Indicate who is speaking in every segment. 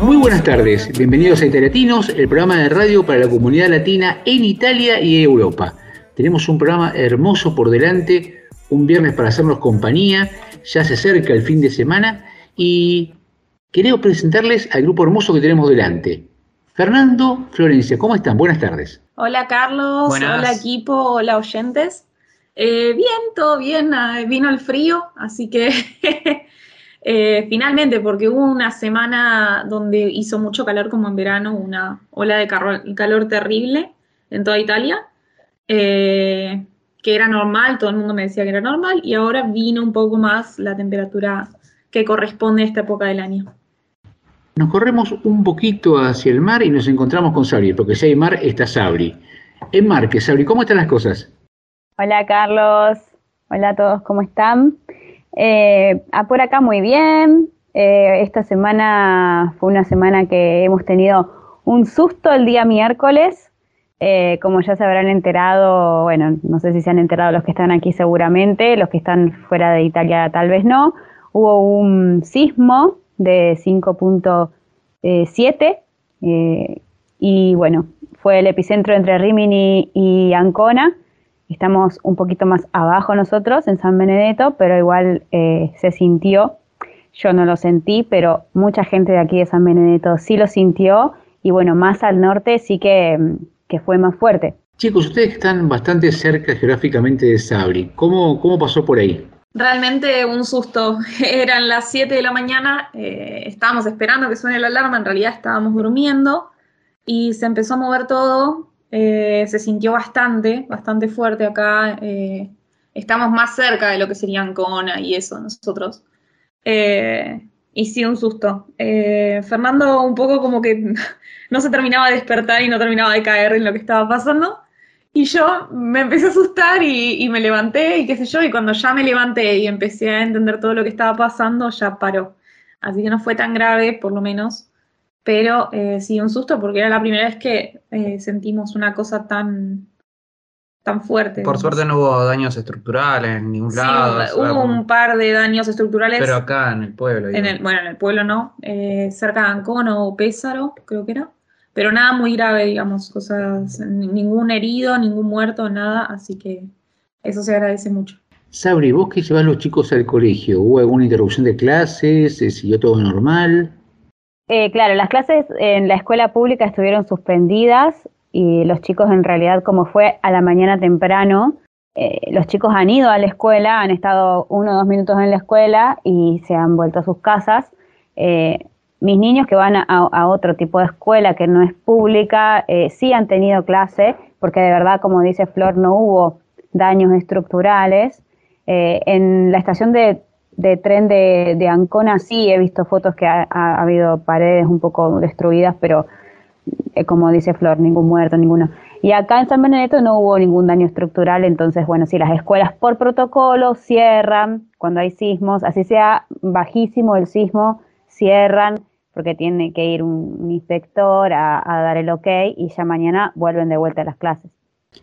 Speaker 1: Muy buenas tardes, bienvenidos a Italiatinos, el programa de radio para la comunidad latina en Italia y Europa. Tenemos un programa hermoso por delante, un viernes para hacernos compañía, ya se acerca el fin de semana y queremos presentarles al grupo hermoso que tenemos delante. Fernando, Florencia, ¿cómo están? Buenas tardes.
Speaker 2: Hola Carlos, hola equipo, hola oyentes. Eh, bien, todo bien, ah, vino el frío, así que eh, finalmente, porque hubo una semana donde hizo mucho calor como en verano, una ola de calor, terrible en toda Italia, eh, que era normal, todo el mundo me decía que era normal, y ahora vino un poco más la temperatura que corresponde a esta época del año.
Speaker 1: Nos corremos un poquito hacia el mar y nos encontramos con Sabri, porque si hay mar está Sabri. En mar, que Sabri, ¿cómo están las cosas?
Speaker 3: Hola Carlos, hola a todos, ¿cómo están? Eh, ah, por acá muy bien. Eh, esta semana fue una semana que hemos tenido un susto el día miércoles. Eh, como ya se habrán enterado, bueno, no sé si se han enterado los que están aquí seguramente, los que están fuera de Italia tal vez no, hubo un sismo de 5.7 eh, y bueno, fue el epicentro entre Rimini y Ancona. Estamos un poquito más abajo nosotros en San Benedetto, pero igual eh, se sintió. Yo no lo sentí, pero mucha gente de aquí de San Benedetto sí lo sintió y bueno, más al norte sí que, que fue más fuerte.
Speaker 1: Chicos, ustedes están bastante cerca geográficamente de Sabri. ¿Cómo, cómo pasó por ahí?
Speaker 2: Realmente un susto. Eran las 7 de la mañana, eh, estábamos esperando que suene la alarma, en realidad estábamos durmiendo y se empezó a mover todo. Eh, se sintió bastante, bastante fuerte acá. Eh, estamos más cerca de lo que serían Cona y eso nosotros. y sí, un susto. Fernando un poco como que no se terminaba de despertar y no terminaba de caer en lo que estaba pasando. Y yo me empecé a asustar y, me levanté y qué sé yo, y cuando ya me levanté y empecé a entender todo lo que estaba pasando, ya paró. Así que no fue tan grave, por lo menos, pero eh, sí un susto porque era la primera vez que eh, sentimos una cosa tan, tan fuerte.
Speaker 4: Por suerte no hubo daños estructurales en ningún lado.
Speaker 2: Hubo un par de daños estructurales.
Speaker 4: Pero acá en el pueblo.
Speaker 2: En el, bueno, en el pueblo no, eh, cerca de Ancono o Pésaro, creo que era pero nada muy grave, digamos, cosas, ningún herido, ningún muerto, nada, así que eso se agradece mucho.
Speaker 1: Sabri, vos que llevas los chicos al colegio, ¿hubo alguna interrupción de clases? ¿Se siguió todo normal?
Speaker 3: Eh, claro, las clases en la escuela pública estuvieron suspendidas y los chicos en realidad, como fue a la mañana temprano, eh, los chicos han ido a la escuela, han estado uno o dos minutos en la escuela y se han vuelto a sus casas. Eh, mis niños que van a, otro tipo de escuela que no es pública, eh, sí han tenido clase, porque de verdad, como dice Flor, no hubo daños estructurales. En la estación de, tren de, Ancona sí he visto fotos que ha, habido paredes un poco destruidas, pero eh, como dice Flor, ningún muerto, ninguno. Y acá en San Benedetto no hubo ningún daño estructural, entonces, bueno, si las escuelas por protocolo cierran cuando hay sismos, así sea bajísimo el sismo, cierran porque tiene que ir un, inspector a, dar el ok y ya mañana vuelven de vuelta a las clases.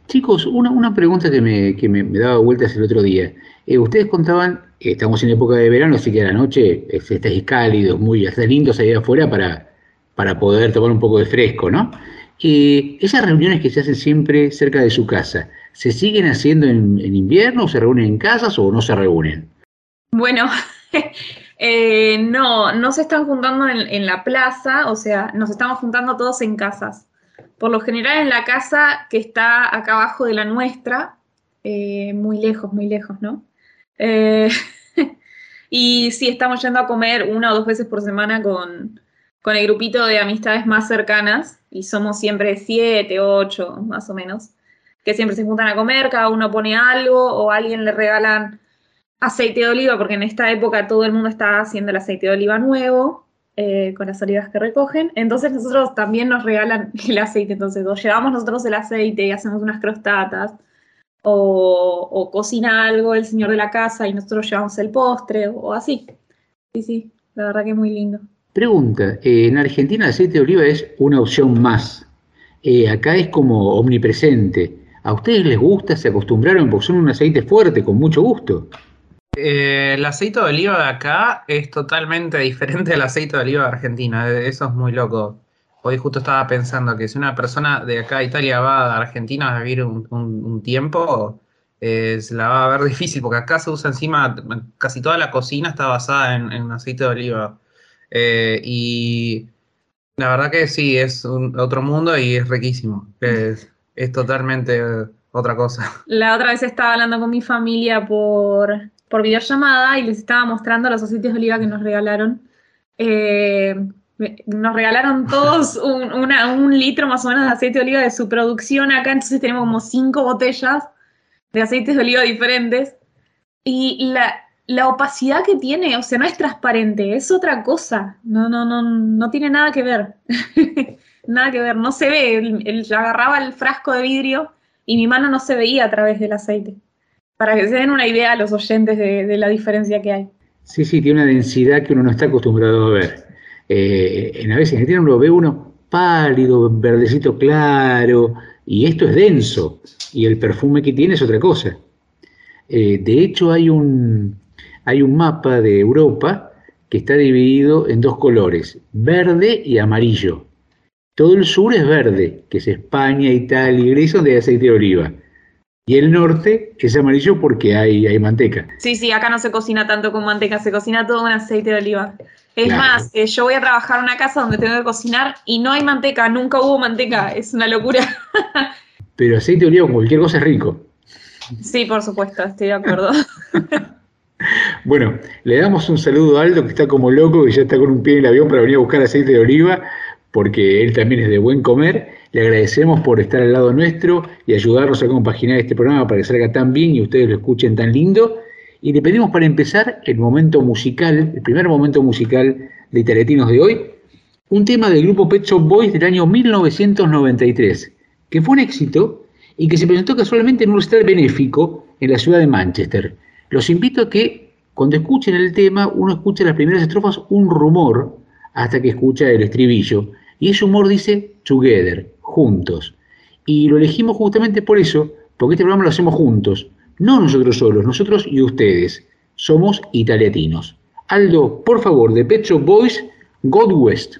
Speaker 1: Chicos, una, una pregunta que, me, que me, daba vueltas el otro día. Eh, ustedes contaban, estamos en época de verano, así que a la noche estáis cálidos, muy hasta lindos ahí afuera para, para poder tomar un poco de fresco, ¿no? Eh, esas reuniones que se hacen siempre cerca de su casa, ¿se siguen haciendo en, invierno? ¿Se reúnen en casas o no se reúnen?
Speaker 2: Bueno, Eh, no, no se están juntando en, la plaza, o sea, nos estamos juntando todos en casas. Por lo general en la casa que está acá abajo de la nuestra, eh, muy lejos, muy lejos, ¿no? Eh, y sí, estamos yendo a comer una o dos veces por semana con, con el grupito de amistades más cercanas, y somos siempre siete, ocho, más o menos, que siempre se juntan a comer, cada uno pone algo o a alguien le regalan aceite de oliva, porque en esta época todo el mundo está haciendo el aceite de oliva nuevo. eh, con las olivas que recogen. Entonces nosotros también nos regalan el aceite. Entonces o llevamos nosotros el aceite y hacemos unas crostatas. O, o cocina algo el señor de la casa y nosotros llevamos el postre o así. Sí, sí, la verdad que es muy lindo.
Speaker 1: Pregunta, eh, en Argentina el aceite de oliva es una opción más. Eh, acá es como omnipresente. ¿A ustedes les gusta? ¿Se acostumbraron? Porque son un aceite fuerte, con mucho gusto.
Speaker 4: Eh, el aceite de oliva de acá es totalmente diferente al aceite de oliva de Argentina. Eso es muy loco. Hoy justo estaba pensando que si una persona de acá de Italia va a Argentina a vivir un, tiempo, eh, se la va a ver difícil, porque acá se usa encima, casi toda la cocina está basada en, en aceite de oliva. Eh, y la verdad que sí, es otro mundo y es riquísimo. Es, totalmente otra cosa.
Speaker 2: La otra vez estaba hablando con mi familia por, por videollamada y les estaba mostrando los aceites de oliva que nos regalaron. Eh, nos regalaron todos un, una- un litro más o menos de aceite de oliva de su producción acá, entonces tenemos como cinco botellas de aceites de oliva diferentes. Y la, la opacidad que tiene, o sea, no es transparente, es otra cosa. No, no, no, no tiene nada que ver. nada que ver, no se ve. El, el- agarraba el frasco de vidrio y mi mano no se veía a través del aceite. Para que se den una idea a los oyentes de, de la diferencia que hay.
Speaker 1: Sí, sí, tiene una densidad que uno no está acostumbrado a ver. Eh, en a veces en Argentina uno ve uno pálido, verdecito claro, y esto es denso, y el perfume que tiene es otra cosa. Eh, de hecho, hay un, hay un mapa de Europa que está dividido en dos colores, verde y amarillo. Todo el sur es verde, que es España, Italia y Grecia, donde hay aceite de oliva. Y el norte es amarillo porque hay, hay manteca.
Speaker 2: Sí, sí, acá no se cocina tanto con manteca, se cocina todo con aceite de oliva. Es
Speaker 1: Claro.
Speaker 2: más, eh, yo voy a trabajar en una casa donde tengo que cocinar y no hay manteca, nunca hubo manteca, es una locura.
Speaker 1: Pero aceite de oliva con cualquier cosa es rico.
Speaker 2: Sí, por supuesto, estoy de acuerdo.
Speaker 1: Bueno, le damos un saludo a Aldo que está como loco, que ya está con un pie en el avión para venir a buscar aceite de oliva, porque él también es de buen comer. Le agradecemos por estar al lado nuestro y ayudarnos a compaginar este programa para que salga tan bien y ustedes lo escuchen tan lindo. Y le pedimos para empezar el momento musical, el primer momento musical de Italiatinos de hoy, un tema del grupo Pet Shop Boys del año 1993, que fue un éxito y que se presentó casualmente en un recital benéfico en la ciudad de Manchester. Los invito a que cuando escuchen el tema, uno escucha las primeras estrofas un rumor hasta que escucha el estribillo. Y ese humor dice together, juntos. Y lo elegimos justamente por eso, porque este programa lo hacemos juntos. No nosotros solos, nosotros y ustedes. Somos italiatinos. Aldo, por favor, de Pet Shop Boys, God West.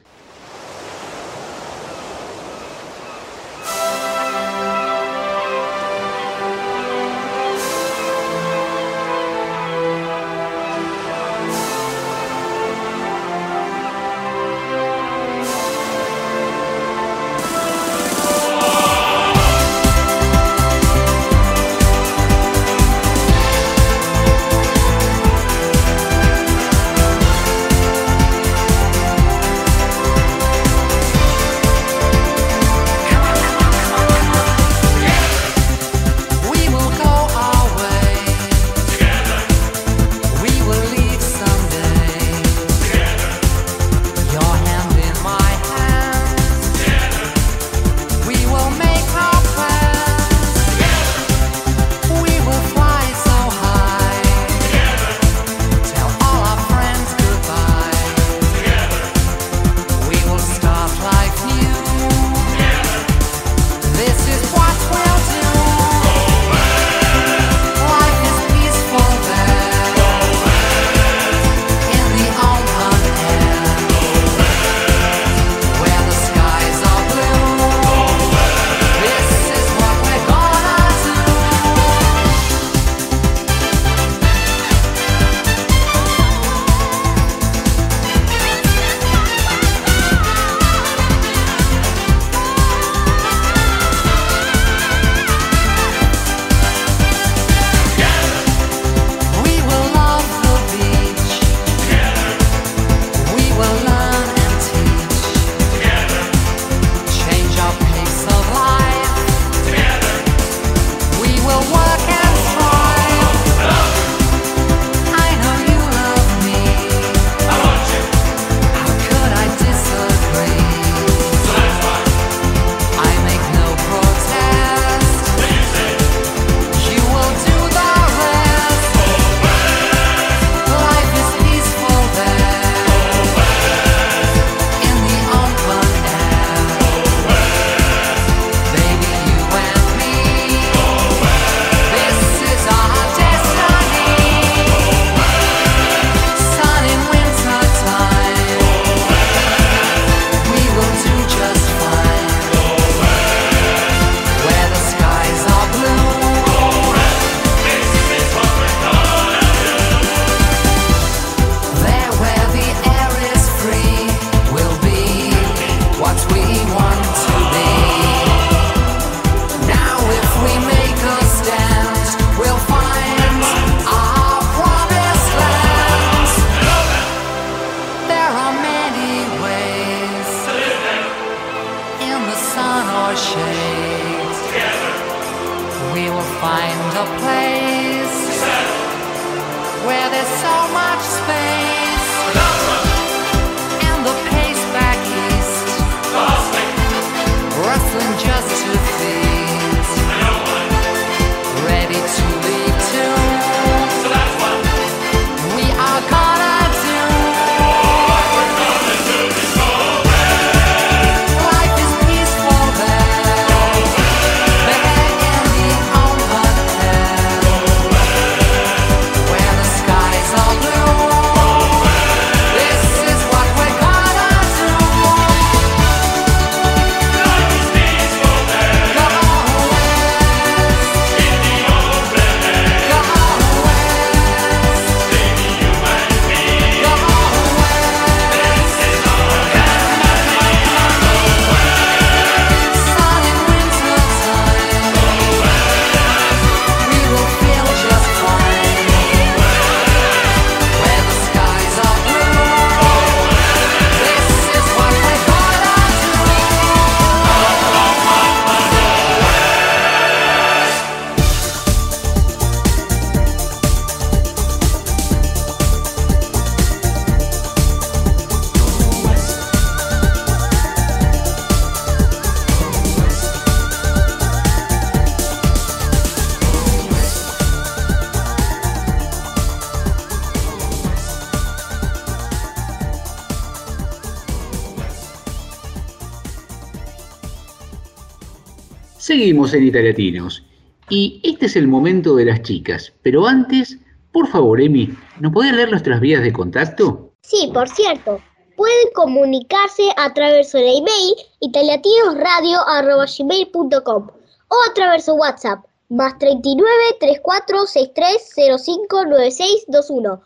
Speaker 1: Seguimos en Italiatinos. Y este es el momento de las chicas. Pero antes, por favor, Emi, ¿nos podés leer nuestras vías de contacto?
Speaker 5: Sí, por cierto, pueden comunicarse a través del email italiatinosradio.com o a través de WhatsApp más 39 34 63 05 96 21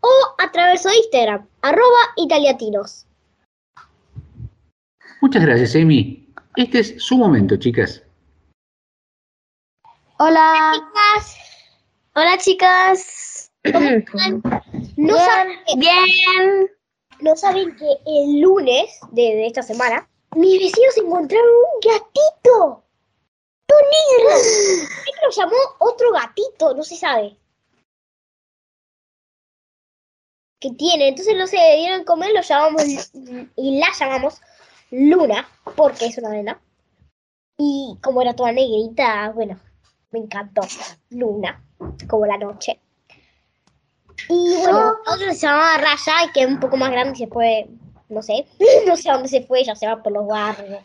Speaker 5: o a través de Instagram arroba italiatinos.
Speaker 1: Muchas gracias, Emi. Este es su momento, chicas.
Speaker 5: Hola. chicas. Hola chicas. ¿Cómo están? No saben, bien. No saben que el lunes de, de esta semana mis vecinos encontraron un gatito. ¡Un negro! Creo que lo llamó otro gatito, no se sabe. Que tiene, entonces no se dieron comer, lo llamamos y la llamamos Luna, porque es una nena. Y como era toda negrita, bueno, me encantó. Luna, como la noche. Y bueno, otro se llamaba Raya, que es un poco más grande y se fue, no sé, no sé a dónde se fue, ya se va por los barrios.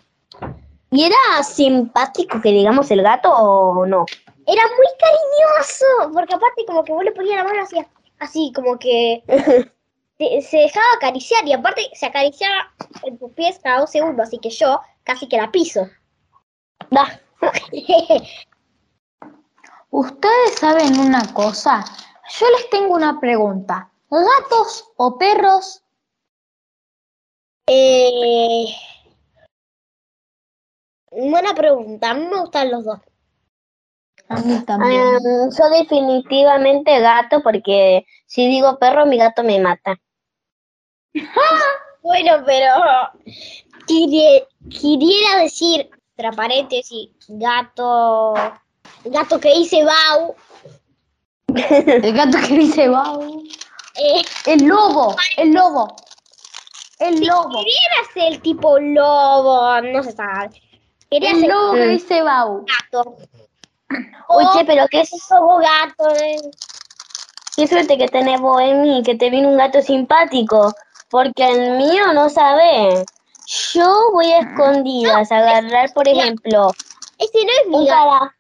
Speaker 6: ¿Y era simpático que digamos el gato o no?
Speaker 5: Era muy cariñoso, porque aparte como que vos le ponías la mano así, así como que se dejaba acariciar y aparte se acariciaba en tus pies cada dos segundos, así que yo casi que la piso.
Speaker 6: Da.
Speaker 7: Ustedes saben una cosa, yo les tengo una pregunta. ¿Gatos o perros?
Speaker 5: Eh, buena pregunta, a mí me gustan los dos.
Speaker 7: A mí también.
Speaker 6: Em, yo definitivamente gato porque si digo perro mi gato me mata.
Speaker 5: Bueno, pero quisiera decir, entre paréntesis, gato, gato que dice Bau.
Speaker 7: El gato que dice Bau.
Speaker 5: Eh,
Speaker 7: El lobo, el lobo. El lobo.
Speaker 5: quisiera ser tipo lobo, no se sabe. Quería
Speaker 7: El
Speaker 5: ser
Speaker 7: lobo que dice Bau.
Speaker 5: gato.
Speaker 6: Oye, pero qué,
Speaker 5: Un lobo gato. eh.
Speaker 6: qué suerte que tenés vos en mí, que te viene un gato simpático, porque el mío no sabe. Yo voy a escondidas a agarrar, por ejemplo,
Speaker 5: Ese no es mi
Speaker 6: un cara.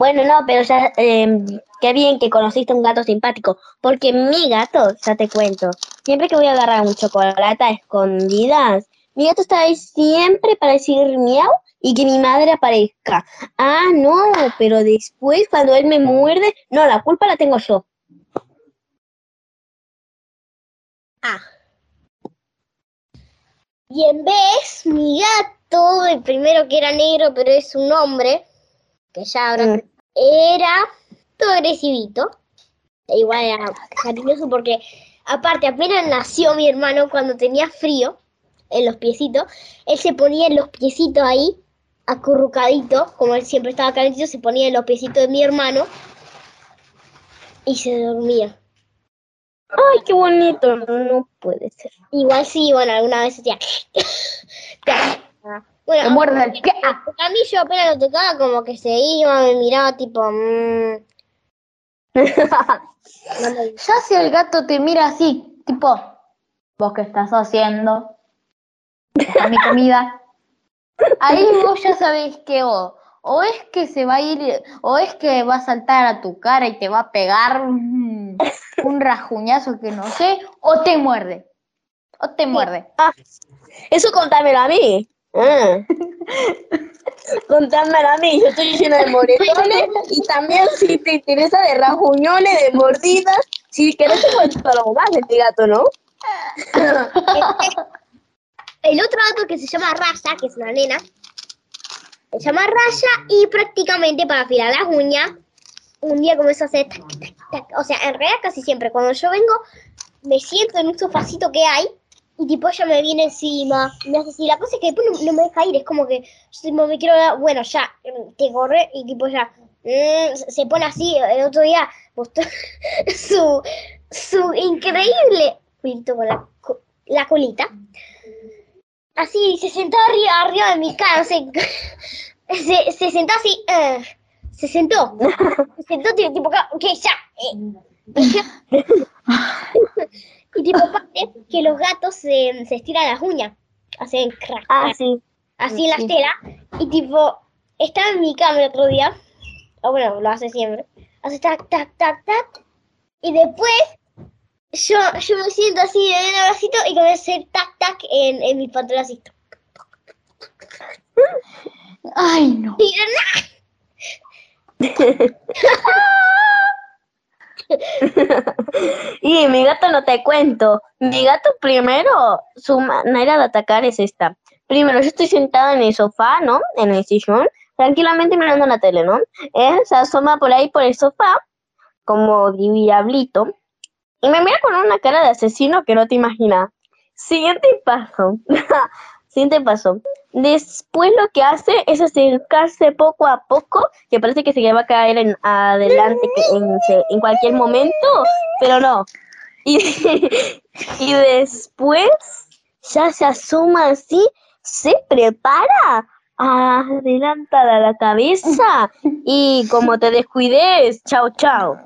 Speaker 6: Bueno, no, pero ya, em, qué bien que conociste un gato simpático, porque mi gato, ya te cuento, siempre que voy a agarrar un chocolate a escondidas, mi gato está ahí siempre para decir miau y que mi madre aparezca. Ah, no, pero después cuando él me muerde, no, la culpa la tengo yo.
Speaker 5: Ah. Y en vez, mi gato, el primero que era negro, pero es un hombre, que ya ahora
Speaker 6: Mm.
Speaker 5: era todo agresivito. Igual era cariñoso porque, aparte, apenas nació mi hermano cuando tenía frío en los piecitos, él se ponía en los piecitos ahí acurrucadito, como él siempre estaba calentito, se ponía en los piecitos de mi hermano y se dormía.
Speaker 6: Ay, qué bonito. No puede ser.
Speaker 5: Igual sí, bueno, alguna vez decía. bueno,
Speaker 7: muerde el pie.
Speaker 5: a, a mí yo apenas lo tocaba como que se iba, me miraba tipo. mm, no me-
Speaker 7: Ya si el gato te mira así, tipo, ¿vos qué estás haciendo? A mi comida. Ahí vos ya sabés que o, o es que se va a ir, o es que va a saltar a tu cara y te va a pegar un, un rajuñazo que no sé, o te muerde. O te muerde.
Speaker 6: Ah, eso contámelo a mí. Ah. A mí. Yo estoy llena de moretones y también si te interesa de rajuñones, de mordidas. Si querés te cuento algo más de este gato, ¿no?
Speaker 5: El otro gato que se llama Raya, que es una nena, se llama Raya y prácticamente para afilar las uñas, un día comenzó a hacer tac, tac, tac. O sea, en realidad casi siempre cuando yo vengo, me siento en un sofacito que hay y tipo ella me viene encima, me hace así. La cosa es que después no, no me deja ir, es como que yo tipo, me quiero dar, bueno, ya, te corre y tipo ya, mm, se- pone así. El otro día mostró su, su increíble culito con la, la colita así, se sentó arriba, arriba de mi cara, se, se sentó así, eh, se sentó, se sentó tipo, que ya, eh, y tipo aparte que los gatos se, se estiran las uñas, hacen crack,
Speaker 6: Ah, sí.
Speaker 5: así en las
Speaker 6: sí.
Speaker 5: telas, y tipo, estaba en mi cama el otro día, o bueno, lo hace siempre, hace tac, tac, tac, tac, y después yo, yo me siento así de un abracito y comienzo a hacer tac, tac en, en mi pantaloncito.
Speaker 7: Ay, no.
Speaker 5: Y
Speaker 6: mi gato no te cuento. Mi gato primero, su manera de atacar es esta. Primero, yo estoy sentada en el sofá, ¿no? En el sillón, tranquilamente mirando la tele, ¿no? Él se asoma por ahí por el sofá, como diablito, y me mira con una cara de asesino que no te imaginas. Siguiente paso. Siguiente paso. Después lo que hace es acercarse poco a poco, que parece que se va a caer en adelante en, en cualquier momento, pero no. Y, y después ya se asoma así, se prepara, adelanta la cabeza y como te descuides, chao, chao.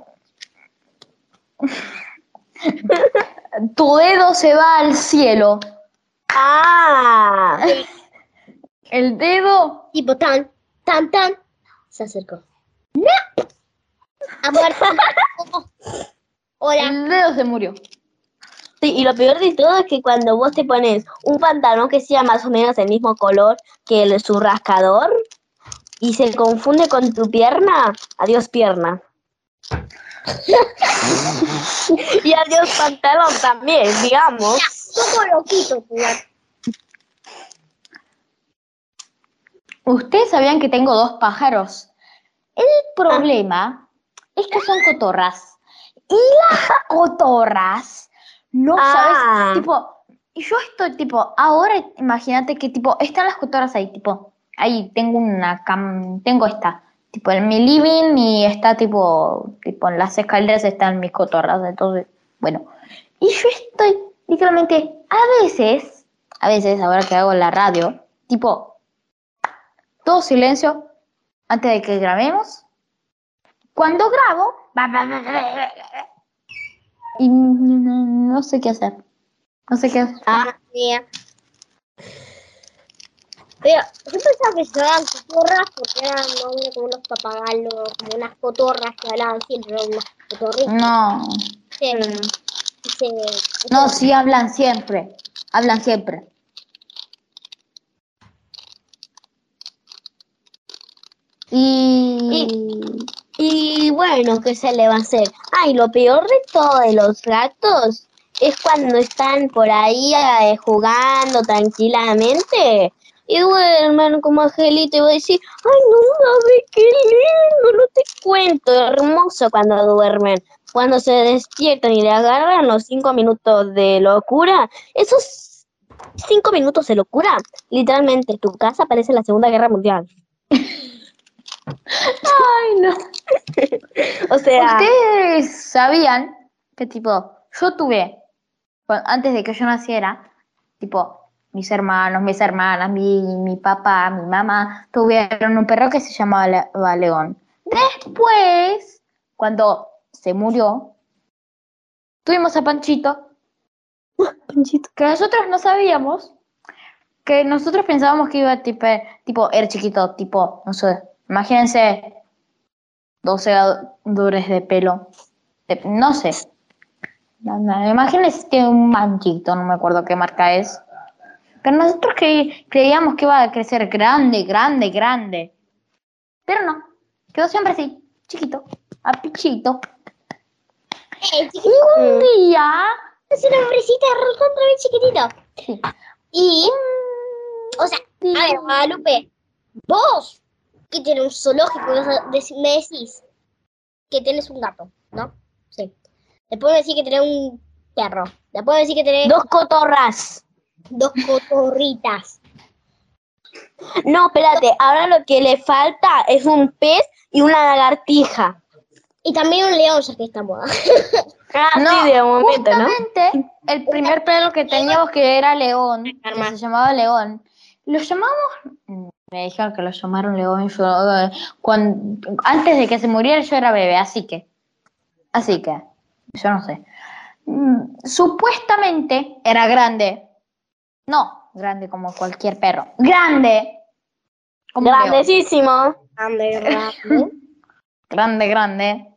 Speaker 7: Tu dedo se va al cielo.
Speaker 6: Ah,
Speaker 7: El dedo.
Speaker 5: Tipo tan, tan, tan, se acercó. ¡No! Amor. Hola.
Speaker 7: El dedo se murió.
Speaker 6: Sí, y lo peor de todo es que cuando vos te pones un pantalón que sea más o menos el mismo color que el su rascador y se confunde con tu pierna, adiós pierna. Y adiós pantalón también, digamos.
Speaker 5: Poco loquito.
Speaker 7: ¿Ustedes sabían que tengo dos pájaros? El problema es que son cotorras. Y las cotorras no
Speaker 6: Ah.
Speaker 7: sabes, tipo, y yo estoy tipo, ahora imagínate que tipo, están las cotorras ahí, tipo, ahí tengo una cam, tengo esta, tipo en mi living y está tipo, tipo en las escaleras están mis cotorras, entonces, bueno. Y yo estoy literalmente, a veces, a veces, ahora que hago la radio, tipo, todo silencio antes de que grabemos. Cuando grabo, y no sé qué hacer. No sé qué hacer.
Speaker 5: Ah, mía. Pero yo pensaba que se llamaban cotorras porque eran menos como unos papagayos, como unas cotorras que hablaban siempre, eran unas cotorritas.
Speaker 7: No, no, sí hablan siempre. Hablan siempre. Y,
Speaker 6: Y bueno, ¿qué se le va a hacer? Ay, lo peor de todo de los gatos es cuando están por ahí eh, jugando tranquilamente y duermen como angelito y voy a decir, ay, no sabes qué lindo, no te cuento, hermoso cuando duermen. Cuando se despiertan y le agarran los cinco minutos de locura, eso es cinco minutos de locura, literalmente tu casa parece la Segunda Guerra Mundial.
Speaker 7: Ay, no.
Speaker 6: O sea,
Speaker 7: Ustedes sabían que, tipo, yo tuve, antes de que yo naciera, tipo, mis hermanos, mis hermanas, mi, mi papá, mi mamá, tuvieron un perro que se llamaba Le- León. Después, cuando se murió, tuvimos a Panchito,
Speaker 6: Panchito.
Speaker 7: que nosotros no sabíamos, que nosotros pensábamos que iba tipo, tipo era chiquito, tipo, no sé, imagínense 12 dures de pelo, de- no sé. No, no, Imagínense que un manchito, no me acuerdo qué marca es. Pero nosotros cre- creíamos que iba a crecer grande, grande, grande. Pero no, quedó siempre así, chiquito, apichito.
Speaker 5: Eh,
Speaker 7: Y un día,
Speaker 5: Es una hombrecita recontra bien chiquitito.
Speaker 7: sí,
Speaker 5: Y, o sea, a ver, Guadalupe, vos que tenés un zoológico, me dec- me decís que tenés un gato, ¿no? Sí. Después me decís que tenés un perro. Después me decís que tenés
Speaker 6: dos cotorras.
Speaker 5: Dos cotorritas.
Speaker 6: No, espérate, ahora lo que le falta es un pez y una lagartija.
Speaker 5: Y también un león, ya que está moda.
Speaker 6: Ah,
Speaker 7: No,
Speaker 6: sí, de momento, ¿no?
Speaker 7: Justamente, el primer perro que teníamos que era León, que se llamaba León, lo llamamos, me dijeron que lo llamaron León, yo, eh, cuan- antes de que se muriera yo era bebé, así que, así que, yo no sé. Mm, Supuestamente era grande, no, grande como cualquier perro, grande, como.
Speaker 6: Grandecísimo.
Speaker 5: Grande, grande.
Speaker 7: grande, grande,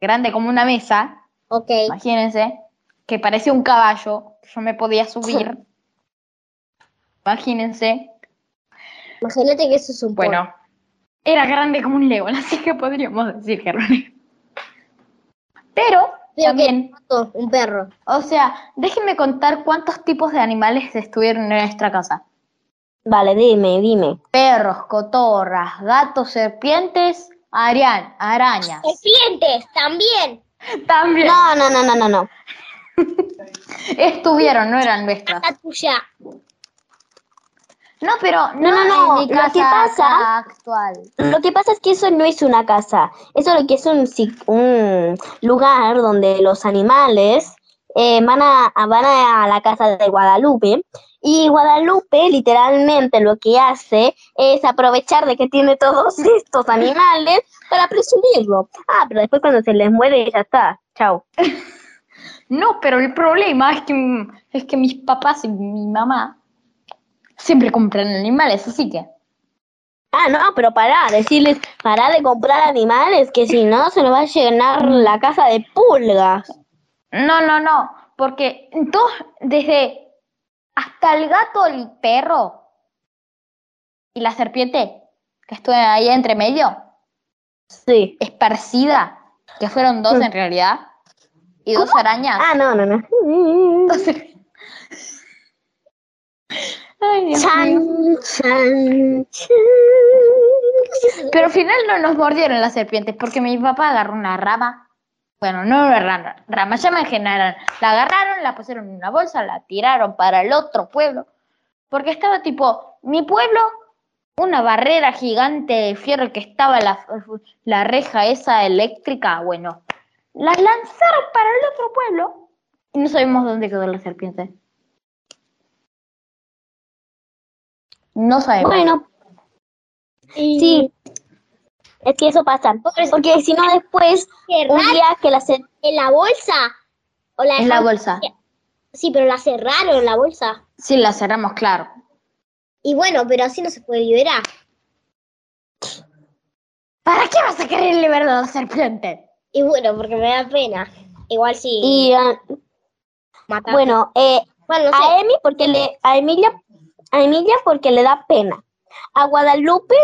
Speaker 7: grande como una mesa,
Speaker 5: Ok.
Speaker 7: Imagínense que parecía un caballo, yo me podía subir. Imagínense.
Speaker 5: Imagínate que eso es un
Speaker 7: Bueno, era grande como un león, así que podríamos decir que era un león. Pero
Speaker 5: Pero
Speaker 7: también,
Speaker 5: un perro.
Speaker 7: o sea, déjenme contar cuántos tipos de animales estuvieron en nuestra casa.
Speaker 6: Vale, dime, dime.
Speaker 7: Perros, cotorras, gatos, serpientes, arian, arañas.
Speaker 5: Serpientes, también.
Speaker 7: También
Speaker 6: No, no, no, no, no, no.
Speaker 7: estuvieron, no eran nuestras.
Speaker 5: La tuya.
Speaker 7: No, pero no,
Speaker 6: No, no, no,
Speaker 7: en mi
Speaker 6: lo que pasa-
Speaker 7: actual.
Speaker 6: Lo que pasa es que eso no es una casa. Eso lo que es un, si- un lugar donde los animales eh, van, a, a- van a la casa de Guadalupe. Y Guadalupe literalmente lo que hace es aprovechar de que tiene todos estos animales para presumirlo. Ah, pero después cuando se les muere ya está. Chao.
Speaker 7: No, pero el problema es que, es que mis papás y mi mamá siempre compran animales, así que.
Speaker 6: Ah, no, pero pará, decirles, pará de comprar animales, que si no se nos va a llenar la casa de pulgas.
Speaker 7: No, no, no, porque todos, desde hasta el gato, el perro y la serpiente, que estuve ahí entre medio,
Speaker 6: Sí.
Speaker 7: esparcida, que fueron dos en realidad, y dos arañas.
Speaker 6: Ah, no, no, no.
Speaker 7: Entonces- Ay, Dios mío.
Speaker 6: Chan, chan, chan.
Speaker 7: Pero al final no nos mordieron las serpientes porque mi papá agarró una rama. Bueno, no una rama, rama, ya me generaron. La agarraron, la pusieron en una bolsa, la tiraron para el otro pueblo. Porque estaba tipo, mi pueblo, una barrera gigante de fierro que estaba la, la reja esa eléctrica. Bueno, la lanzaron para el otro pueblo y no sabemos dónde quedó la serpiente. No sabemos.
Speaker 6: Bueno, sí. Es que eso pasa. Porque si no después, un día que la
Speaker 5: ¿En la bolsa? ¿O la
Speaker 7: en la bolsa.
Speaker 5: Sí, pero la cerraron la bolsa.
Speaker 7: Sí, la cerramos, claro.
Speaker 5: Y bueno, pero así no se puede liberar.
Speaker 7: ¿Para qué vas a querer liberar a la serpiente?
Speaker 5: Y bueno, porque me da pena. Igual sí.
Speaker 6: Y ah, bueno, eh,
Speaker 5: bueno, no
Speaker 6: a. Emi porque le, a Emilia, a Emilia porque le da pena. A Guadalupe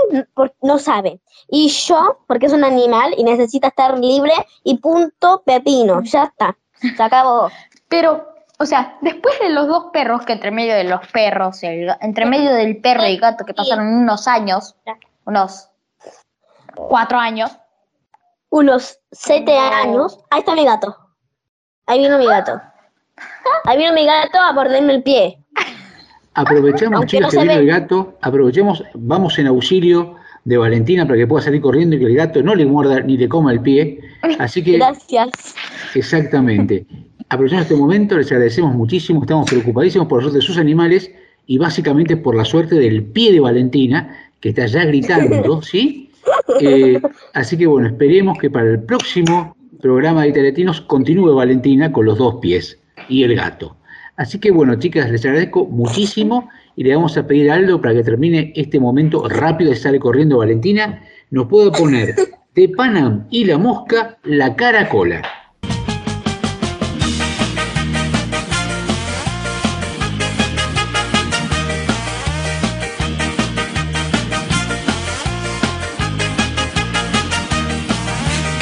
Speaker 6: no sabe. Y yo porque es un animal y necesita estar libre y punto pepino. Ya está. Se acabó.
Speaker 7: Pero, o sea, después de los dos perros, que entre medio de los perros, el entre medio del perro y el gato, que pasaron unos años, unos cuatro años,
Speaker 6: Unos siete años. Ahí está mi gato. Ahí vino mi gato. Ahí vino mi gato a morderme el pie.
Speaker 1: Aprovechamos,
Speaker 6: Aunque
Speaker 1: chicos,
Speaker 6: no
Speaker 1: que viene el gato, aprovechemos, vamos en auxilio de Valentina para que pueda salir corriendo y que el gato no le muerda ni le coma el pie. Así que,
Speaker 6: Gracias.
Speaker 1: exactamente. Aprovechando este momento, les agradecemos muchísimo, estamos preocupadísimos por la suerte de sus animales y básicamente por la suerte del pie de Valentina, que está ya gritando, ¿sí? Eh, así que bueno, esperemos que para el próximo programa de Teletinos continúe Valentina con los dos pies y el gato. Así que bueno, chicas, les agradezco muchísimo y le vamos a pedir a Aldo para que termine este momento rápido de sale corriendo Valentina, nos puede poner de Panam y la mosca la caracola.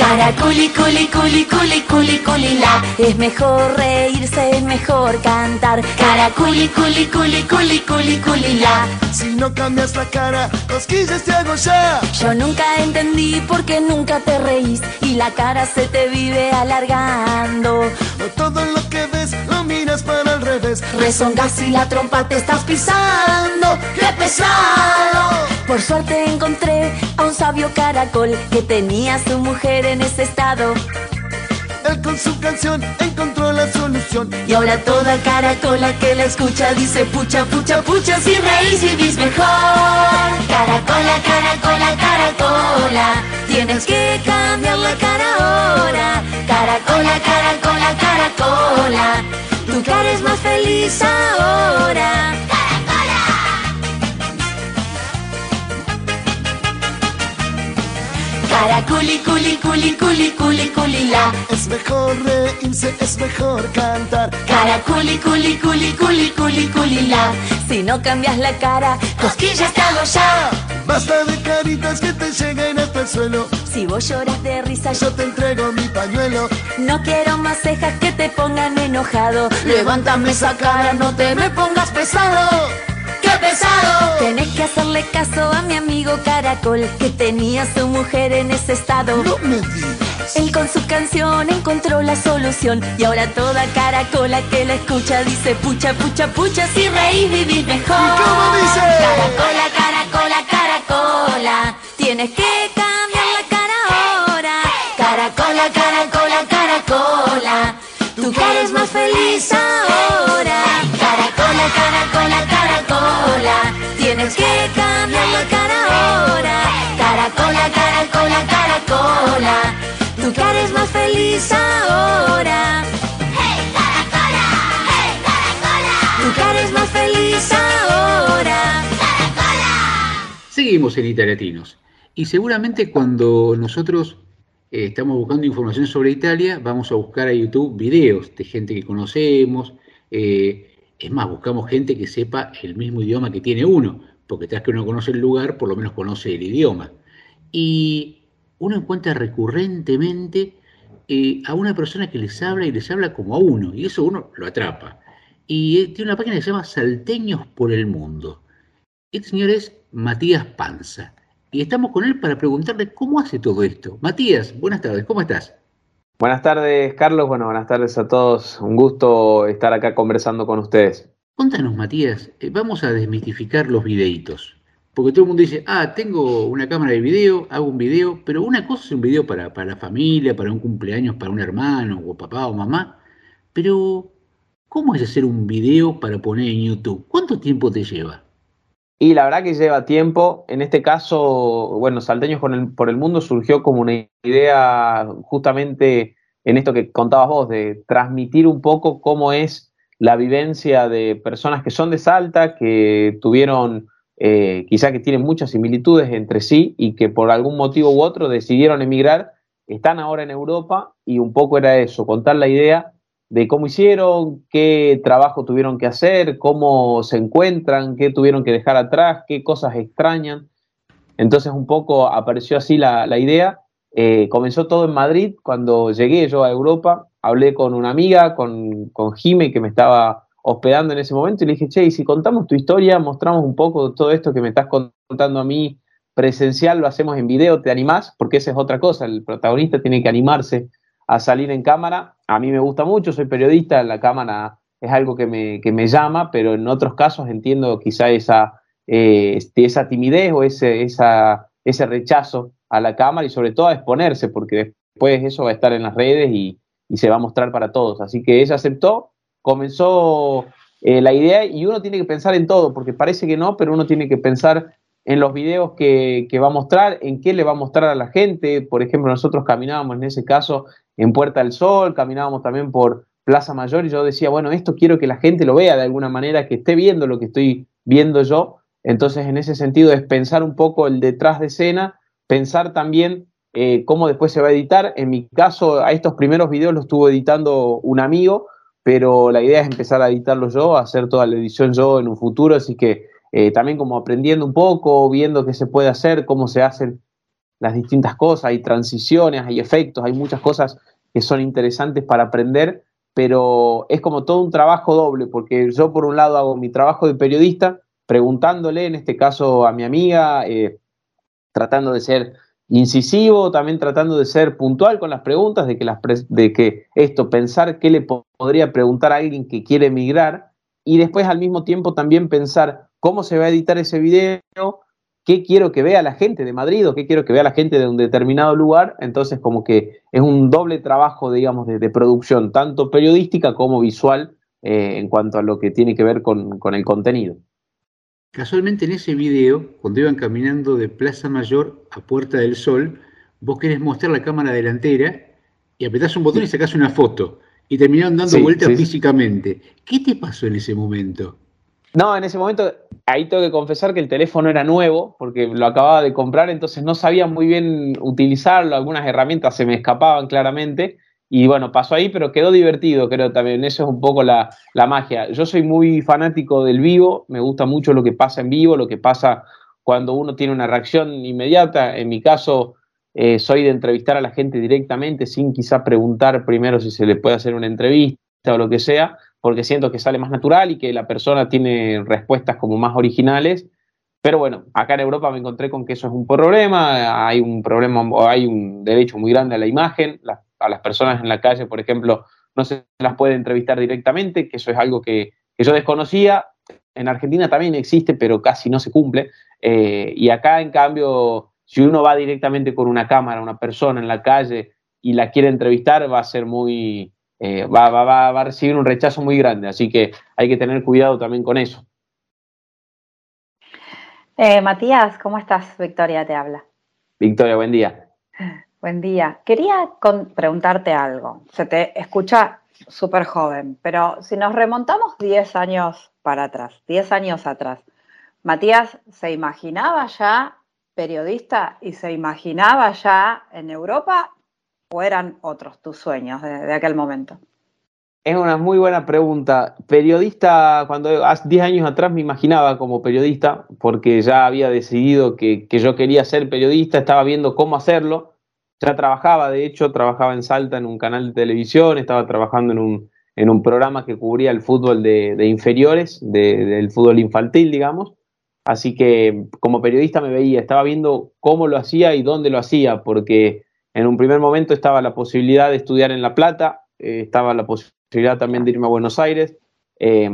Speaker 8: Caraculi, culi, culi, culi, culi, culi, la. Es mejor reírse, es mejor cantar. Caraculi, culi, culi, culi, culi, culi, la.
Speaker 9: Si no cambias la cara, cosquillas te hago ya.
Speaker 8: Yo nunca entendí por qué nunca te reís y la cara se te vive alargando.
Speaker 9: O todo lo que miras para el revés.
Speaker 8: Rezongas y la trompa te estás pisando. ¡Qué pesado! Por suerte encontré a un sabio caracol que tenía a su mujer en ese estado.
Speaker 9: Con su canción encontró la solución.
Speaker 8: Y ahora toda caracola que la escucha dice pucha, pucha, pucha, si reís vivís mejor. Caracola, caracola, caracola, tienes que cambiar la cara ahora. Caracola, caracola, caracola, tu cara es más feliz ahora. Caraculi, culi, culi, culi, culi, culi, la.
Speaker 9: Es mejor reírse, es mejor cantar.
Speaker 8: Caraculi, culi, culi, culi, culi, culi, la. Si no cambias la cara, cosquillas te hago ya.
Speaker 9: Basta de caritas que te lleguen hasta el suelo.
Speaker 8: Si vos lloras de risa,
Speaker 9: Yo te entrego mi pañuelo.
Speaker 8: no quiero más cejas que te pongan enojado. Levántame esa cara, no te me pongas pesado. ¡Qué pesado! Tenés que hacerle caso a mi amigo Caracol, que tenía a su mujer en ese estado.
Speaker 9: No me digas.
Speaker 8: Él con su canción encontró la solución y ahora toda caracola que la escucha dice pucha, pucha, pucha, si reís vivís mejor.
Speaker 9: ¿Y cómo dice?
Speaker 8: Caracola, caracola, caracola, tienes que cambiar la cara ahora. Caracola, caracola, caracola, tu cara es más feliz ahora. Caracola, caracola, caracola, tienes que cambiar la cara ahora. Caracola, caracola, caracola, tu cara es más feliz ahora. Tu cara es más feliz ahora.
Speaker 1: Seguimos en Italiatinos. Y seguramente cuando nosotros eh, estamos buscando información sobre Italia, vamos a buscar a YouTube videos de gente que conocemos. eh, es más, buscamos gente que sepa el mismo idioma que tiene uno, porque tras que uno conoce el lugar, por lo menos conoce el idioma. Y uno encuentra recurrentemente eh, a una persona que les habla y les habla como a uno, y eso uno lo atrapa. Y eh, tiene una página que se llama Salteños por el Mundo. Este señor es Matías Panza. Y estamos con él para preguntarle cómo hace todo esto. Matías, buenas tardes, ¿cómo estás?
Speaker 10: Buenas tardes, Carlos. Bueno, buenas tardes a todos. Un gusto estar acá conversando con ustedes.
Speaker 1: Contanos, Matías, eh, vamos a desmitificar los videitos. Porque todo el mundo dice, ah, tengo una cámara de video, hago un video, pero una cosa es un video para, para la familia, para un cumpleaños, para un hermano, o papá o mamá. Pero, ¿cómo es hacer un video para poner en YouTube? ¿Cuánto tiempo te lleva?
Speaker 10: Y la verdad que lleva tiempo. En este caso, bueno, Salteños con el- por el Mundo surgió como una idea justamente en esto que contabas vos, de transmitir un poco cómo es la vivencia de personas que son de Salta, que tuvieron, eh, quizá que tienen muchas similitudes entre sí y que por algún motivo u otro decidieron emigrar, están ahora en Europa y un poco era eso, contar la idea de cómo hicieron, qué trabajo tuvieron que hacer, cómo se encuentran, qué tuvieron que dejar atrás, qué cosas extrañan. Entonces un poco apareció así la, la idea. Eh, comenzó todo en Madrid, cuando llegué yo a Europa, hablé con una amiga, con, con que me estaba hospedando en ese momento, y le dije, che, y si contamos tu historia, mostramos un poco todo esto que me estás contando a mí presencial, lo hacemos en video, ¿te animás? Porque esa es otra cosa, el protagonista tiene que animarse a salir en cámara. A mí me gusta mucho, soy periodista, la cámara es algo que me, que me llama, pero en otros casos entiendo quizá esa, eh, esa timidez o ese, esa, ese rechazo a la cámara y sobre todo a exponerse, porque después eso va a estar en las redes y, y se va a mostrar para todos. Así que ella aceptó, comenzó eh, la idea y uno tiene que pensar en todo, porque parece que no, pero uno tiene que pensar en los videos que, que, va a mostrar, en qué le va a mostrar a la gente. Por ejemplo, nosotros caminábamos en ese caso en Puerta del Sol, caminábamos también por Plaza Mayor y yo decía, bueno, esto quiero que la gente lo vea de alguna manera, que esté viendo lo que estoy viendo yo. Entonces, en ese sentido, es pensar un poco el detrás de escena, pensar también eh, cómo después se va a editar. En mi caso, a estos primeros videos los estuvo editando un amigo, pero la idea es empezar a editarlos yo, hacer toda la edición yo en un futuro, así que eh, también como aprendiendo un poco, viendo qué se puede hacer, cómo se hacen las distintas cosas, hay transiciones, hay efectos, hay muchas cosas que son interesantes para aprender, pero es como todo un trabajo doble, porque yo por un lado hago mi trabajo de periodista, preguntándole, en este caso a mi amiga, eh, tratando de ser incisivo, también tratando de ser puntual con las preguntas, de que, las de que esto, pensar qué le podría preguntar a alguien que quiere emigrar, y después al mismo tiempo también pensar cómo se va a editar ese video, qué quiero que vea la gente de Madrid o qué quiero que vea la gente de un determinado lugar. Entonces, como que es un doble trabajo, digamos, de, de producción, tanto periodística como visual, eh, en cuanto a lo que tiene que ver con, con, el contenido.
Speaker 1: Casualmente en ese video, cuando iban caminando de Plaza Mayor a Puerta del Sol, vos querés mostrar la cámara delantera y apretás un botón y sacás una foto. Y terminaron dando sí, vueltas sí. físicamente. ¿Qué te pasó en ese momento?
Speaker 10: No, en ese momento, ahí tengo que confesar que el teléfono era nuevo, porque lo acababa de comprar, entonces no sabía muy bien utilizarlo, algunas herramientas se me escapaban claramente, y bueno, pasó ahí, pero quedó divertido, creo también, eso es un poco la, magia. Yo soy muy fanático del vivo, me gusta mucho lo que pasa en vivo, lo que pasa cuando uno tiene una reacción inmediata, en mi caso... Eh, soy de entrevistar a la gente directamente sin quizá preguntar primero si se le puede hacer una entrevista o lo que sea, porque siento que sale más natural y que la persona tiene respuestas como más originales. Pero bueno, acá en Europa me encontré con que eso es un problema, hay un problema, hay un derecho muy grande a la imagen, a las personas en la calle, por ejemplo, no se las puede entrevistar directamente, que eso es algo que, que yo desconocía. En Argentina también existe, pero casi no se cumple. Eh, y acá, en cambio, si uno va directamente con una cámara, una persona en la calle y la quiere entrevistar, va a ser muy, eh, va, va, va, a recibir un rechazo muy grande. Así que hay que tener cuidado también con eso.
Speaker 3: Eh, Matías, ¿cómo estás? Victoria te habla.
Speaker 10: Victoria, buen día.
Speaker 3: Buen día. Quería preguntarte algo. Se te escucha súper joven, pero si nos remontamos 10 años para atrás, 10 años atrás, Matías se imaginaba ya periodista y se imaginaba ya en Europa o eran otros tus sueños de, aquel momento?
Speaker 10: Es una muy buena pregunta. Periodista, cuando hace 10 años atrás me imaginaba como periodista, porque ya había decidido que, que, yo quería ser periodista, estaba viendo cómo hacerlo. Ya trabajaba, de hecho, trabajaba en Salta en un canal de televisión, estaba trabajando en un, en un programa que cubría el fútbol de, inferiores, de, del fútbol infantil, digamos. Así que como periodista me veía, estaba viendo cómo lo hacía y dónde lo hacía, porque en un primer momento estaba la posibilidad de estudiar en La Plata, eh, estaba la posibilidad también de irme a Buenos Aires, eh,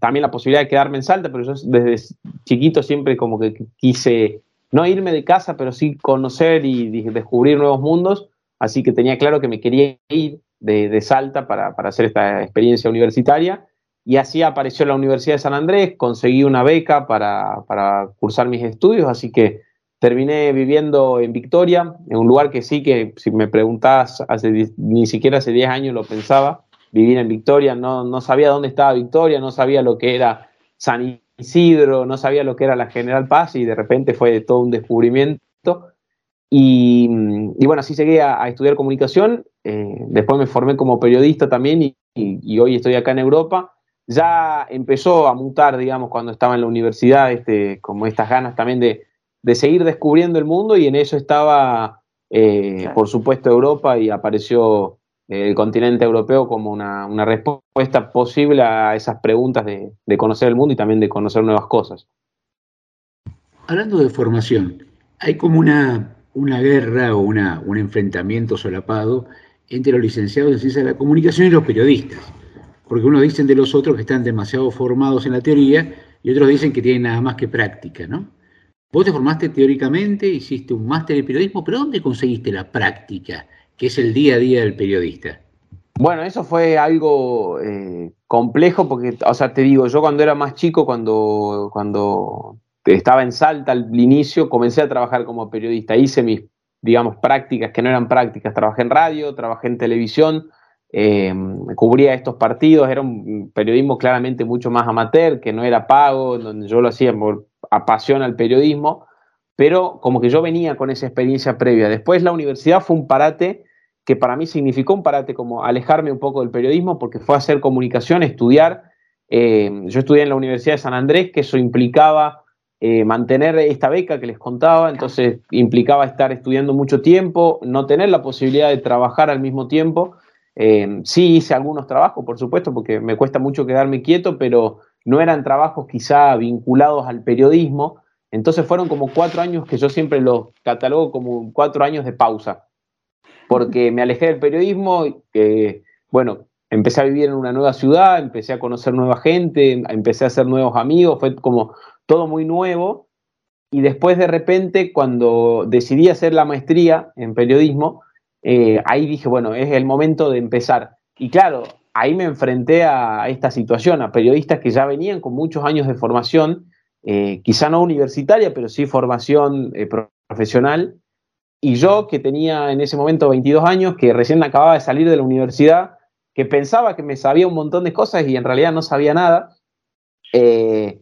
Speaker 10: también la posibilidad de quedarme en Salta, pero yo desde chiquito siempre como que quise no irme de casa, pero sí conocer y descubrir nuevos mundos, así que tenía claro que me quería ir de, Salta para, hacer esta experiencia universitaria y así apareció la Universidad de San Andrés, conseguí una beca para, cursar mis estudios, así que terminé viviendo en Victoria, en un lugar que sí que, si me preguntás, hace, ni siquiera hace 10 años lo pensaba, vivir en Victoria, no, no sabía dónde estaba Victoria, no sabía lo que era San Isidro, no sabía lo que era la General Paz y de repente fue todo un descubrimiento. Y, y bueno, así a, a estudiar comunicación, eh, después me formé como periodista también y, y, y hoy estoy acá en Europa ya empezó a mutar, digamos, cuando estaba en la universidad, este, como estas ganas también de, de seguir descubriendo el mundo y en eso estaba, eh, claro. por supuesto, Europa y apareció eh, el continente europeo como una, una, respuesta posible a esas preguntas de, de, conocer el mundo y también de conocer nuevas cosas.
Speaker 1: Hablando de formación, hay como una, una guerra o una, un enfrentamiento solapado entre los licenciados en ciencias de la comunicación y los periodistas porque unos dicen de los otros que están demasiado formados en la teoría y otros dicen que tienen nada más que práctica, ¿no? Vos te formaste teóricamente, hiciste un máster en periodismo, pero ¿dónde conseguiste la práctica, que es el día a día del periodista?
Speaker 10: Bueno, eso fue algo eh, complejo porque, o sea, te digo, yo cuando era más chico, cuando, cuando estaba en Salta al inicio, comencé a trabajar como periodista. Hice mis, digamos, prácticas que no eran prácticas. Trabajé en radio, trabajé en televisión, eh, cubría estos partidos. Era un periodismo claramente mucho más amateur, que no era pago, donde yo lo hacía por apasión al periodismo, pero como que yo venía con esa experiencia previa. Después la universidad fue un parate que para mí significó un parate como alejarme un poco del periodismo porque fue hacer comunicación, estudiar. Eh, yo estudié en la Universidad de San Andrés, que eso implicaba eh, mantener esta beca que les contaba, entonces implicaba estar estudiando mucho tiempo, no tener la posibilidad de trabajar al mismo tiempo. Eh, sí hice algunos trabajos, por supuesto, porque me cuesta mucho quedarme quieto, pero no eran trabajos quizá vinculados al periodismo. Entonces fueron como cuatro años que yo siempre los catalogo como cuatro años de pausa, porque me alejé del periodismo, y, bueno, empecé a vivir en una nueva ciudad, empecé a conocer nueva gente, empecé a hacer nuevos amigos, fue como todo muy nuevo. Y después de repente, cuando decidí hacer la maestría en periodismo, eh, ahí dije, bueno, es el momento de empezar. Y claro, ahí me enfrenté a esta situación, a periodistas que ya venían con muchos años de formación, eh, quizá no universitaria, pero sí formación eh, profesional. Y yo, que tenía en ese momento 22 años, que recién acababa de salir de la universidad, que pensaba que me sabía un montón de cosas y en realidad no sabía nada, eh,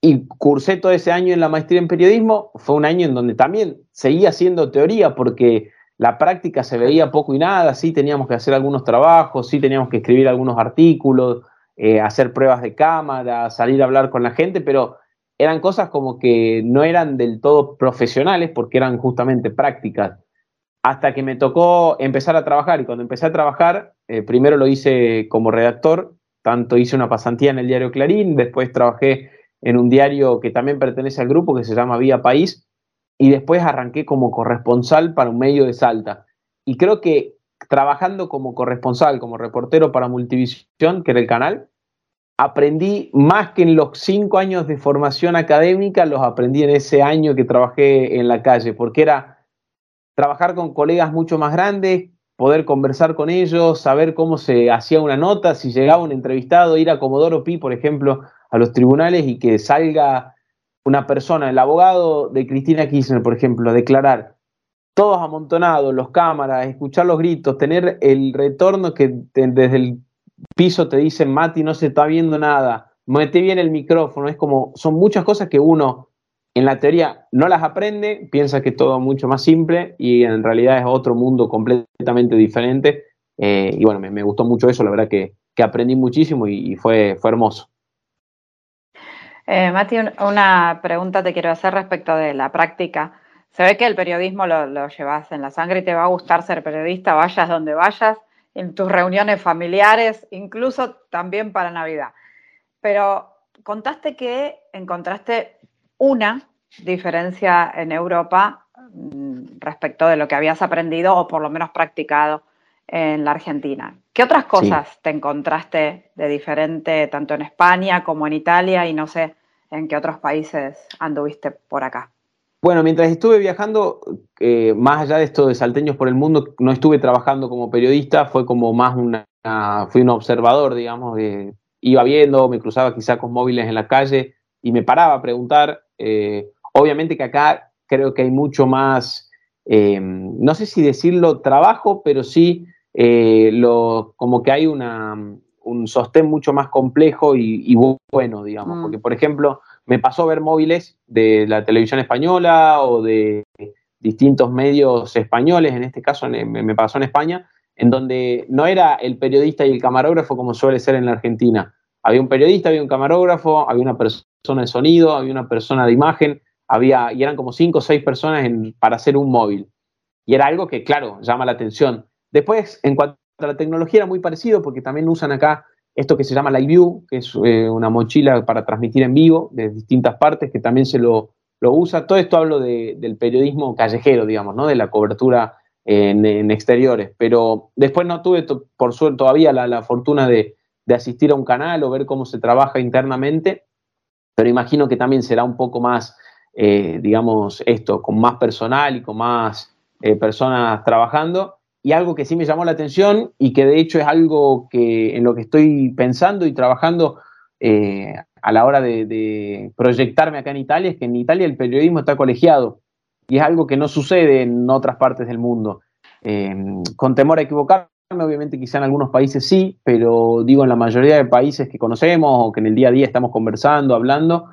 Speaker 10: y cursé todo ese año en la maestría en periodismo, fue un año en donde también seguía haciendo teoría porque la práctica se veía poco y nada, sí teníamos que hacer algunos trabajos, sí teníamos que escribir algunos artículos, eh, hacer pruebas de cámara, salir a hablar con la gente, pero eran cosas como que no eran del todo profesionales porque eran justamente prácticas. Hasta que me tocó empezar a trabajar y cuando empecé a trabajar, eh, primero lo hice como redactor, tanto hice una pasantía en el diario Clarín, después trabajé en un diario que también pertenece al grupo que se llama Vía País y después arranqué como corresponsal para un medio de Salta. Y creo que trabajando como corresponsal, como reportero para Multivisión, que era el canal, aprendí más que en los cinco años de formación académica, los aprendí en ese año que trabajé en la calle, porque era trabajar con colegas mucho más grandes, poder conversar con ellos, saber cómo se hacía una nota, si llegaba un entrevistado, ir a Comodoro Pi, por ejemplo, a los tribunales y que salga una persona, el abogado de Cristina Kirchner, por ejemplo, declarar todos amontonados, los cámaras, escuchar los gritos, tener el retorno que desde el piso te dicen, Mati, no se está viendo nada, mete bien el micrófono, es como, son muchas cosas que uno en la teoría no las aprende, piensa que es todo mucho más simple y en realidad es otro mundo completamente diferente. Eh, y bueno, me, gustó mucho eso, la verdad que, aprendí muchísimo y, fue, fue hermoso.
Speaker 11: Eh, Mati, una pregunta te quiero hacer respecto de la práctica. Se ve que el periodismo lo, llevas en la sangre y te va a gustar ser periodista, vayas donde vayas, en tus reuniones familiares, incluso también para Navidad. Pero contaste que encontraste una diferencia en Europa mm, respecto de lo que habías aprendido o por lo menos practicado en la Argentina. ¿Qué otras cosas te encontraste de diferente tanto en España como en Italia y no sé en qué otros países anduviste por acá?
Speaker 10: Bueno, mientras estuve viajando, eh, más allá de esto de salteños por el mundo, no estuve trabajando como periodista, fue como más una, fui un observador, digamos, iba viendo, me cruzaba quizá con móviles en la calle y me paraba a preguntar. Eh, obviamente que acá creo que hay mucho más, eh, no sé si decirlo trabajo, pero sí eh, lo, como que hay una, un sostén mucho más complejo y, bueno, digamos, mm. porque por ejemplo, me pasó ver móviles de la televisión española o de distintos medios españoles, en este caso me, pasó en España, en donde no era el periodista y el camarógrafo como suele ser en la Argentina. Había un periodista, había un camarógrafo, había una persona de sonido, había una persona de imagen, había, y eran como cinco o seis personas para hacer un móvil. Y era algo que, claro, llama la atención. Después, en cuanto a la tecnología, era muy parecido porque también usan acá esto que se llama Live View, que es eh, una mochila para transmitir en vivo de distintas partes, que también se lo, usa. Todo esto hablo del periodismo callejero, digamos, ¿no? de la cobertura en, exteriores. Pero después no tuve, por suerte, todavía la, fortuna de, de asistir a un canal o ver cómo se trabaja internamente, pero imagino que también será un poco más, eh, digamos, esto, con más personal y con más eh, personas trabajando. Y algo que sí me llamó la atención y que de hecho es algo que en lo que estoy pensando y trabajando eh, a la hora de, proyectarme acá en Italia, es que en Italia el periodismo está colegiado y es algo que no sucede en otras partes del mundo. con temor a equivocarme, obviamente quizá en algunos países sí, pero digo en la mayoría de países que conocemos o que en el día a día estamos conversando, hablando,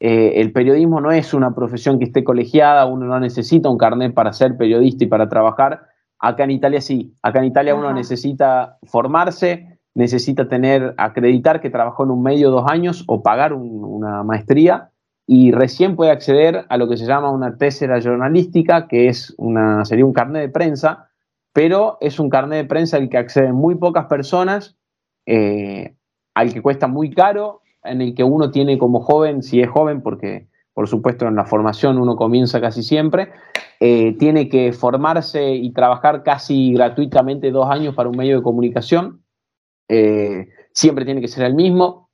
Speaker 10: eh, el periodismo no es una profesión que esté colegiada, uno no necesita un carnet para ser periodista y para trabajar. Acá en Italia sí, acá en Italia uno necesita formarse, necesita tener, acreditar que trabajó en un medio dos años o pagar un, una maestría y recién puede acceder a lo que se llama una tesera jornalística, que es una, sería un carnet de prensa, pero es un carnet de prensa al que acceden muy pocas personas, eh, al que cuesta muy caro, en el que uno tiene como joven, si es joven, porque por supuesto en la formación uno comienza casi siempre, eh, tiene que formarse y trabajar casi gratuitamente dos años para un medio de comunicación, eh, siempre tiene que ser el mismo,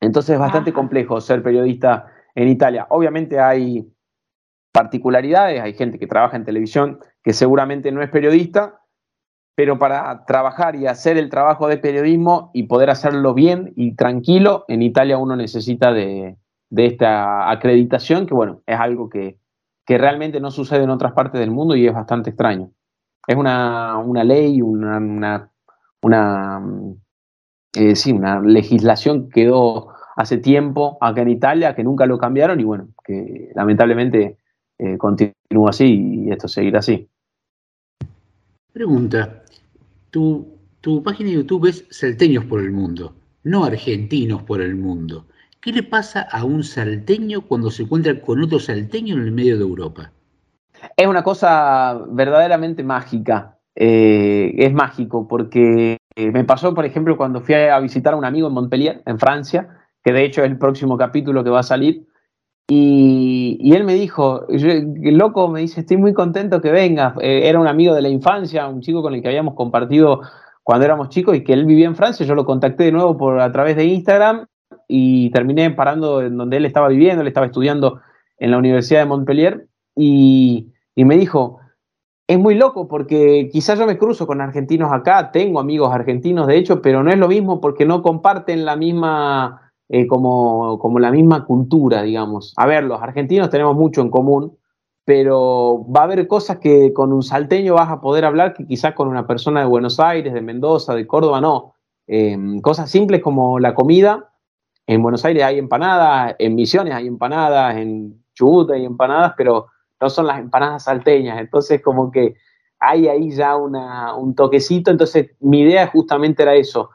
Speaker 10: entonces es bastante complejo ser periodista en Italia. Obviamente hay particularidades, hay gente que trabaja en televisión que seguramente no es periodista, pero para trabajar y hacer el trabajo de periodismo y poder hacerlo bien y tranquilo, en Italia uno necesita de, esta acreditación, que bueno, es algo que, realmente no sucede en otras partes del mundo y es bastante extraño. Es una, ley, una, una, una, eh, sí, una legislación que quedó hace tiempo acá en Italia, que nunca lo cambiaron y bueno, que lamentablemente eh, continúa así y esto seguirá así.
Speaker 1: Pregunta, tu, tu página de YouTube es Salteños por el Mundo, no Argentinos por el Mundo. ¿Qué le pasa a un salteño cuando se encuentra con otro salteño en el medio de Europa?
Speaker 10: Es una cosa verdaderamente mágica. Eh, es mágico porque eh, me pasó, por ejemplo, cuando fui a visitar a un amigo en Montpellier, en Francia, que de hecho es el próximo capítulo que va a salir. Y, él me dijo, loco me dice, estoy muy contento que vengas. Eh, era un amigo de la infancia, un chico con el que habíamos compartido cuando éramos chicos y que él vivía en Francia. Yo lo contacté de nuevo por, a través de Instagram y terminé parando en donde él estaba viviendo, él estaba estudiando en la Universidad de Montpellier y, y me dijo, es muy loco porque quizás yo me cruzo con argentinos acá, tengo amigos argentinos de hecho, pero no es lo mismo porque no comparten la misma eh, como, como la misma cultura, digamos. A ver, los argentinos tenemos mucho en común, pero va a haber cosas que con un salteño vas a poder hablar que quizás con una persona de Buenos Aires, de Mendoza, de Córdoba, no. Em, cosas simples como la comida. En Buenos Aires hay empanadas, en Misiones hay empanadas, en Chubut hay empanadas, pero no son las empanadas salteñas. Entonces, como que hay ahí ya una, un toquecito. Entonces, mi idea justamente era eso,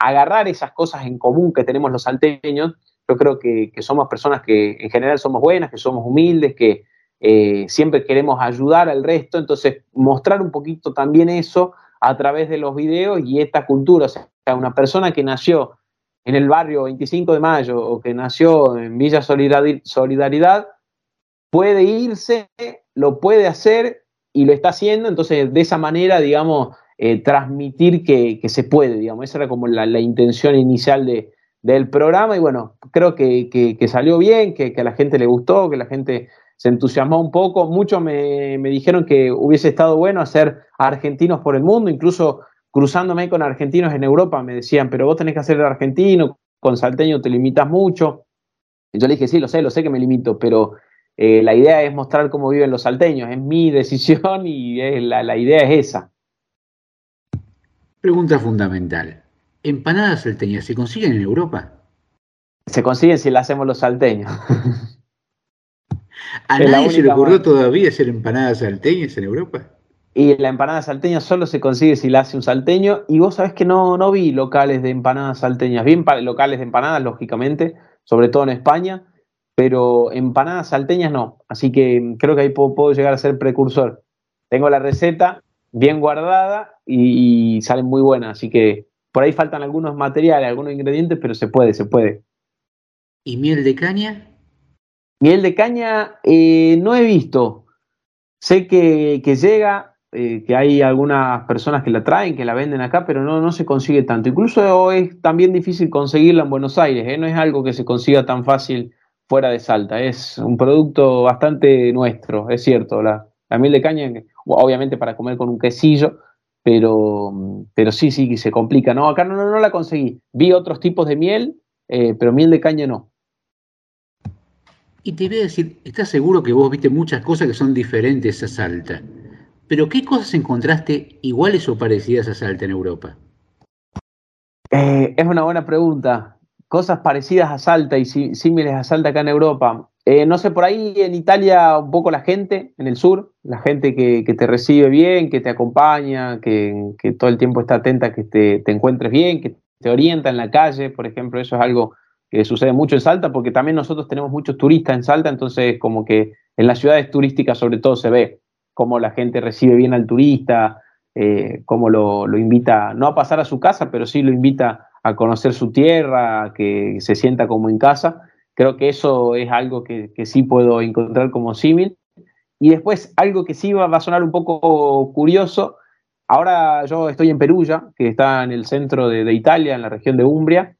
Speaker 10: agarrar esas cosas en común que tenemos los salteños, yo creo que, somos personas que en general somos buenas, que somos humildes, que eh, siempre queremos ayudar al resto, entonces mostrar un poquito también eso a través de los videos y esta cultura, o sea, una persona que nació en el barrio 25 de Mayo o que nació en Villa Solidaridad, puede irse, lo puede hacer y lo está haciendo, entonces de esa manera, digamos, eh, transmitir que, se puede, digamos. Esa era como la, intención inicial de, del programa y bueno, creo que, salió bien, que, a la gente le gustó, que la gente se entusiasmó un poco. Muchos me, dijeron que hubiese estado bueno hacer argentinos por el mundo, incluso cruzándome con argentinos en Europa me decían, pero vos tenés que hacer el argentino, con salteño te limitas mucho. Y yo le dije, sí, lo sé, lo sé que me limito, pero eh, la idea es mostrar cómo viven los salteños, es mi decisión y la, la idea es esa.
Speaker 1: Pregunta fundamental. ¿Empanadas salteñas se consiguen en Europa?
Speaker 10: Se consiguen si las hacemos los salteños.
Speaker 1: ¿A nadie se le ocurrió todavía hacer empanadas salteñas en Europa?
Speaker 10: Y la empanada salteña solo se consigue si la hace un salteño. Y vos sabés que no, no vi locales de empanadas salteñas. Vi locales de empanadas, lógicamente, sobre todo en España. Pero empanadas salteñas no. Así que creo que ahí puedo llegar a ser precursor. Tengo la receta, bien guardada y, salen muy buenas. Así que por ahí faltan algunos materiales, algunos ingredientes, pero se puede, se puede.
Speaker 1: ¿Y miel de caña?
Speaker 10: Miel de caña eh, no he visto. Sé que, llega, eh, que hay algunas personas que la traen, que la venden acá, pero no, no se consigue tanto. Incluso es también difícil conseguirla en Buenos Aires, ¿eh? no es algo que se consiga tan fácil fuera de Salta, es un producto bastante nuestro, es cierto, la, miel de caña, obviamente para comer con un quesillo, pero, pero sí, sí, se complica. No, acá no, no, la conseguí. Vi otros tipos de miel, eh, pero miel de caña no.
Speaker 1: Y te voy a decir, estás seguro que vos viste muchas cosas que son diferentes a Salta, pero ¿qué cosas encontraste iguales o parecidas a Salta en Europa?
Speaker 10: Eh, es una buena pregunta. Cosas parecidas a Salta y similares a Salta acá en Europa. Eh, no sé, por ahí en Italia un poco la gente, en el sur, la gente que, te recibe bien, que te acompaña, que, todo el tiempo está atenta que te, encuentres bien, que te orienta en la calle, por ejemplo, eso es algo que sucede mucho en Salta, porque también nosotros tenemos muchos turistas en Salta, entonces como que en las ciudades turísticas sobre todo se ve cómo la gente recibe bien al turista, eh, cómo lo, lo, invita, no a pasar a su casa, pero sí lo invita a conocer su tierra, que se sienta como en casa. Creo que eso es algo que, sí puedo encontrar como símil. Y después, algo que sí va, a sonar un poco curioso. Ahora yo estoy en Perugia, que está en el centro de, Italia, en la región de Umbria,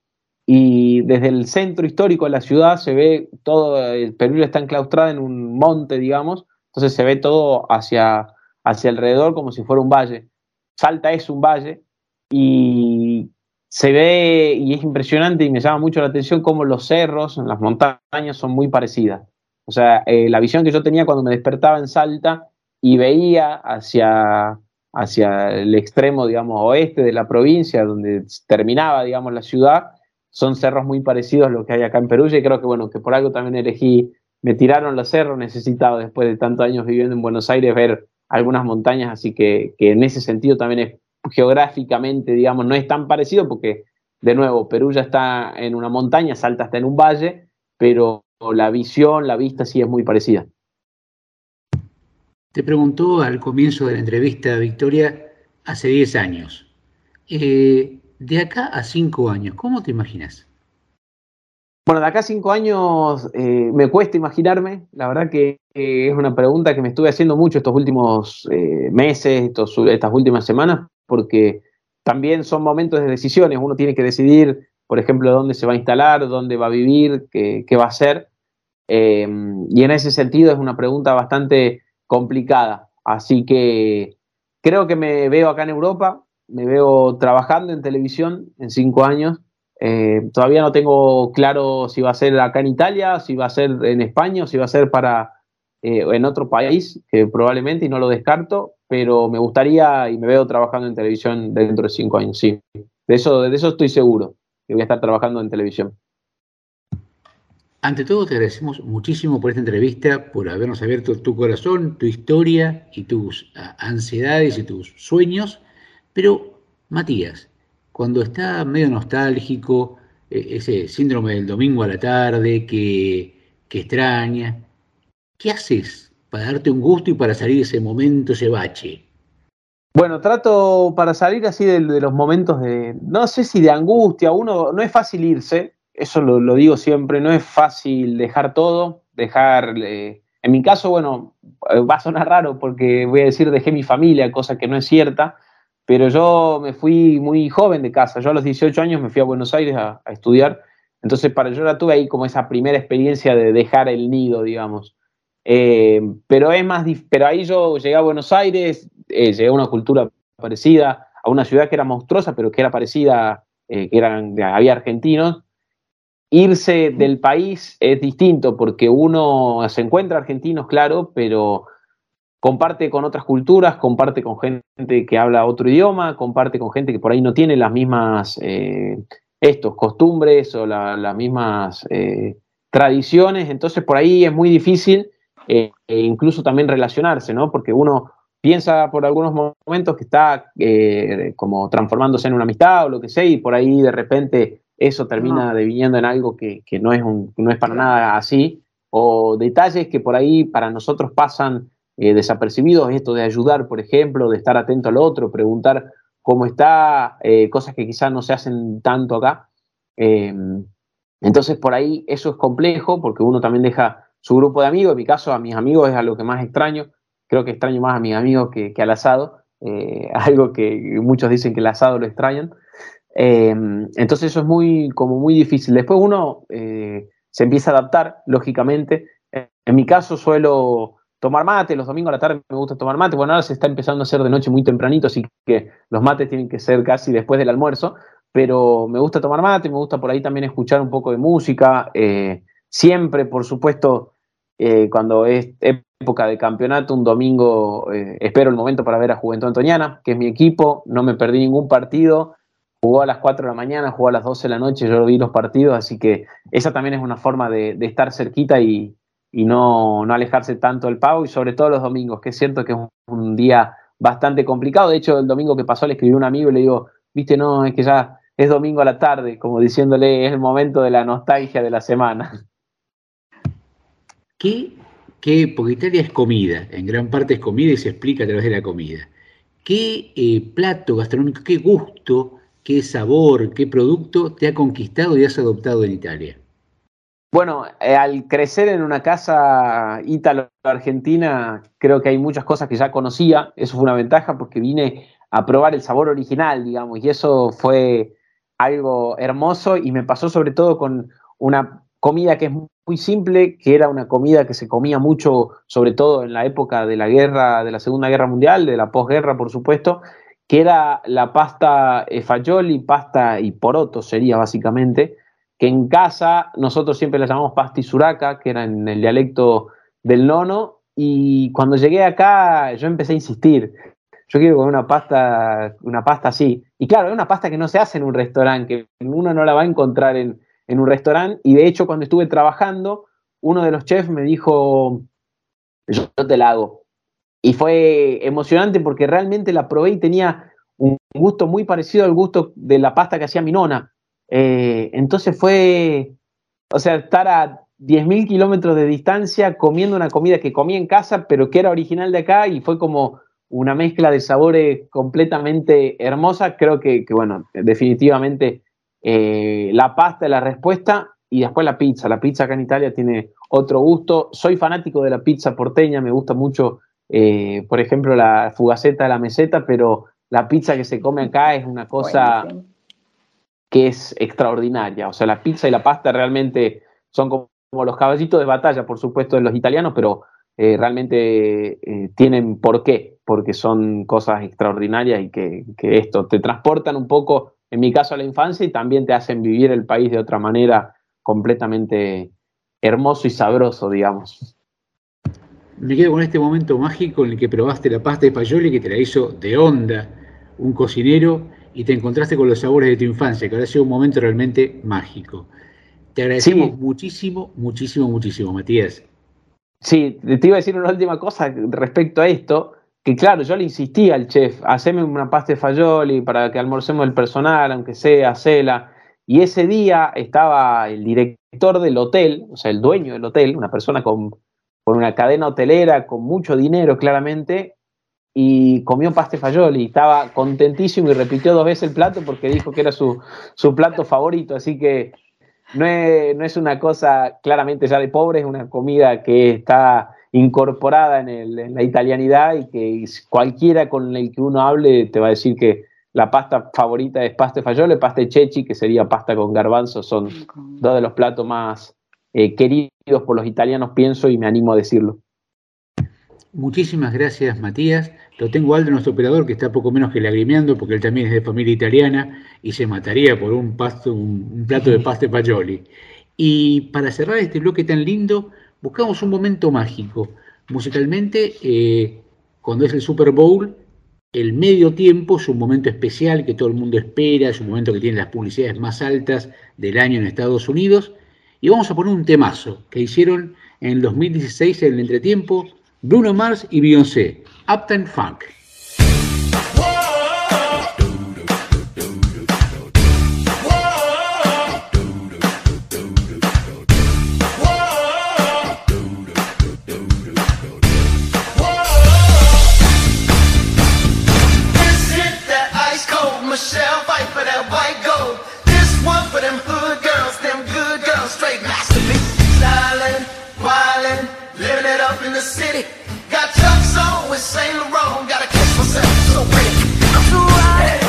Speaker 10: y desde el centro histórico de la ciudad se ve todo, Perugia está enclaustrada en un monte, digamos, entonces se ve todo hacia, hacia alrededor como si fuera un valle. Salta es un valle y se ve y es impresionante y me llama mucho la atención cómo los cerros, las montañas son muy parecidas. O sea, eh, la visión que yo tenía cuando me despertaba en Salta y veía hacia, hacia el extremo, digamos, oeste de la provincia, donde terminaba, digamos, la ciudad, son cerros muy parecidos a los que hay acá en Perú y creo que, bueno, que por algo también elegí, me tiraron los cerros, necesitaba después de tantos años viviendo en Buenos Aires ver algunas montañas, así que, en ese sentido también es geográficamente, digamos, no es tan parecido porque, de nuevo, Perú ya está en una montaña, Salta está en un valle, pero la visión, la vista sí es muy parecida.
Speaker 1: Te preguntó al comienzo de la entrevista, Victoria, hace 10 años. Eh, de acá a 5 años, ¿cómo te imaginas?
Speaker 10: Bueno, de acá 5 años eh, me cuesta imaginarme. La verdad que es una pregunta que me estuve haciendo mucho estos últimos eh, meses, estos, estas últimas semanas, porque también son momentos de decisiones. Uno tiene que decidir, por ejemplo, dónde se va a instalar, dónde va a vivir, qué, va a hacer. Em, y en ese sentido es una pregunta bastante complicada. Así que creo que me veo acá en Europa, me veo trabajando en televisión en cinco años. Eh, todavía no tengo claro si va a ser acá en Italia, si va a ser en España si va a ser para eh, en otro país, que probablemente, y no lo descarto, pero me gustaría y me veo trabajando en televisión dentro de cinco años, sí. De eso, de eso estoy seguro, que voy a estar trabajando en televisión.
Speaker 1: Ante todo, te agradecemos muchísimo por esta entrevista, por habernos abierto tu corazón, tu historia y tus ah, ansiedades y tus sueños. Pero, Matías, cuando está medio nostálgico, e, ese síndrome del domingo a la tarde que, que extraña, ¿qué haces para darte un gusto y para salir de ese momento, ese bache?
Speaker 10: Bueno, trato para salir así de, los momentos de, no sé si de angustia, uno no es fácil irse, eso lo, digo siempre, no es fácil dejar todo, dejar, en mi caso, bueno, va a sonar raro porque voy a decir dejé mi familia, cosa que no es cierta, pero yo me fui muy joven de casa, yo a los 18 años me fui a Buenos Aires a, estudiar, entonces para yo la tuve ahí como esa primera experiencia de dejar el nido, digamos. Eh, pero es más, pero ahí yo llegué a Buenos Aires, eh, llegué a una cultura parecida, a una ciudad que era monstruosa, pero que era parecida, eh, que eran, había argentinos. Irse del país es distinto porque uno se encuentra argentinos, claro, pero comparte con otras culturas, comparte con gente que habla otro idioma, comparte con gente que por ahí no tiene las mismas estos costumbres o las mismas tradiciones, entonces por ahí es muy difícil eh, e incluso también relacionarse, ¿no? Porque uno piensa por algunos momentos que está eh, como transformándose en una amistad o lo que sea, y por ahí de repente eso termina deviniendo en algo que, no, es no es para nada así, o detalles que por ahí para nosotros pasan eh, desapercibidos, esto de ayudar, por ejemplo, de estar atento al otro, preguntar cómo está, cosas que quizás no se hacen tanto acá. entonces por ahí eso es complejo porque uno también deja su grupo de amigos, en mi caso a mis amigos es a lo que más extraño, creo que extraño más a mis amigos que, que al asado, eh, algo que muchos dicen que el asado lo extrañan. Eh, entonces eso es muy, como muy difícil. Después uno eh, se empieza a adaptar, lógicamente. En mi caso suelo tomar mate, los domingos a la tarde me gusta tomar mate. Bueno, ahora se está empezando a hacer de noche muy tempranito, así que los mates tienen que ser casi después del almuerzo. Pero me gusta tomar mate, me gusta por ahí también escuchar un poco de música. siempre, por supuesto, cuando es época de campeonato, un domingo espero el momento para ver a Juventud Antoniana, que es mi equipo. No me perdí ningún partido jugó a las 4 de la mañana, jugó a las 12 de la noche, yo vi los partidos, así que esa también es una forma de, estar cerquita y, no, alejarse tanto del pavo, y sobre todo los domingos, que es cierto que es un, día bastante complicado. De hecho, el domingo que pasó le escribí a un amigo y le digo, viste, no, es que ya es domingo a la tarde, como diciéndole, es el momento de la nostalgia de la semana.
Speaker 1: ¿Qué, qué porque Italia es comida, en gran parte es comida y se explica a través de la comida. ¿Qué eh, plato gastronómico, qué gusto qué sabor, qué producto te ha conquistado y has adoptado en Italia?
Speaker 10: Bueno, eh, al crecer en una casa ítalo-argentina, creo que hay muchas cosas que ya conocía. Eso fue una ventaja porque vine a probar el sabor original, digamos, y eso fue algo hermoso y me pasó sobre todo con una comida que es muy simple, que era una comida que se comía mucho, sobre todo en la época de la guerra, de la Segunda Guerra Mundial, de la posguerra, por supuesto, que era la pasta eh, fagioli, pasta y poroto sería básicamente, que en casa nosotros siempre la llamamos pasta y suraca, que era en el dialecto del nono, y cuando llegué acá yo empecé a insistir, yo quiero comer una pasta, una pasta así, y claro, es una pasta que no se hace en un restaurante, que uno no la va a encontrar en, en un restaurante, y de hecho cuando estuve trabajando, uno de los chefs me dijo, yo te la hago, y fue emocionante porque realmente la probé y tenía un gusto muy parecido al gusto de la pasta que hacía mi nona. Eh, entonces fue, o sea, estar a 10.000 kilómetros de distancia comiendo una comida que comía en casa, pero que era original de acá y fue como una mezcla de sabores completamente hermosa. Creo que, bueno, definitivamente eh, la pasta es la respuesta y después la pizza. La pizza acá en Italia tiene otro gusto. Soy fanático de la pizza porteña, me gusta mucho eh, por ejemplo, la fugaceta de la meseta, pero la pizza que se come acá es una cosa que es extraordinaria. O sea, la pizza y la pasta realmente son como, los caballitos de batalla, por supuesto, de los italianos, pero eh, realmente eh, tienen por qué, porque son cosas extraordinarias y que, que, esto te transportan un poco, en mi caso, a la infancia y también te hacen vivir el país de otra manera completamente hermoso y sabroso, digamos
Speaker 1: me quedo con este momento mágico en el que probaste la pasta de payoli que te la hizo de onda un cocinero y te encontraste con los sabores de tu infancia, que ahora ha sido un momento realmente mágico. Te agradecemos muchísimo, muchísimo, muchísimo, Matías.
Speaker 10: Sí, te iba a decir una última cosa respecto a esto, que claro, yo le insistí al chef, haceme una pasta de fajoli para que almorcemos el personal, aunque sea, cela. Y ese día estaba el director del hotel, o sea, el dueño del hotel, una persona con con una cadena hotelera con mucho dinero claramente y comió paste y Estaba contentísimo y repitió dos veces el plato porque dijo que era su, plato favorito. Así que no es, no es, una cosa claramente ya de pobre, es una comida que está incorporada en, en, la italianidad y que cualquiera con el que uno hable te va a decir que la pasta favorita es pasta fagioli, pasta chechi, que sería pasta con garbanzo, son dos de los platos más eh, queridos por los italianos, pienso y me animo a decirlo.
Speaker 1: Muchísimas gracias, Matías. Lo tengo Aldo, nuestro operador, que está poco menos que lagrimeando porque él también es de familia italiana y se mataría por un, pasto, un, plato de pasta pajoli. Y para cerrar este bloque tan lindo, buscamos un momento mágico. Musicalmente, eh, cuando es el Super Bowl, el medio tiempo es un momento especial que todo el mundo espera, es un momento que tiene las publicidades más altas del año en Estados Unidos y vamos a poner un temazo que hicieron en el 2016 en el entretiempo Bruno Mars y Beyoncé, Uptown Funk.
Speaker 12: Saint Laurent, gotta catch myself. So wait, I'm too hot.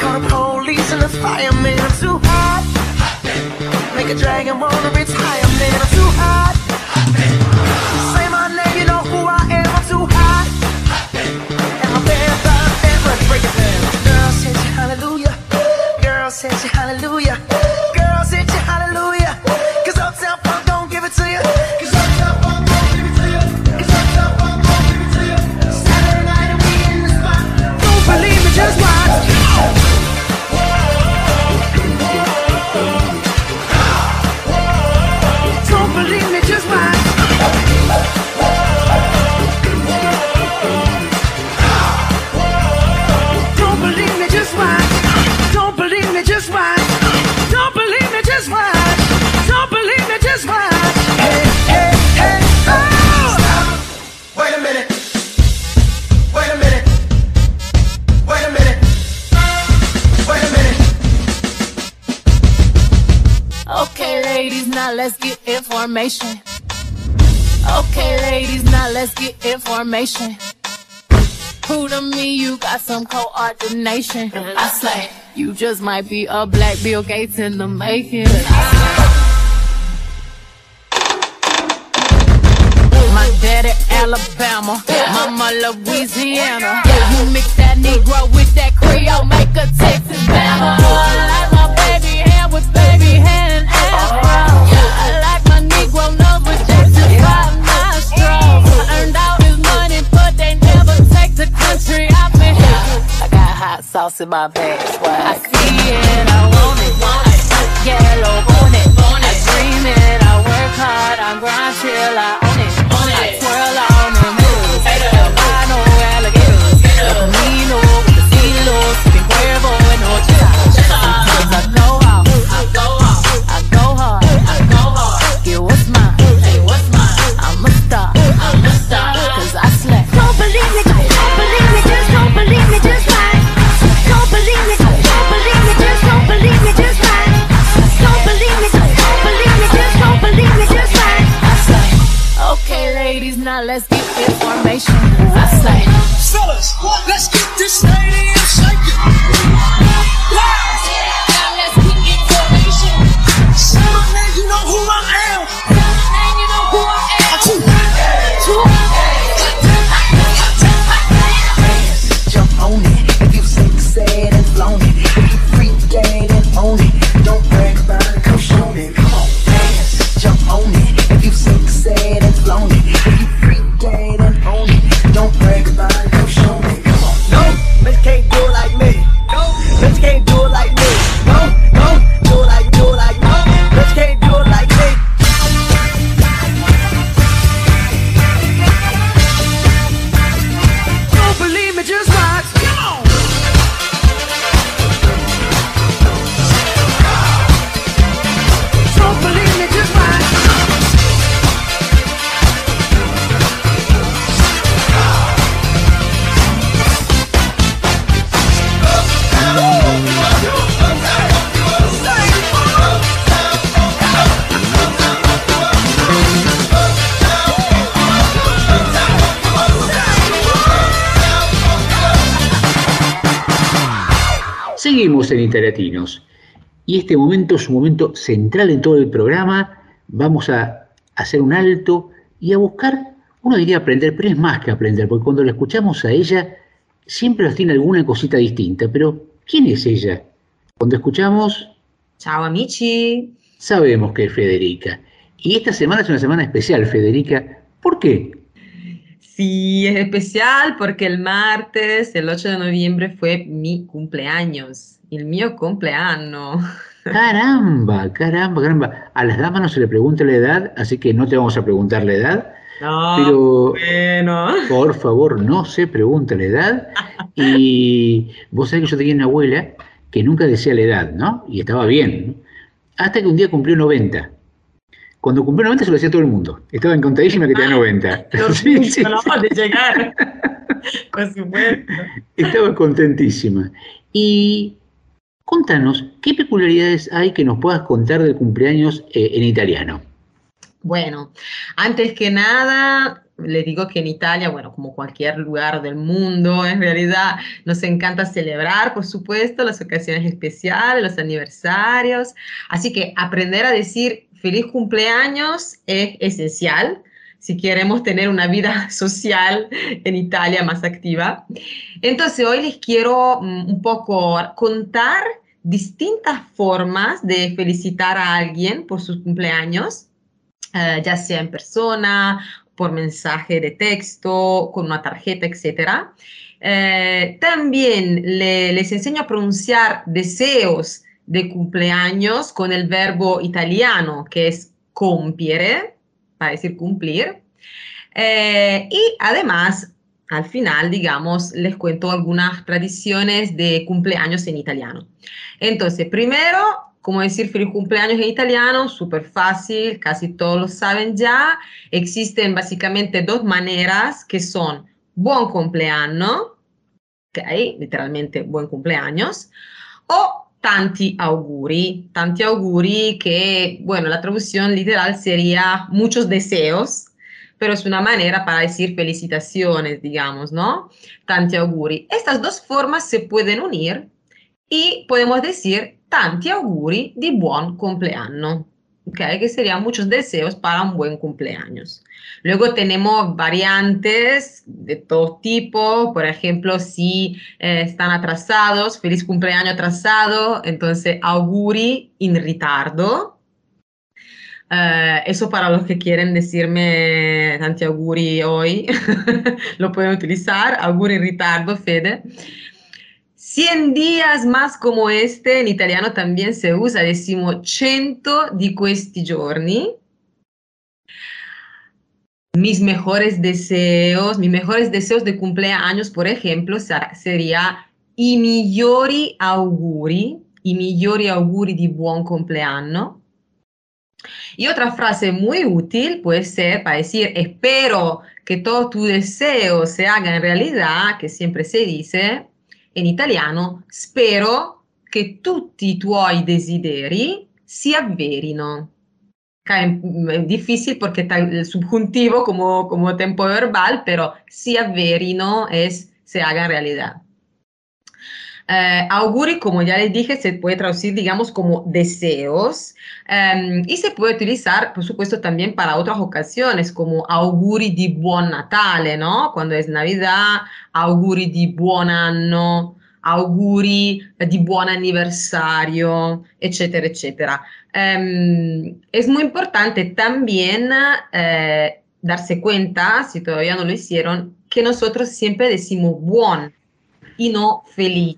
Speaker 12: Call the police and the fireman. I'm too hot. hot Make a dragon wanna retire, man. I'm too hot. Say my name, you know who I am. I'm too hot. And. Let's break it down. Girl, you hallelujah. Girl, you hallelujah.
Speaker 13: Now let's get information. Okay, ladies, now let's get information. Who to me, you got some coordination. I say, you just might be a black Bill Gates in the making. My daddy Alabama, mama Louisiana. Yeah, you mix that Negro with that Creole, make a Texas Bama. I like my baby hair with baby hair and afro. Got hot sauce in my bag. I see it, I want it. I put yellow on it. I dream it, I work hard, I grind till I own it. I twirl on them hills. Albino alligators. El Camino with the silos. Sipping Cuervo and Horchata. Sometimes I go out. I go out. Now let's get information. I say,
Speaker 12: Fellas, let's get this stadium
Speaker 1: Seguimos en Interlatinos. Y este momento es un momento central en todo el programa. Vamos a hacer un alto y a buscar, uno diría aprender, pero es más que aprender, porque cuando la escuchamos a ella, siempre nos tiene alguna cosita distinta. Pero, ¿quién es ella? Cuando escuchamos,
Speaker 14: Ciao amici.
Speaker 1: sabemos que es Federica. Y esta semana es una semana especial, Federica. ¿Por qué?
Speaker 14: Sí, es especial porque el martes, el 8 de noviembre, fue mi cumpleaños. El mío cumpleaños.
Speaker 1: Caramba, caramba, caramba. A las damas no se le pregunta la edad, así que no te vamos a preguntar la edad.
Speaker 14: No,
Speaker 1: Pero,
Speaker 14: bueno.
Speaker 1: por favor, no se pregunta la edad. Y vos sabés que yo tenía una abuela que nunca decía la edad, ¿no? Y estaba bien. Hasta que un día cumplió 90. Cuando cumplió 90 se lo decía a todo el mundo. Estaba encantadísima que tenía 90. Sí, sí,
Speaker 14: Acabamos de llegar. Por supuesto.
Speaker 1: Estaba contentísima. Y contanos, ¿qué peculiaridades hay que nos puedas contar del cumpleaños eh, en italiano?
Speaker 14: Bueno, antes que nada, le digo que en Italia, bueno, como cualquier lugar del mundo, en realidad nos encanta celebrar, por supuesto, las ocasiones especiales, los aniversarios. Así que aprender a decir feliz cumpleaños es esencial si queremos tener una vida social en Italia más activa. Entonces, hoy les quiero mm, un poco contar distintas formas de felicitar a alguien por sus cumpleaños, eh, ya sea en persona, por mensaje de texto, con una tarjeta, etc. Eh, también le- les enseño a pronunciar deseos de cumpleaños con el verbo italiano, que es compiere, para decir cumplir. Eh, y además, al final, digamos, les cuento algunas tradiciones de cumpleaños en italiano. Entonces, primero, cómo decir feliz cumpleaños en italiano, súper fácil, casi todos lo saben ya. Existen básicamente dos maneras que son buon compleanno, ok, literalmente buen cumpleaños, o tanti auguri. Tanti auguri que, bueno, la traducción literal sería muchos deseos, pero es una manera para decir felicitaciones, digamos, ¿no? Tanti auguri. Estas dos formas se pueden unir y podemos decir tanti auguri di buon compleanno, ¿ok? Que serían muchos deseos para un buen cumpleaños. Luego tenemos variantes de todo tipo, por ejemplo, si eh, están atrasados, feliz cumpleaños atrasado, entonces auguri in ritardo. Eh, eso para los que quieren decirme tanti auguri hoy, lo pueden utilizar, auguri in ritardo, Fede. 100 días más como este, en italiano también se usa, decimos 100 di questi giorni. Mis mejores deseos, mis mejores deseos de cumpleaños, por ejemplo, sería i migliori auguri, i migliori auguri di buon compleanno. Y otra frase muy útil puede ser para decir, espero que todos tus deseos se hagan realidad, que siempre se dice en italiano, spero che tutti i tuoi desideri si avverino. Es es difícil porque está el subjuntivo como, como tiempo verbal, pero si avverino es se haga realidad. Eh, auguri, como ya les dije, se puede traducir, digamos, como deseos em, y se puede utilizar, por supuesto, también para otras ocasiones, como auguri di buon Natale, ¿no? Cuando es Navidad, auguri di buon anno, auguri di buon anniversario, etcétera, etcétera. Em, es muy importante también eh, darse cuenta, si todavía no lo hicieron, que nosotros siempre decimos buon y no feliz.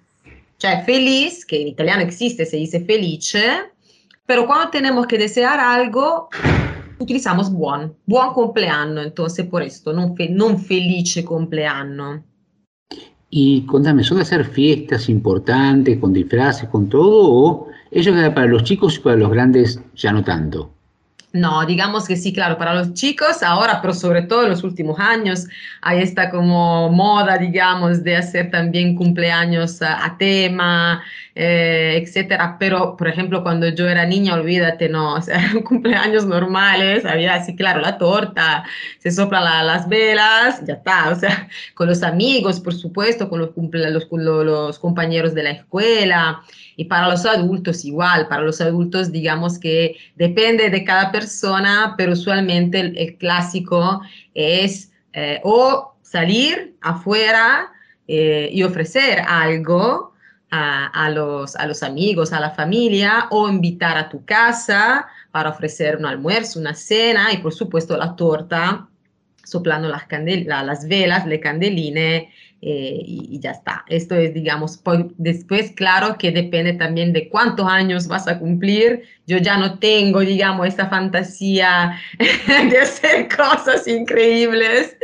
Speaker 14: Cioè feliz, que en italiano existe, se dice felice, pero cuando tenemos que desear algo, utilizamos buon, buon compleanno, entonces por esto, non, fe- non felice compleanno.
Speaker 1: Y contame, ¿son de hacer fiestas importantes, con disfraces, con todo? ¿O eso queda para los chicos y para los grandes ya no tanto?
Speaker 14: No, digamos que sí, claro, para los chicos ahora, pero sobre todo en los últimos años, hay esta como moda, digamos, de hacer también cumpleaños a, a tema, eh, etcétera. Pero, por ejemplo, cuando yo era niña, olvídate, no, o sea, cumpleaños normales, había así, claro, la torta, se soplan la- las velas, ya está, o sea, con los amigos, por supuesto, con los, los, los compañeros de la escuela. Y para los adultos igual, para los adultos digamos que depende de cada persona, pero usualmente el, el clásico es eh, o salir afuera eh, y ofrecer algo a, los, a los amigos, a la familia, o invitar a tu casa para ofrecer un almuerzo, una cena y por supuesto la torta soplando las, las velas, le candeline eh, y, ya está. Esto es, digamos, después, claro que depende también de cuántos años vas a cumplir. Yo ya no tengo, digamos, esa fantasía de hacer cosas increíbles.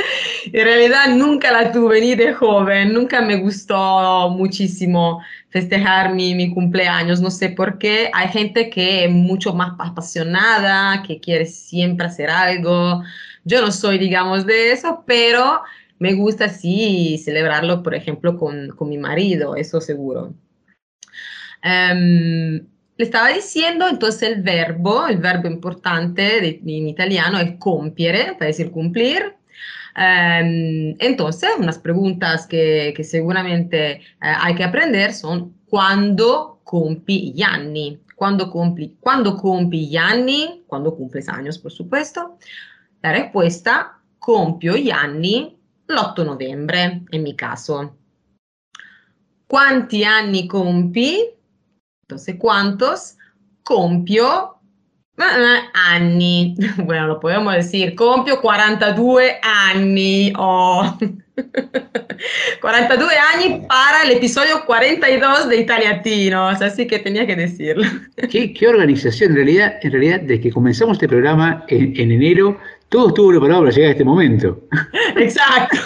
Speaker 14: En realidad nunca la tuve ni de joven, nunca me gustó muchísimo festejar mi, mi cumpleaños, no sé por qué. Hay gente que es mucho más apasionada, que quiere siempre hacer algo. Yo no soy, digamos, de eso, pero me gusta sí celebrarlo, por ejemplo, con, con mi marido, eso seguro. Em, le estaba diciendo, entonces el verbo, el verbo importante en italiano es compiere, para decir cumplir. Em, entonces, unas preguntas que, que seguramente eh, hay que aprender son ¿cuándo compi gli anni? ¿Cuándo compi, ¿Cuándo compi gli anni? Cuando cumples años, por supuesto. La respuesta, compio gli anni l'8 novembre, en mi caso. ¿Quanti anni compi? Entonces, ¿cuántos? Compio anni. Bueno, lo podemos decir, compio 42 anni. Oh. 42 años para el episodio 42 de Italiatinos, así que tenía que decirlo.
Speaker 1: ¿Qué, qué organización? En realidad, en realidad, desde que comenzamos este programa en, en enero, todo estuvo preparado para llegar a este momento.
Speaker 14: Exacto.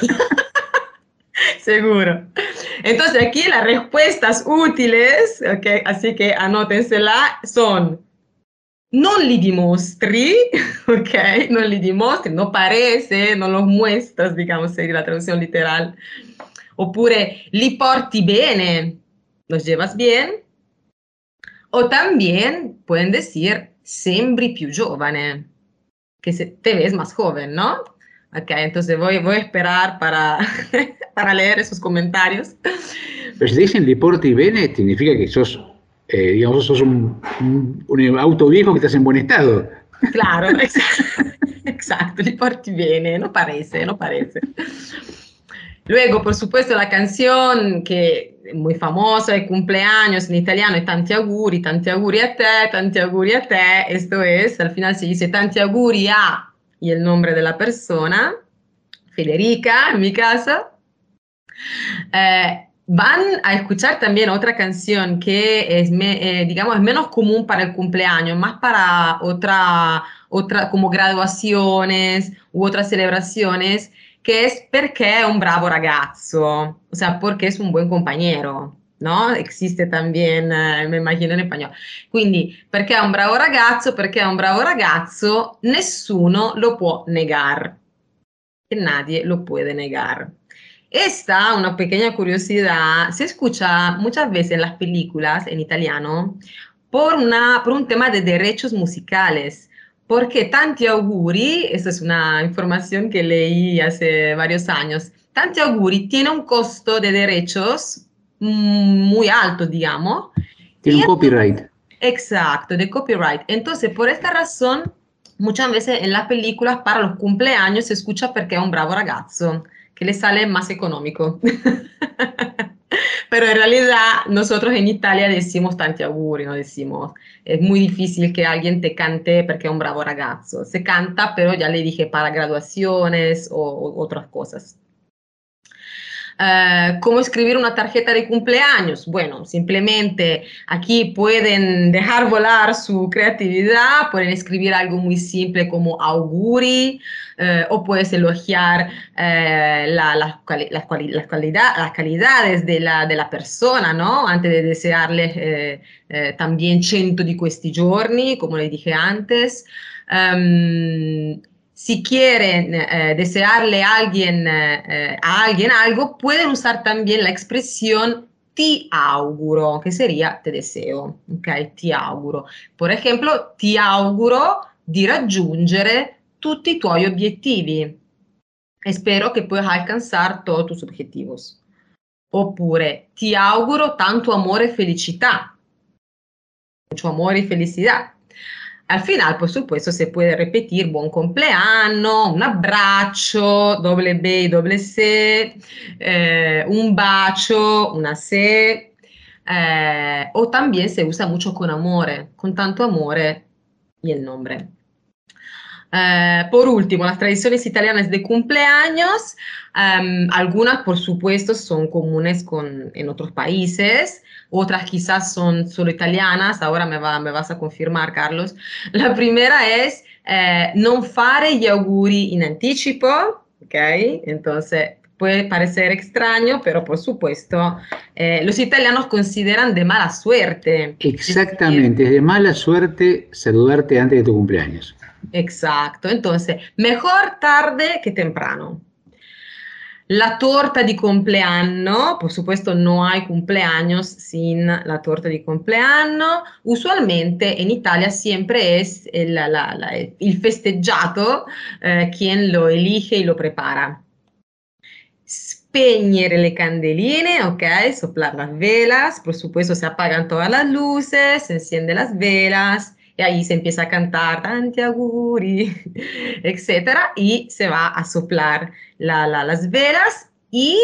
Speaker 14: Seguro. Entonces aquí las respuestas útiles, okay, así que anótensela, son non li dimostri, ok, non li dimostri, no parece, no los muestras, digamos, sería la traducción literal. Oppure li porti bene, los llevas bien. O también pueden decir sembri più giovane, que se, te ves más joven, ¿no? Ok, entonces voy, a esperar para, para leer esos comentarios.
Speaker 1: Pero si dicen deporte bene, significa que sos, eh, digamos, sos un, un, un auto viejo que estás en buen estado.
Speaker 14: Claro, exacto, li porti bene, no parece, no parece. Luego, por supuesto, la canción que es muy famosa de cumpleaños en italiano es Tanti auguri, tanti auguri a te, tanti auguri a te. Esto es, al final se dice tanti auguri a y el nombre de la persona, Federica, en mi caso. Eh, van a escuchar también otra canción que es, eh, digamos, es menos común para el cumpleaños, más para otra, otra, como graduaciones u otras celebraciones, che è perché è un bravo ragazzo, o sea, porque es un buen compañero, ¿no? Existe también, eh, me immagino in spagnolo. Quindi, perché è un bravo ragazzo, perché è un bravo ragazzo, nessuno lo può negar. Que nadie lo puede negar. Esta, una pequeña curiosidad, se escucha muchas veces en las películas en italiano por, una, por un tema de derechos musicales. Porque tanti auguri, esta es una información que leí hace varios años, tanti auguri tiene un costo de derechos muy alto, digamos.
Speaker 1: Tiene un copyright.
Speaker 14: Exacto, de copyright. Entonces, por esta razón, muchas veces en las películas para los cumpleaños se escucha porque es un bravo ragazzo, que le sale más económico. Pero en realidad nosotros en Italia decimos tanti auguri, no decimos, es muy difícil que alguien te cante porque es un bravo ragazzo. Se canta, pero ya le dije para graduaciones o, o otras cosas. Uh, ¿Cómo escribir una tarjeta de cumpleaños? Bueno, simplemente aquí pueden dejar volar su creatividad, pueden escribir algo muy simple como auguri uh, o puedes elogiar la, las, calidades de la, de persona, ¿no? Antes de desearle también 100 di questi giorni, como le dije antes. Um, si quieren eh, desearle a alguien, eh, a alguien algo, pueden usar también la expresión ti auguro, che sería te deseo, ok? Ti auguro. Per esempio, ti auguro di raggiungere tutti i tuoi obiettivi e spero che puedas alcanzar todos tus objetivos. Oppure, ti auguro tanto amore e felicità, mucho amor y felicidad. Al final, por supuesto, se puede repetir buon compleanno, un abbraccio, doble B doble C, eh, un bacio, una C, eh, o también se usa mucho con amore, con tanto amore y el nombre. Eh, por último, las tradiciones italianas de cumpleaños, um, algunas por supuesto son comunes con, en otros países, otras quizás son solo italianas, ahora me, va, me vas a confirmar, Carlos. La primera es eh, non fare gli auguri in anticipo, ¿ok? Entonces, puede parecer extraño, pero por supuesto, eh, los italianos consideran de mala suerte.
Speaker 1: Exactamente, es de mala suerte saludarte antes de tu cumpleaños.
Speaker 14: Exacto, entonces, mejor tarde que temprano. La torta di compleanno, por supuesto no hay cumpleaños sin la torta di compleanno, usualmente en Italia siempre es el, la, la, el festeggiato eh, quien lo elige y lo prepara. spegnere le candeline, ok, soplar las velas, por supuesto se apagan todas las luces, se encienden las velas y ahí se empieza a cantar tanti auguri, etcétera, y se va a soplar la- la- las velas y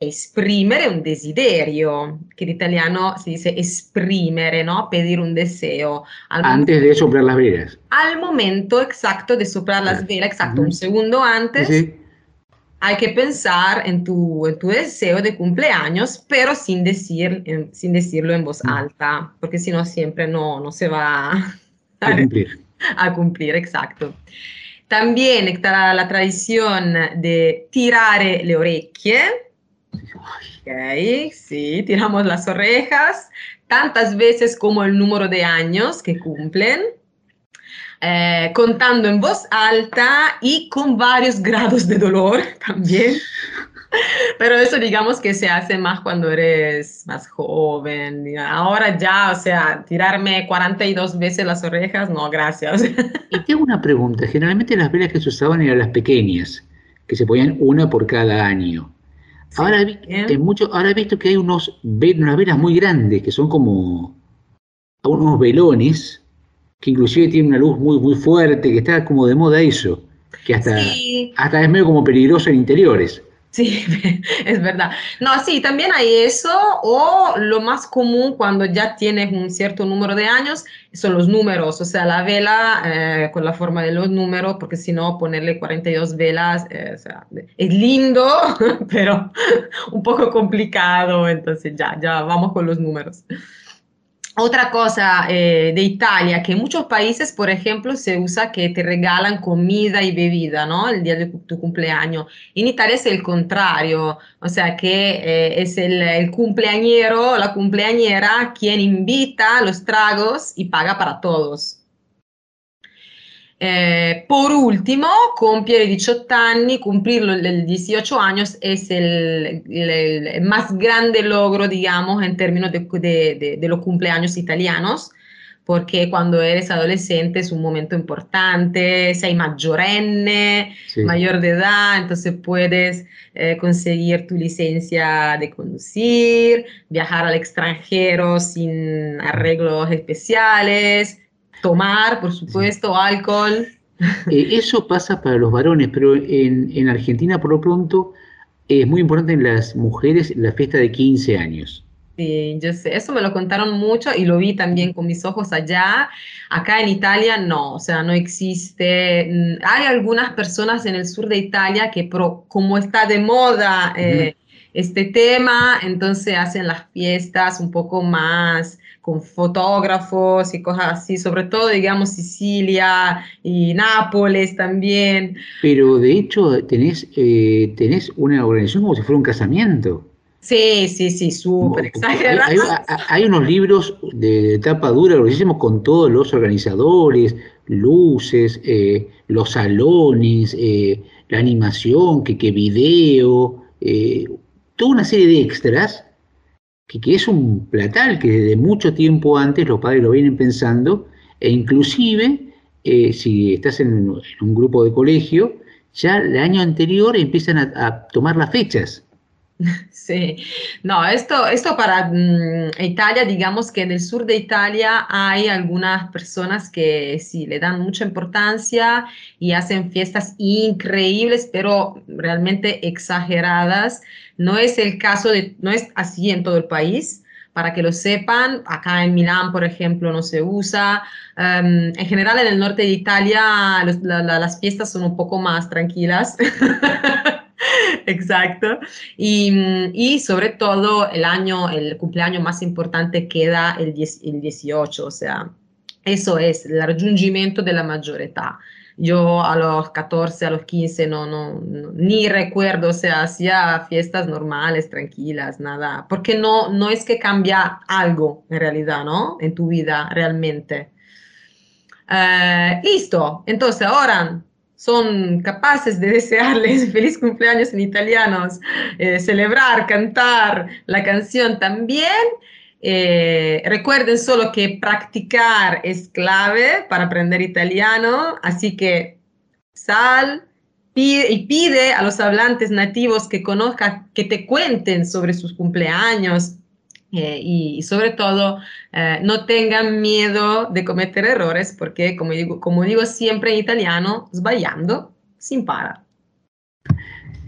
Speaker 14: esprimere un desiderio, que en italiano si dice esprimere, ¿no? Pedir un deseo. Al
Speaker 1: Antes de soplar las velas.
Speaker 14: al momento exacto de soplar las velas, exacto, un segundo antes,
Speaker 1: Sí.
Speaker 14: Hay que pensar en tu, en tu deseo de cumpleaños, pero sin, decir, en- sin decirlo en voz alta, porque si no siempre no, no se va
Speaker 1: A cumplir.
Speaker 14: a cumplir, exacto. También está la tradición de tirare le orecchie. Ok, sí, tiramos las orejas tantas veces como el número de años que cumplen, eh, contando en voz alta y con varios grados de dolor también. Pero eso digamos que se hace más cuando eres más joven. Ahora ya, o sea, tirarme 42 veces las orejas, no, gracias.
Speaker 1: Y tengo una pregunta. Generalmente las velas que se usaban eran las pequeñas, que se ponían una por cada año. Ahora, vi- en mucho, ahora he visto que hay unos, unas velas muy grandes, que son como unos velones, que inclusive tienen una luz muy, muy fuerte, que está como de moda eso, que hasta,
Speaker 14: Sí.
Speaker 1: hasta es medio como peligroso en interiores.
Speaker 14: Sí, es verdad. No, sí, también hay eso, o lo más común cuando ya tienes un cierto número de años son los números, o sea, la vela eh, con la forma de los números, porque si no, ponerle 42 velas, eh, o sea, es lindo, pero un poco complicado, entonces ya, ya vamos con los números. Otra cosa eh, de Italia, que en muchos países, por ejemplo, se usa que te regalan comida y bebida, ¿no? El día de tu cumpleaños. En Italia es el contrario, o sea que eh, es el, el cumpleañero o la cumpleañera quien invita los tragos y paga para todos. Eh, por último, compiere 18 anni, cumplirlo el 18 años es el, el- el más grande logro, digamos, en términos de, de- de- de los cumpleaños italianos, porque cuando eres adolescente es un momento importante, sei maggiorenne,
Speaker 1: Sí.
Speaker 14: mayor de edad, entonces puedes eh, conseguir tu licencia de conducir, viajar al extranjero sin arreglos especiales, tomar, por supuesto, alcohol.
Speaker 1: Eh, eso pasa para los varones, pero en, en Argentina, por lo pronto, es muy importante en las mujeres la fiesta de 15 años.
Speaker 14: Sí, yo sé, eso me lo contaron mucho y lo vi también con mis ojos allá. Acá en Italia no, o sea, no existe. mm, Hay algunas personas en el sur de Italia que pro- como está de moda eh, este tema, entonces hacen las fiestas un poco más con fotógrafos y cosas así, sobre todo, digamos, Sicilia y Nápoles también.
Speaker 1: Pero de hecho tenés, eh, tenés una organización como si fuera un casamiento.
Speaker 14: Sí, sí, sí, súper
Speaker 1: Hay,
Speaker 14: exagerado.
Speaker 1: hay- hay unos libros de tapa dura, gruesísimos, con todos los organizadores, luces, eh, los salones, eh, la animación, que, que video, toda una serie de extras, que, es un platal que desde mucho tiempo antes los padres lo vienen pensando, e inclusive eh, si estás en, un grupo de colegio, ya el año anterior empiezan a tomar las fechas.
Speaker 14: Sí, no, esto, esto para mm, Italia, digamos que en el sur de Italia hay algunas personas que sí le dan mucha importancia y hacen fiestas increíbles, pero realmente exageradas. No es el caso de, no es así en todo el país. Para que lo sepan, acá en Milán, por ejemplo, no se usa. Em, en general, en el norte de Italia, las fiestas son un poco más tranquilas. Exacto. Y, mm, y sobre todo el año, el cumpleaños más importante queda el, 10 el 18, o sea, eso es el raggiungimento de la mayor edad. Yo a los 14, a los 15 no, no, no- ni recuerdo, o sea, hacía fiestas normales, tranquilas, nada, porque no, no es que cambia algo en realidad, ¿no? En tu vida realmente. Eh, listo, entonces ahora son capaces de desearles feliz cumpleaños en italianos, eh, celebrar, cantar la canción también. Eh, recuerden solo que practicar es clave para aprender italiano, así que sal y pide a los hablantes nativos que conozcan, que te cuenten sobre sus cumpleaños, eh, y, y sobre todo eh, no tengan miedo de cometer errores porque como digo, como digo siempre en italiano, sbagliando si impara.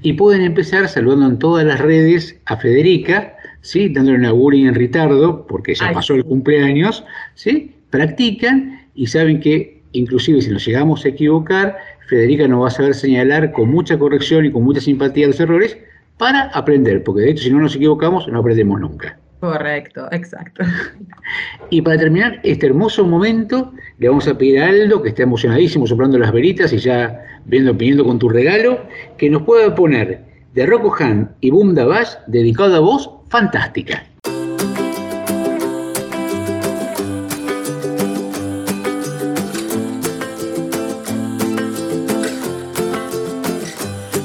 Speaker 1: Y pueden empezar saludando en todas las redes a Federica, ¿sí? dándole un augurio en retardo, porque ya
Speaker 14: Ay,
Speaker 1: pasó el cumpleaños, ¿sí? practican y saben que inclusive si nos llegamos a equivocar, Federica nos va a saber señalar con mucha corrección y con mucha simpatía los errores para aprender, porque de hecho si no nos equivocamos no aprendemos nunca.
Speaker 14: Correcto, exacto.
Speaker 1: Y para terminar este hermoso momento, le vamos a pedir a Aldo, que está emocionadísimo soplando las veritas y ya viendo, viniendo con tu regalo, que nos pueda poner de Rocco Han y Boom Dabash, dedicado a vos, fantástica.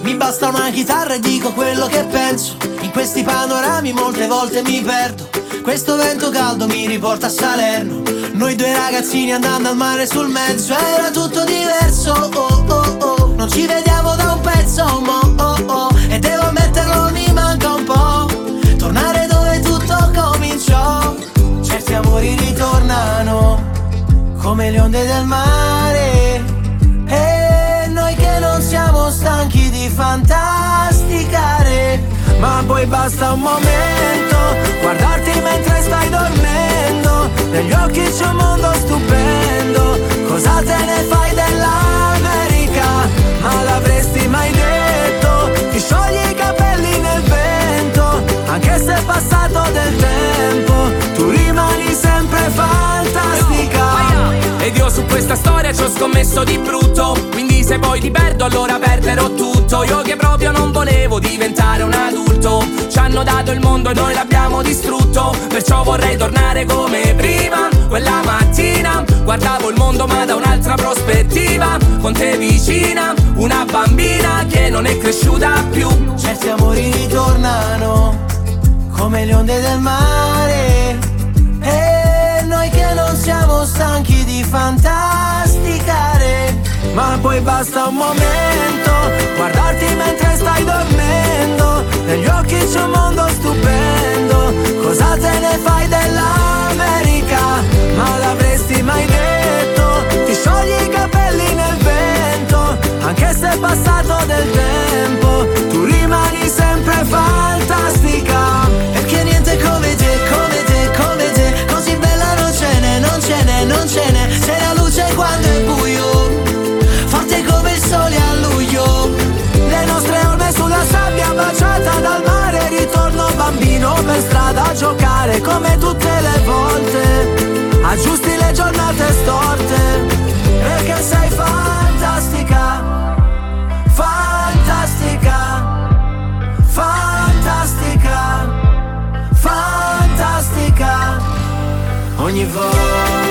Speaker 15: Mi basta una chitarra e dico quello che penso. Questi panorami molte volte mi perdo. Questo vento caldo mi riporta a Salerno. Noi due ragazzini andando al mare sul mezzo. Era tutto diverso. Oh oh oh. Non ci vediamo da un pezzo. Mo oh oh. E devo ammetterlo, mi manca un po'. Tornare dove tutto cominciò. Certi amori ritornano. Come le onde del mare. E noi che non siamo stanchi di fantasticare Ma poi basta un momento Guardarti mentre stai dormendo Negli occhi c'è un mondo stupendo Cosa te ne fai dell'America? Ma l'avresti mai detto? Ti sciogli i capelli nel vento Anche se è passato del tempo Tu rimani sempre fantastica
Speaker 16: Ed io su questa storia ci ho scommesso di brutto. Quindi se poi ti perdo allora perderò tutto. Io che proprio non volevo diventare un adulto. Ci hanno dato il mondo e noi l'abbiamo distrutto. Perciò vorrei tornare come prima Quella mattina. Guardavo il mondo ma da un'altra prospettiva. Con te vicina, una bambina che non è cresciuta più.
Speaker 15: Certi amori ritornano come le onde del mare siamo stanchi di fantasticare Ma poi basta un momento Guardarti mentre stai dormendo Negli occhi c'è un mondo stupendo Cosa te ne fai dell'America? Ma l'avresti mai detto? Ti sciogli i capelli nel vento Anche se è passato del tempo Tu rimani sempre fantastica non ce n'è Sei la luce quando è buio Forte come il sole a luglio. Le nostre orme sulla sabbia baciata dal mare Ritorno bambino per strada a giocare Come tutte le volte. Aggiusti le giornate storte Perché sei fantastica Fantastica Fantastica Fantastica. Ogni volta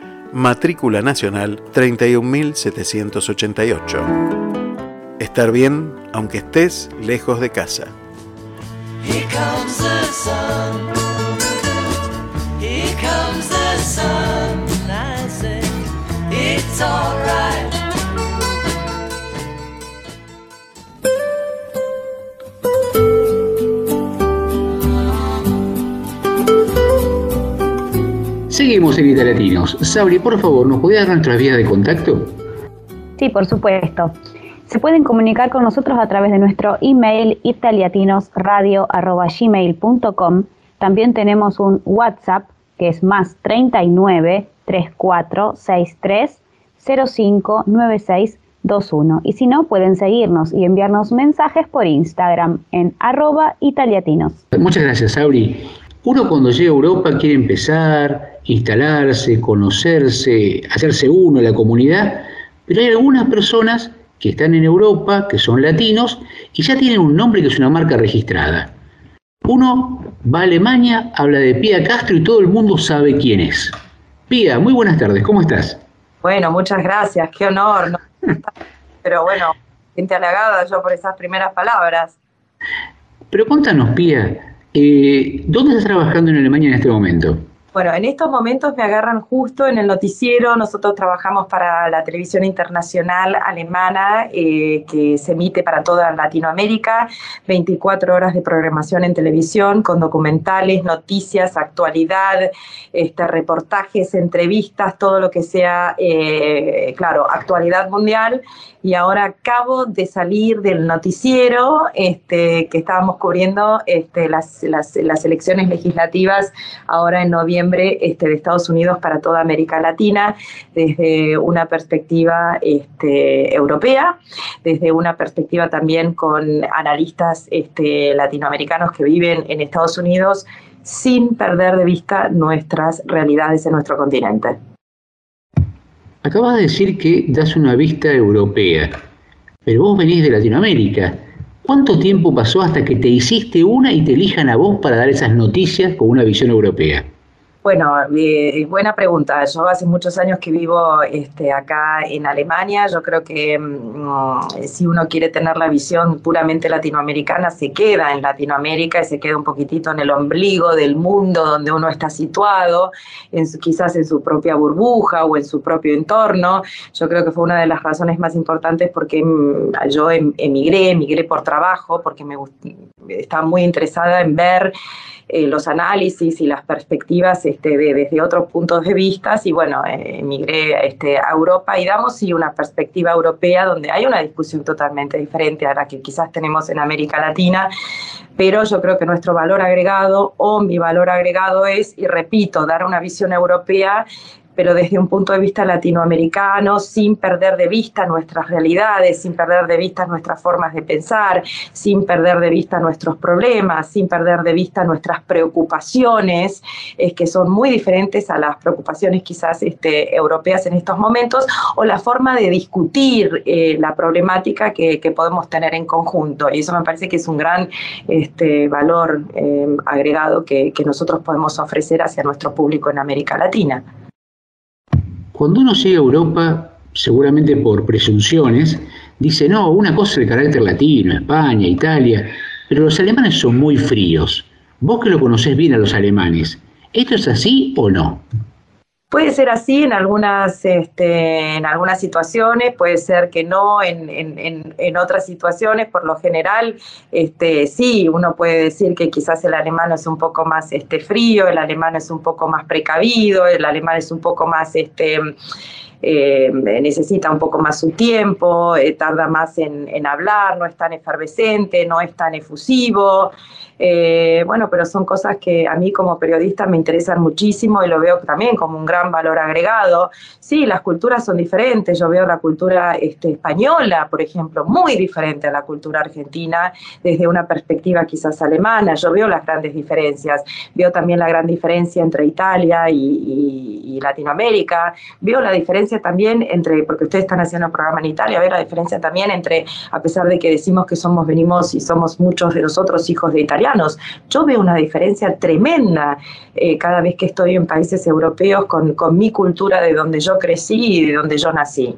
Speaker 17: matrícula nacional 31788. Estar bien aunque estés lejos de casa.
Speaker 8: Here comes the sun. It's alright.
Speaker 1: Seguimos en Italiatinos. Sabri, por favor, ¿nos podías dar nuestra vía de contacto?
Speaker 3: Sí, por supuesto. Se pueden comunicar con nosotros a través de nuestro email italiatinosradio.gmail.com. También tenemos un WhatsApp que es más 39 34 63 05 96 21. Y si no, pueden seguirnos y enviarnos mensajes por Instagram en arroba italiatinos.
Speaker 1: Muchas gracias, Sabri. Uno cuando llega a Europa quiere empezar, instalarse, conocerse, hacerse uno en la comunidad, pero hay algunas personas que están en Europa, que son latinos, y ya tienen un nombre que es una marca registrada. Uno va a Alemania, habla de Pía Castro y todo el mundo sabe quién es. Pía, muy buenas tardes, ¿cómo estás?
Speaker 18: Bueno, muchas gracias, qué honor. ¿no? Pero bueno, gente halagada yo por esas primeras palabras.
Speaker 1: Pero contanos, Pía, eh, ¿dónde estás trabajando en Alemania en este momento?
Speaker 18: Bueno, en estos momentos me agarran justo en el noticiero. Nosotros trabajamos para la televisión internacional alemana eh, que se emite para toda Latinoamérica. 24 horas de programación en televisión con documentales, noticias, actualidad, este, reportajes, entrevistas, todo lo que sea, eh, claro, actualidad mundial. Y ahora acabo de salir del noticiero este, que estábamos cubriendo este, las, elecciones legislativas ahora en noviembre este, de Estados Unidos para toda América Latina desde una perspectiva este, europea, desde una perspectiva también con analistas este, latinoamericanos que viven en Estados Unidos sin perder de vista nuestras realidades en nuestro continente.
Speaker 1: Acabas de decir que das una vista europea, pero vos venís de Latinoamérica. ¿Cuánto tiempo pasó hasta que te hiciste una y te elijan a vos para dar esas noticias con una visión europea?
Speaker 18: Bueno, eh, buena pregunta. Yo hace muchos años que vivo este, acá en Alemania. Yo creo que mm, si uno quiere tener la visión puramente latinoamericana, se queda en Latinoamérica y se queda un poquitito en el ombligo del mundo donde uno está situado, en su- quizás en su propia burbuja o en su propio entorno. Yo creo que fue una de las razones más importantes porque mm, yo em- emigré, emigré por trabajo, porque me estaba muy interesada en ver eh, los análisis y las perspectivas este, de, desde otros puntos de vista. Y bueno, eh, emigré este, a Europa y damos sí una perspectiva europea donde hay una discusión totalmente diferente a la que quizás tenemos en América Latina, pero yo creo que nuestro valor agregado o mi valor agregado es, y repito, dar una visión europea pero desde un punto de vista latinoamericano, sin perder de vista nuestras realidades, sin perder de vista nuestras formas de pensar, sin perder de vista nuestros problemas, sin perder de vista nuestras preocupaciones, eh, que son muy diferentes a las preocupaciones quizás este, europeas en estos momentos, o la forma de discutir eh, la problemática que, que podemos tener en conjunto. Y eso me parece que es un gran este, valor eh, agregado que, que nosotros podemos ofrecer hacia nuestro público en América Latina.
Speaker 1: Cuando uno llega a Europa, seguramente por presunciones, dice, no, una cosa el carácter latino, España, Italia, pero los alemanes son muy fríos. Vos que lo conocés bien a los alemanes, ¿esto es así o no?
Speaker 18: Puede ser así en algunas, este, en algunas situaciones, puede ser que no en, en- en- otras situaciones. Por lo general, este, sí, uno puede decir que quizás el alemán es un poco más este, frío, el alemán es un poco más precavido, el alemán es un poco más... Este, eh, necesita un poco más su tiempo, eh, tarda más en, en hablar, no es tan efervescente, no es tan efusivo. Eh, bueno, pero son cosas que a mí como periodista me interesan muchísimo y lo veo también como un gran valor agregado. Sí, las culturas son diferentes. Yo veo la cultura este, española, por ejemplo, muy diferente a la cultura argentina desde una perspectiva quizás alemana. Yo veo las grandes diferencias. Veo también la gran diferencia entre Italia y, y- y Latinoamérica. Veo la diferencia también entre, porque ustedes están haciendo un programa en Italia, ver la diferencia también entre, a pesar de que decimos que somos, venimos y somos muchos de nosotros hijos de italianos, yo veo una diferencia tremenda eh, cada vez que estoy en países europeos con, con mi cultura de donde yo crecí y de donde yo nací.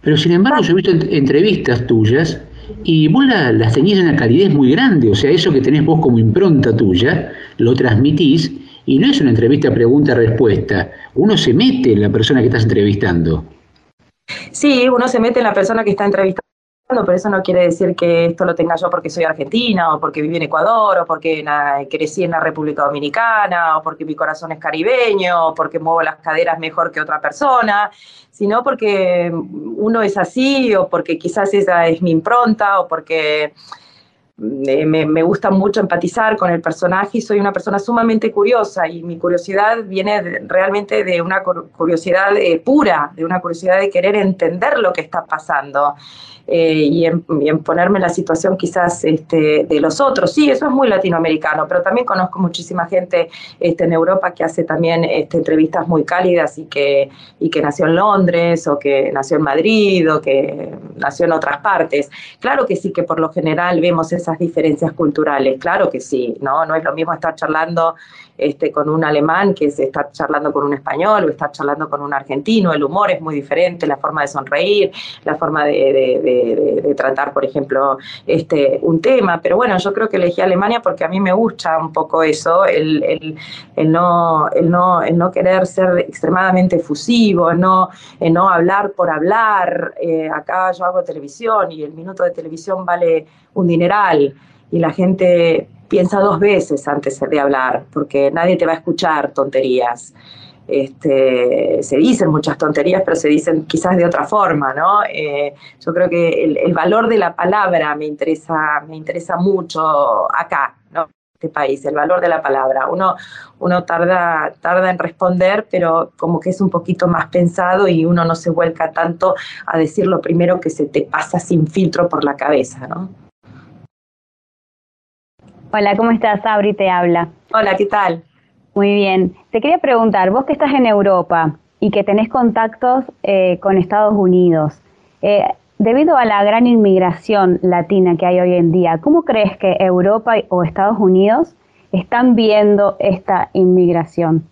Speaker 1: Pero sin embargo, yo he visto ent- entrevistas tuyas y vos la- las tenías en una calidez muy grande. O sea, eso que tenés vos como impronta tuya, lo transmitís y no es una entrevista pregunta-respuesta. Uno se mete en la persona que estás entrevistando.
Speaker 18: Sí, uno se mete en la persona que está entrevistando, pero eso no quiere decir que esto lo tenga yo porque soy argentina, o porque viví en Ecuador, o porque crecí en la República Dominicana, o porque mi corazón es caribeño, o porque muevo las caderas mejor que otra persona, sino porque uno es así, o porque quizás esa es mi impronta, o porque me, me- gusta mucho empatizar con el personaje y soy una persona sumamente curiosa y mi curiosidad viene de- realmente de una cur- curiosidad eh, pura, de una curiosidad de querer entender lo que está pasando eh, y, en, y en ponerme la situación quizás este, de los otros. Sí, eso es muy latinoamericano, pero también conozco muchísima gente este, en Europa que hace también este, entrevistas muy cálidas y que, y que nació en Londres o que nació en Madrid o que nació en otras partes. Claro que sí, que por lo general vemos esas diferencias culturales, claro que sí, ¿no? No es lo mismo estar charlando este, con un alemán que es estar charlando con un español o estar charlando con un argentino, el humor es muy diferente, la forma de sonreír, la forma de tratar, por ejemplo, este, un tema, pero bueno, yo creo que elegí Alemania porque a mí me gusta un poco eso, el, el- el no, el, no, el no querer ser extremadamente efusivo, el no, el no hablar por hablar, Eh, acá yo hago televisión y el minuto de televisión vale un dineral. Y la gente piensa dos veces antes de hablar, porque nadie te va a escuchar tonterías. Este, se dicen muchas tonterías, pero se dicen quizás de otra forma, ¿no? Eh, yo creo que el, el valor de la palabra me interesa, me interesa mucho acá, ¿no? Este país, el valor de la palabra. Uno, uno tarda, tarda en responder, pero como que es un poquito más pensado y uno no se vuelca tanto a decir lo primero que se te pasa sin filtro por la cabeza, ¿no?
Speaker 3: Hola, ¿cómo estás? Abri te habla.
Speaker 18: Hola, ¿qué tal?
Speaker 3: Muy bien. Te quería preguntar, vos que estás en Europa y que tenés contactos eh, con Estados Unidos, eh, debido a la gran inmigración latina que hay hoy en día, ¿cómo crees que Europa o Estados Unidos están viendo esta inmigración?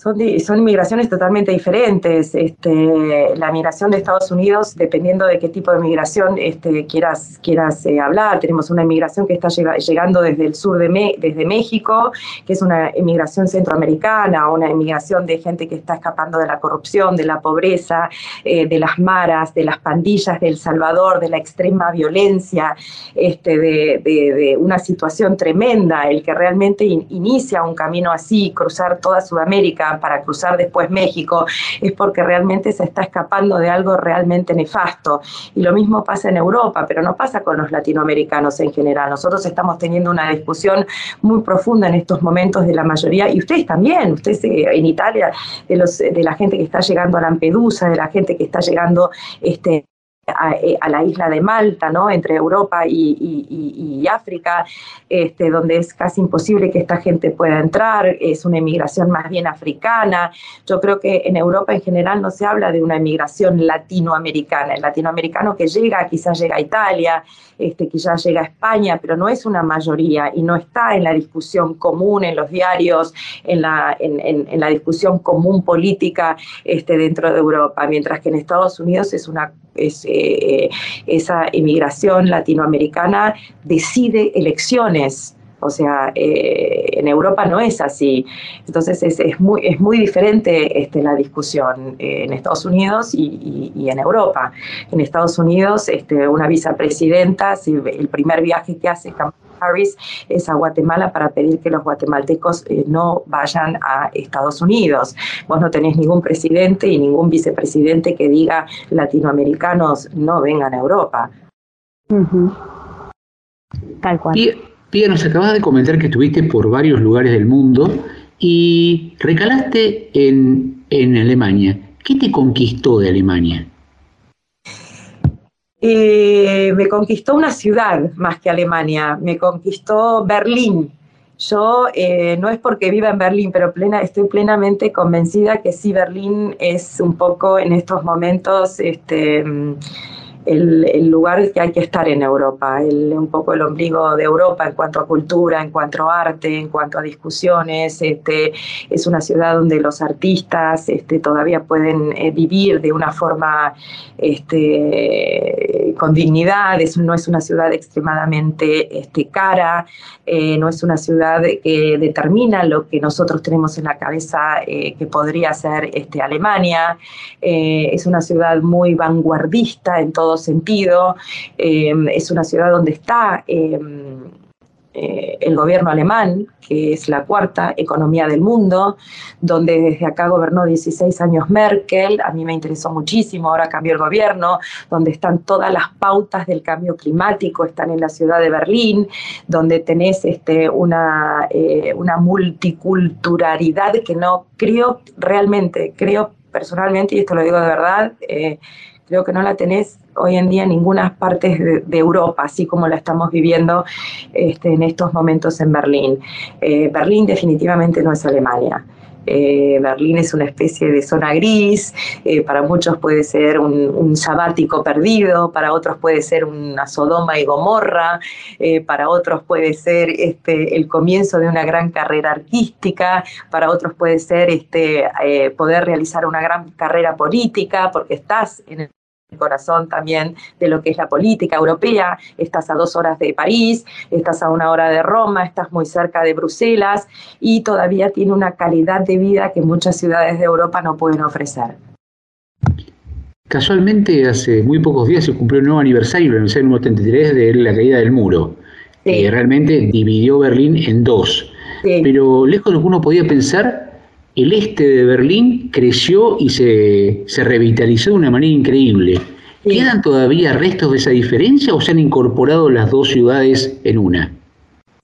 Speaker 18: Son, son migraciones totalmente diferentes. Este, la migración de Estados Unidos, dependiendo de qué tipo de migración este, quieras, quieras eh, hablar, tenemos una inmigración que está llega- llegando desde el sur de Me- desde México, que es una inmigración centroamericana, una inmigración de gente que está escapando de la corrupción, de la pobreza, eh, de las maras, de las pandillas de El Salvador, de la extrema violencia, este, de, de- de una situación tremenda, el que realmente in- inicia un camino así, cruzar toda Sudamérica para cruzar después México, es porque realmente se está escapando de algo realmente nefasto. Y lo mismo pasa en Europa, pero no pasa con los latinoamericanos en general. Nosotros estamos teniendo una discusión muy profunda en estos momentos de la mayoría, y ustedes también, ustedes eh, en Italia, de, los, de la gente que está llegando a Lampedusa, de la gente que está llegando este, a, eh, a la isla de Malta, ¿no? entre Europa y, y- África, este, donde es casi imposible que esta gente pueda entrar, es una inmigración más bien africana. Yo creo que en Europa en general no se habla de una inmigración latinoamericana. El latinoamericano que llega, quizás llega a Italia, este, quizás llega a España, pero no es una mayoría y no está en la discusión común, en los diarios, en la, en, en- la discusión común política este, dentro de Europa, mientras que en Estados Unidos es una es, eh, esa inmigración latinoamericana decide elecciones. O sea, eh, en Europa no es así. Entonces es, es muy, es muy diferente este, la discusión eh, en Estados Unidos y, y- y en Europa. En Estados Unidos, este, una vicepresidenta, si el primer viaje que hace Kamala Harris es a Guatemala para pedir que los guatemaltecos eh, no vayan a Estados Unidos. Vos no tenés ningún presidente y ningún vicepresidente que diga latinoamericanos no vengan a Europa.
Speaker 3: Tal cual.
Speaker 1: Pía, nos acabas de comentar que estuviste por varios lugares del mundo y recalaste en, en Alemania. ¿Qué te conquistó de Alemania?
Speaker 18: Eh, me conquistó una ciudad más que Alemania, me conquistó Berlín. Yo eh, no es porque viva en Berlín, pero plena, estoy plenamente convencida que sí, Berlín es un poco en estos momentos este, el, el lugar que hay que estar en Europa, el, un poco el ombligo de Europa en cuanto a cultura, en cuanto a arte, en cuanto a discusiones. Este, es una ciudad donde los artistas este, todavía pueden eh, vivir de una forma este, con dignidad, es- no es una ciudad extremadamente este, cara, eh, no es una ciudad que determina lo que nosotros tenemos en la cabeza eh, que podría ser este, Alemania, Eh, es una ciudad muy vanguardista en todo sentido, Eh, es una ciudad donde está eh, eh, el gobierno alemán, que es la cuarta economía del mundo, donde desde acá gobernó 16 años Merkel, a mí me interesó muchísimo, ahora cambió el gobierno, donde están todas las pautas del cambio climático, están en la ciudad de Berlín, donde tenés este, una, eh, una multiculturalidad que no creo realmente, creo personalmente, y esto lo digo de verdad, eh, creo que no la tenés hoy en día en ninguna parte de, Europa, así como la estamos viviendo este, en estos momentos en Berlín. Eh, Berlín definitivamente no es Alemania. Eh, Berlín es una especie de zona gris, eh, para muchos puede ser un, sabático perdido, para otros puede ser una Sodoma y Gomorra, para otros puede ser este, el comienzo de una gran carrera artística, para otros puede ser este, poder realizar una gran carrera política, porque estás en el corazón también de lo que es la política europea, estás a dos horas de París, estás a una hora de Roma, estás muy cerca de Bruselas y todavía tiene una calidad de vida que muchas ciudades de Europa no pueden ofrecer.
Speaker 1: Casualmente, hace muy pocos días se cumplió un nuevo aniversario, el aniversario número 33 de la caída del muro. que realmente dividió Berlín en dos. Pero lejos de lo que uno podía pensar, el este de Berlín creció y se, se revitalizó de una manera increíble. ¿Quedan todavía restos de esa diferencia o se han incorporado las dos ciudades en una?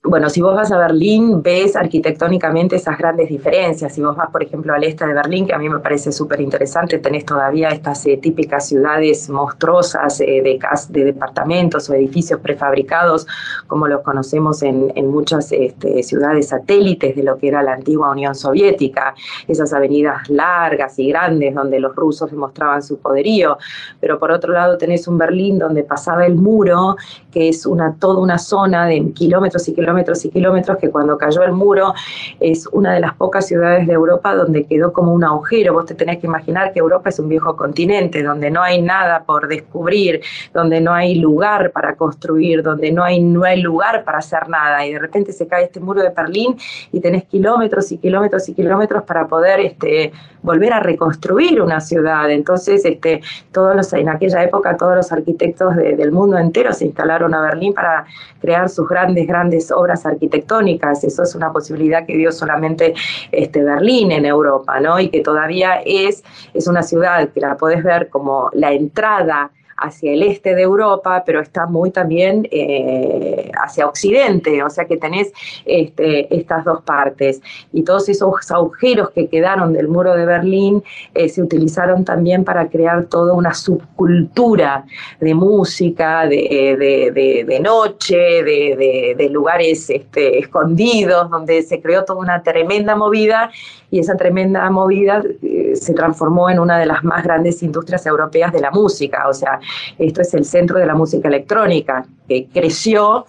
Speaker 18: Bueno, si vos vas a Berlín, ves arquitectónicamente esas grandes diferencias. Si vos vas, por ejemplo, al este de Berlín, que a mí me parece súper interesante, tenés todavía estas eh, típicas ciudades monstruosas eh, de, de departamentos o edificios prefabricados, como los conocemos en, en muchas este, ciudades satélites de lo que era la antigua Unión Soviética. Esas avenidas largas y grandes donde los rusos demostraban su poderío. Pero por otro lado tenés un Berlín donde pasaba el muro, que es una, toda una zona de kilómetros y kilómetros y kilómetros, que cuando cayó el muro es una de las pocas ciudades de Europa donde quedó como un agujero. Vos te tenés que imaginar que Europa es un viejo continente, donde no hay nada por descubrir, donde no hay lugar para construir, donde no hay, no hay lugar para hacer nada. Y de repente se cae este muro de Berlín y tenés kilómetros y kilómetros y kilómetros para poder este, volver a reconstruir una ciudad. Entonces, este, todos los, en aquella época, todos los arquitectos de- del mundo entero se instalaron a Berlín para crear sus grandes, grandes obras arquitectónicas. Eso es una posibilidad que dio solamente este, Berlín en Europa, ¿no? Y que todavía es, es una ciudad que la podés ver como la entrada hacia el este de Europa, pero está muy también eh, hacia occidente, o sea que tenés este, estas dos partes. Y todos esos agujeros que quedaron del muro de Berlín eh, se utilizaron también para crear toda una subcultura de música, de, de- de- de noche, de, de- de lugares este, escondidos, donde se creó toda una tremenda movida y esa tremenda movida eh, se transformó en una de las más grandes industrias europeas de la música. O sea, esto es el centro de la música electrónica, que creció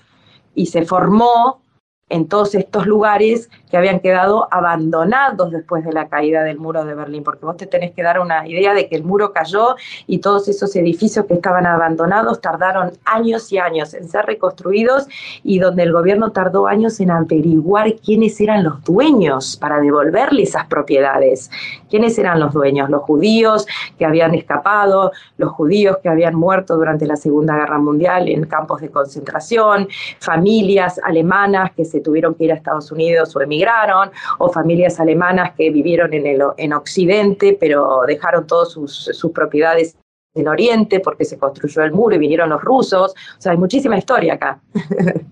Speaker 18: y se formó en todos estos lugares que habían quedado abandonados después de la caída del muro de Berlín, porque vos te tenés que dar una idea de que el muro cayó y todos esos edificios que estaban abandonados tardaron años y años en ser reconstruidos y donde el gobierno tardó años en averiguar quiénes eran los dueños para devolverle esas propiedades. ¿Quiénes eran los dueños? Los judíos que habían escapado, los judíos que habían muerto durante la Segunda Guerra Mundial en campos de concentración, familias alemanas que se tuvieron que ir a Estados Unidos o emigraron, o familias alemanas que vivieron en, el, en Occidente, pero dejaron todas sus, sus propiedades en Oriente porque se construyó el muro y vinieron los rusos. O sea, hay muchísima historia acá.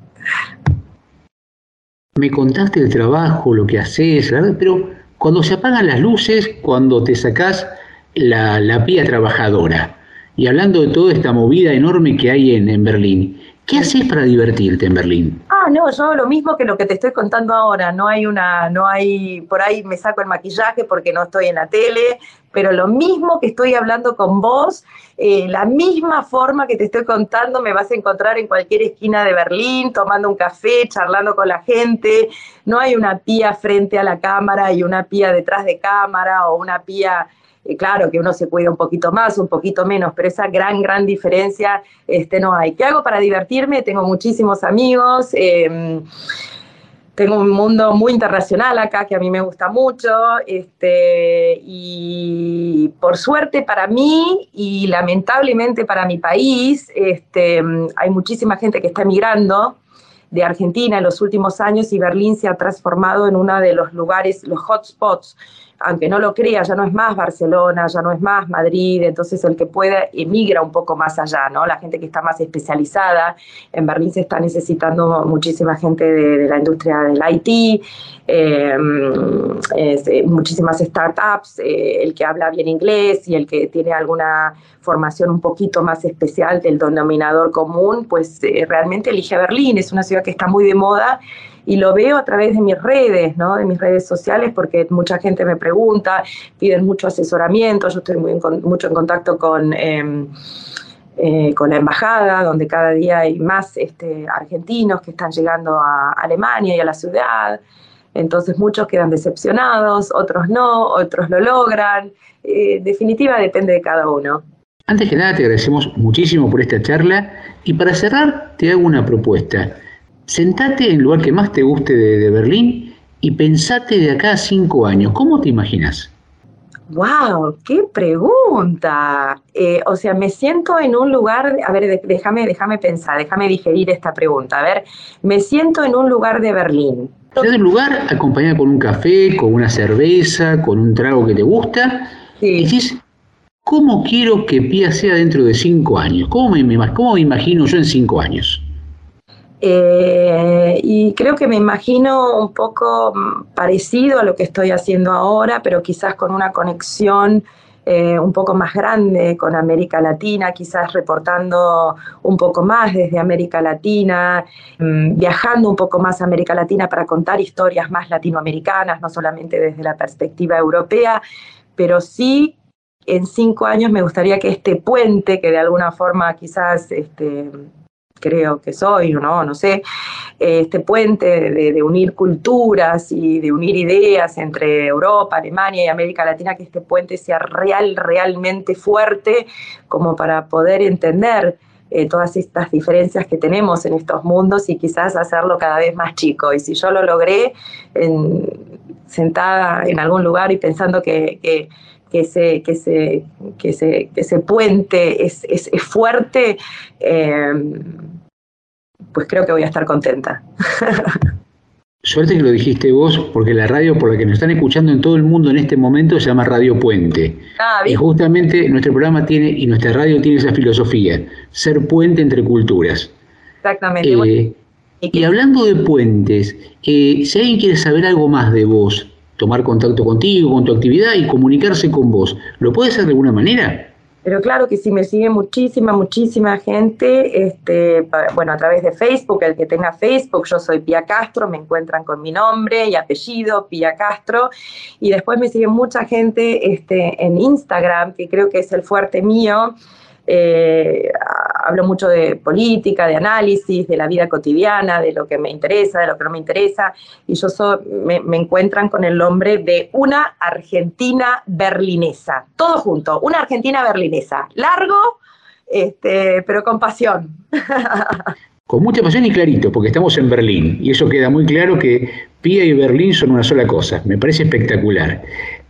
Speaker 1: Me contaste el trabajo, lo que haces, pero cuando se apagan las luces, cuando te sacás la, la pía trabajadora, y hablando de toda esta movida enorme que hay en, en Berlín, ¿qué haces para divertirte en Berlín?
Speaker 18: Ah, no, yo lo mismo que lo que te estoy contando ahora, no hay una, no hay, por ahí me saco el maquillaje porque no estoy en la tele, pero lo mismo que estoy hablando con vos, eh, la misma forma que te estoy contando me vas a encontrar en cualquier esquina de Berlín, tomando un café, charlando con la gente, no hay una pía frente a la cámara y una pía detrás de cámara o una pía eh, claro que uno se cuida un poquito más, un poquito menos, pero esa gran, gran diferencia este, no hay. ¿Qué hago para divertirme? Tengo muchísimos amigos. eh, tengo un mundo muy internacional acá que a mí me gusta mucho este, y por suerte para mí y lamentablemente para mi país este, hay muchísima gente que está emigrando de Argentina en los últimos años y Berlín se ha transformado en uno de los lugares, los hotspots aunque no lo crea, ya no es más Barcelona, ya no es más Madrid, entonces el que puede emigra un poco más allá, ¿no? La gente que está más especializada, en Berlín se está necesitando muchísima gente de, la industria del IT, es, eh, muchísimas startups, eh, el que habla bien inglés y el que tiene alguna formación un poquito más especial del denominador común, pues eh, realmente elige Berlín, es una ciudad que está muy de moda y lo veo a través de mis redes, ¿no? de mis redes sociales, porque mucha gente me pregunta, piden mucho asesoramiento, yo estoy muy en mucho en contacto con, eh, eh, con la embajada, donde cada día hay más este, argentinos que están llegando a Alemania y a la ciudad. Entonces muchos quedan decepcionados, otros no, otros lo logran. Eh, definitiva depende de cada uno.
Speaker 1: Antes que nada, te agradecemos muchísimo por esta charla y para cerrar, te hago una propuesta. Sentate en el lugar que más te guste de, de Berlín y pensate de acá a cinco años. ¿Cómo te imaginas?
Speaker 18: ¡Wow! ¡Qué pregunta! Eh, o sea, me siento en un lugar, a ver, déjame, déjame pensar, déjame digerir esta pregunta. A ver, me siento en un lugar de Berlín.
Speaker 1: En un lugar acompañada con un café, con una cerveza, con un trago que te gusta. Y decís, ¿cómo quiero que Pía sea dentro de cinco años? ¿Cómo me- cómo me imagino yo en cinco años?
Speaker 18: Eh, y creo que me imagino un poco mm, parecido a lo que estoy haciendo ahora, pero quizás con una conexión eh, un poco más grande con América Latina, quizás reportando un poco más desde América Latina, mm, viajando un poco más a América Latina para contar historias más latinoamericanas, no solamente desde la perspectiva europea, pero sí en cinco años me gustaría que este puente, que de alguna forma quizás este, creo que soy, no, no sé, este puente de, unir culturas y de unir ideas entre Europa, Alemania y América Latina, que este puente sea real, realmente fuerte, como para poder entender eh, todas estas diferencias que tenemos en estos mundos y quizás hacerlo cada vez más chico. Y si yo lo logré en- sentada en algún lugar y pensando que- que ese, que ese, que ese, que ese puente es, es- es fuerte, eh, pues creo que voy a estar contenta.
Speaker 1: Suerte que lo dijiste vos, porque la radio por la que nos están escuchando en todo el mundo en este momento se llama Radio Puente.
Speaker 18: Ah,
Speaker 1: Y justamente nuestro programa tiene, y nuestra radio tiene esa filosofía, ser puente entre culturas.
Speaker 18: Exactamente.
Speaker 1: Eh, y hablando de puentes, eh, si alguien quiere saber algo más de vos, tomar contacto contigo, con tu actividad y comunicarse con vos, ¿lo puede hacer de alguna manera?
Speaker 18: Pero claro que sí, me sigue muchísima, muchísima gente, este, bueno, a través de Facebook, el que tenga Facebook, yo soy Pía Castro, me encuentran con mi nombre y apellido, Pía Castro, y después me sigue mucha gente este, en Instagram, que creo que es el fuerte mío, eh, hablo mucho de política, de análisis, de la vida cotidiana, de lo que me interesa, de lo que no me interesa, y yo so- me, encuentran con el nombre de una argentina berlinesa, todo junto, una argentina berlinesa, largo, este, pero con pasión.
Speaker 1: Con mucha pasión y clarito, porque estamos en Berlín, y eso queda muy claro que Pía y Berlín son una sola cosa, me parece espectacular.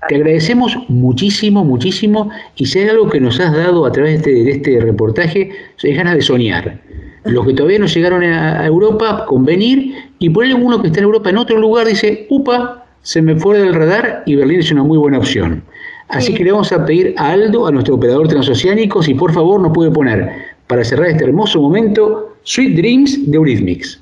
Speaker 1: Te agradecemos muchísimo, muchísimo, y si hay algo que nos has dado a través de este, de este reportaje, es ganas de soñar. Los que todavía no llegaron a, Europa, con venir, y por ahí uno que está en Europa en otro lugar dice, upa, se me fue del radar y Berlín es una muy buena opción. Así que le vamos a pedir a Aldo, a nuestro operador transoceánico, si por favor nos puede poner, para cerrar este hermoso momento, Sweet Dreams de Eurythmics.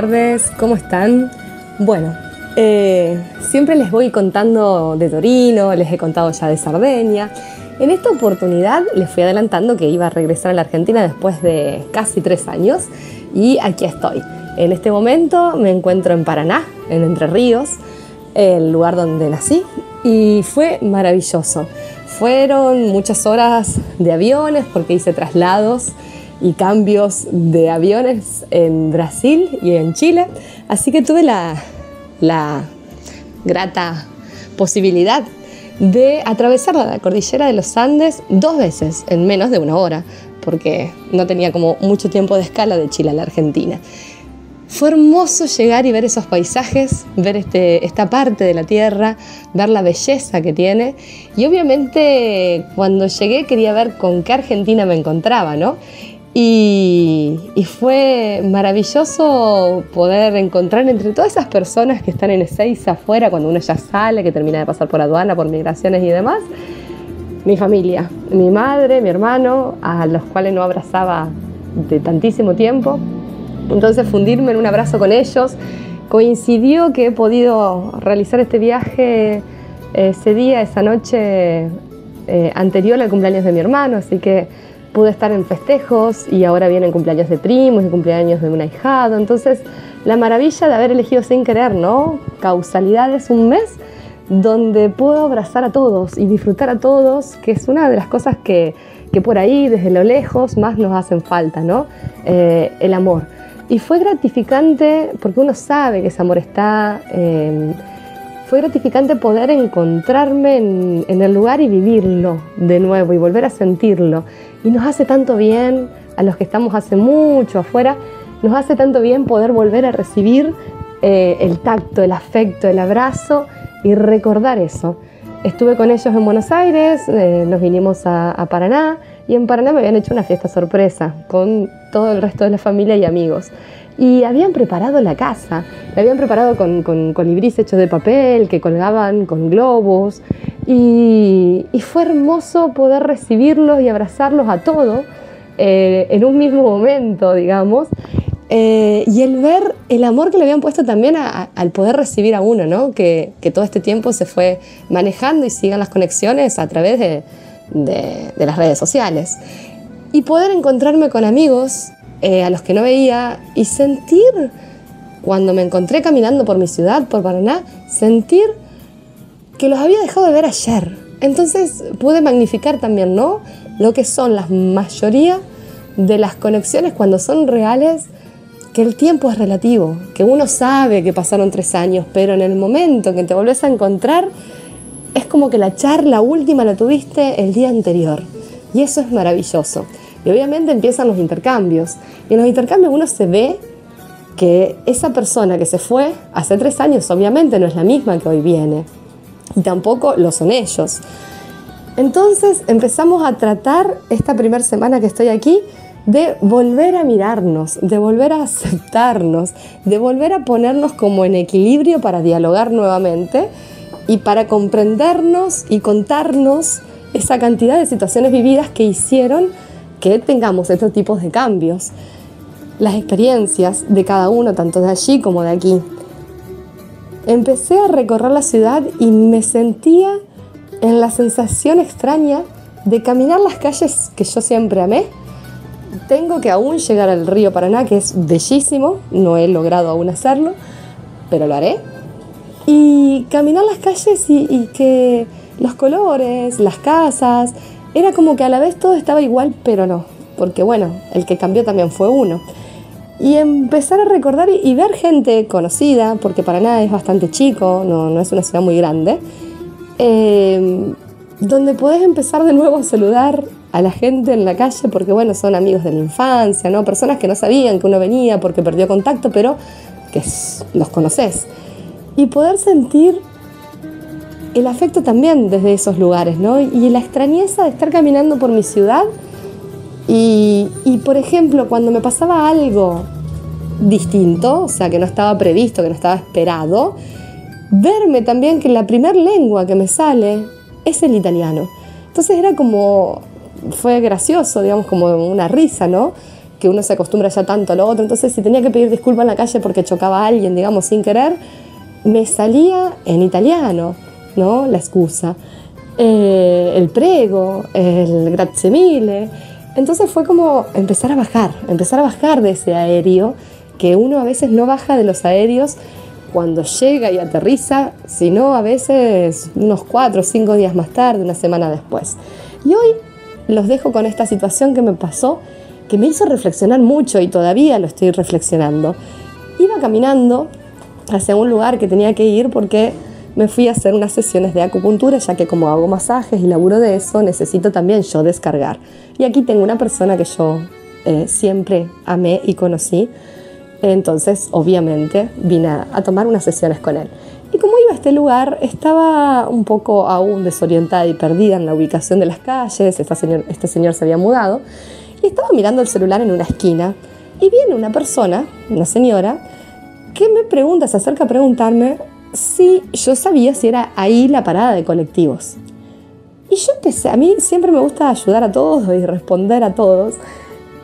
Speaker 19: Tardes, ¿cómo están? Bueno, eh, siempre les voy contando de Torino, les he contado ya de Sardeña. En esta oportunidad les fui adelantando que iba a regresar a la Argentina después de casi tres años y aquí estoy. En este momento me encuentro en Paraná, en Entre Ríos, el lugar donde nací y fue maravilloso. Fueron muchas horas de aviones porque hice traslados y cambios de aviones en Brasil y en Chile, así que tuve la, la grata posibilidad de atravesar la cordillera de los Andes dos veces en menos de una hora, porque no tenía como mucho tiempo de escala de Chile a la Argentina. Fue hermoso llegar y ver esos paisajes, ver este, esta parte de la tierra, ver la belleza que tiene. Y obviamente cuando llegué quería ver con qué Argentina me encontraba, ¿no? Y, fue maravilloso poder encontrar entre todas esas personas que están en Ezeiza afuera, cuando uno ya sale, que termina de pasar por aduana, por migraciones y demás, mi familia, mi madre, mi hermano, a los cuales no abrazaba de tantísimo tiempo. Entonces fundirme en un abrazo con ellos. Coincidió que he podido realizar este viaje ese día, esa noche eh, anterior al cumpleaños de mi hermano, así que pude estar en festejos y ahora vienen cumpleaños de primos y cumpleaños de un ahijado. Entonces, la maravilla de haber elegido sin querer, ¿no? Causalidad es un mes donde puedo abrazar a todos y disfrutar a todos, que es una de las cosas que, que por ahí, desde lo lejos, más nos hacen falta, ¿no? Eh, el amor. Y fue gratificante porque uno sabe que ese amor está. Eh, fue gratificante poder encontrarme en, en, el lugar y vivirlo de nuevo y volver a sentirlo. Y nos hace tanto bien a los que estamos hace mucho afuera, nos hace tanto bien poder volver a recibir eh, el tacto, el afecto, el abrazo y recordar eso. Estuve con ellos en Buenos Aires, eh, nos vinimos a, a Paraná y en Paraná me habían hecho una fiesta sorpresa con todo el resto de la familia y amigos y habían preparado la casa, la habían preparado con, con colibrís hechos de papel que colgaban con globos y, fue hermoso poder recibirlos y abrazarlos a todos eh, en un mismo momento, digamos. Eh, y el ver el amor que le habían puesto también al poder recibir a uno, ¿no? Que, que, todo este tiempo se fue manejando y sigan las conexiones a través de, de las redes sociales. Y poder encontrarme con amigos eh, a los que no veía y sentir, cuando me encontré caminando por mi ciudad, por Paraná, sentir que los había dejado de ver ayer. Entonces pude magnificar también, ¿no? Lo que son la mayoría de las conexiones cuando son reales, que el tiempo es relativo, que uno sabe que pasaron tres años, pero en el momento que te volvés a encontrar, es como que la charla última la tuviste el día anterior. Y eso es maravilloso. Y obviamente empiezan los intercambios. Y en los intercambios uno se ve que esa persona que se fue hace tres años obviamente no es la misma que hoy viene. Y tampoco lo son ellos. Entonces empezamos a tratar esta primera semana que estoy aquí de volver a mirarnos, de volver a aceptarnos, de volver a ponernos como en equilibrio para dialogar nuevamente y para comprendernos y contarnos esa cantidad de situaciones vividas que hicieron que tengamos estos tipos de cambios, las experiencias de cada uno, tanto de allí como de aquí. Empecé a recorrer la ciudad y me sentía en la sensación extraña de caminar las calles que yo siempre amé. Tengo que aún llegar al río Paraná, que es bellísimo, no he logrado aún hacerlo, pero lo haré. Y caminar las calles y, y que los colores, las casas, era como que a la vez todo estaba igual, pero no, porque bueno, el que cambió también fue uno. Y empezar a recordar y, ver gente conocida, porque Paraná es bastante chico, no, no es una ciudad muy grande, eh, donde podés empezar de nuevo a saludar a la gente en la calle, porque bueno, son amigos de la infancia, ¿no? Personas que no sabían que uno venía porque perdió contacto, pero que los conoces. Y poder sentir el afecto también desde esos lugares, ¿no? Y la extrañeza de estar caminando por mi ciudad y, y, por ejemplo, cuando me pasaba algo distinto, o sea, que no estaba previsto, que no estaba esperado, verme también que la primer lengua que me sale es el italiano. Entonces era como, fue gracioso, digamos, como una risa, ¿no? que uno se acostumbra ya tanto a lo otro. Entonces, si tenía que pedir disculpas en la calle porque chocaba a alguien, digamos, sin querer, me salía en italiano, ¿no? La excusa. Eh, el prego, el grazie mille. Entonces fue como empezar a bajar, empezar a bajar de ese aéreo, que uno a veces no baja de los aéreos cuando llega y aterriza, sino a veces unos cuatro o cinco días más tarde, una semana después. Y hoy los dejo con esta situación que me pasó, que me hizo reflexionar mucho y todavía lo estoy reflexionando. Iba caminando hacia un lugar que tenía que ir porque me fui a hacer unas sesiones de acupuntura, ya que como hago masajes y laburo de eso, necesito también yo descargar. Y aquí tengo una persona que yo eh, siempre amé y conocí, entonces obviamente vine a, tomar unas sesiones con él. Y como iba a este lugar, estaba un poco aún desorientada y perdida en la ubicación de las calles, Esta señor, este señor se había mudado, y estaba mirando el celular en una esquina, y viene una persona, una señora, que me pregunta, se acerca a preguntarme si yo sabía si era ahí la parada de colectivos. Y yo empecé, a mí siempre me gusta ayudar a todos y responder a todos,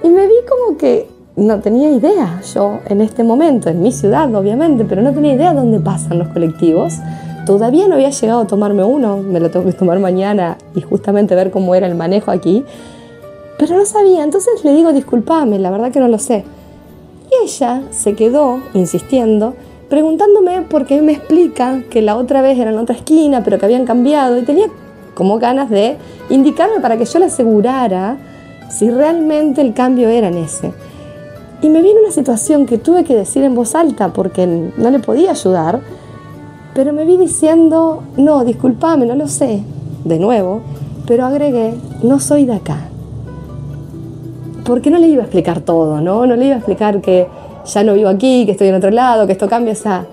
Speaker 19: y me vi como que no tenía idea yo en este momento, en mi ciudad obviamente, pero no tenía idea dónde pasan los colectivos. Todavía no había llegado a tomarme uno, me lo tengo que tomar mañana y justamente ver cómo era el manejo aquí. Pero no sabía, entonces le digo, discúlpame, la verdad que no lo sé. Y ella se quedó insistiendo, preguntándome por qué me explica que la otra vez era en otra esquina, pero que habían cambiado, y tenía como ganas de indicarme para que yo le asegurara si realmente el cambio era en ese. Y me vino una situación que tuve que decir en voz alta porque no le podía ayudar, pero me vi diciendo, no, discúlpame, no lo sé, de nuevo, pero agregué, no soy de acá. Porque no le iba a explicar todo, ¿no? No le iba a explicar que ya no vivo aquí, que estoy en otro lado, que esto cambia. O sea,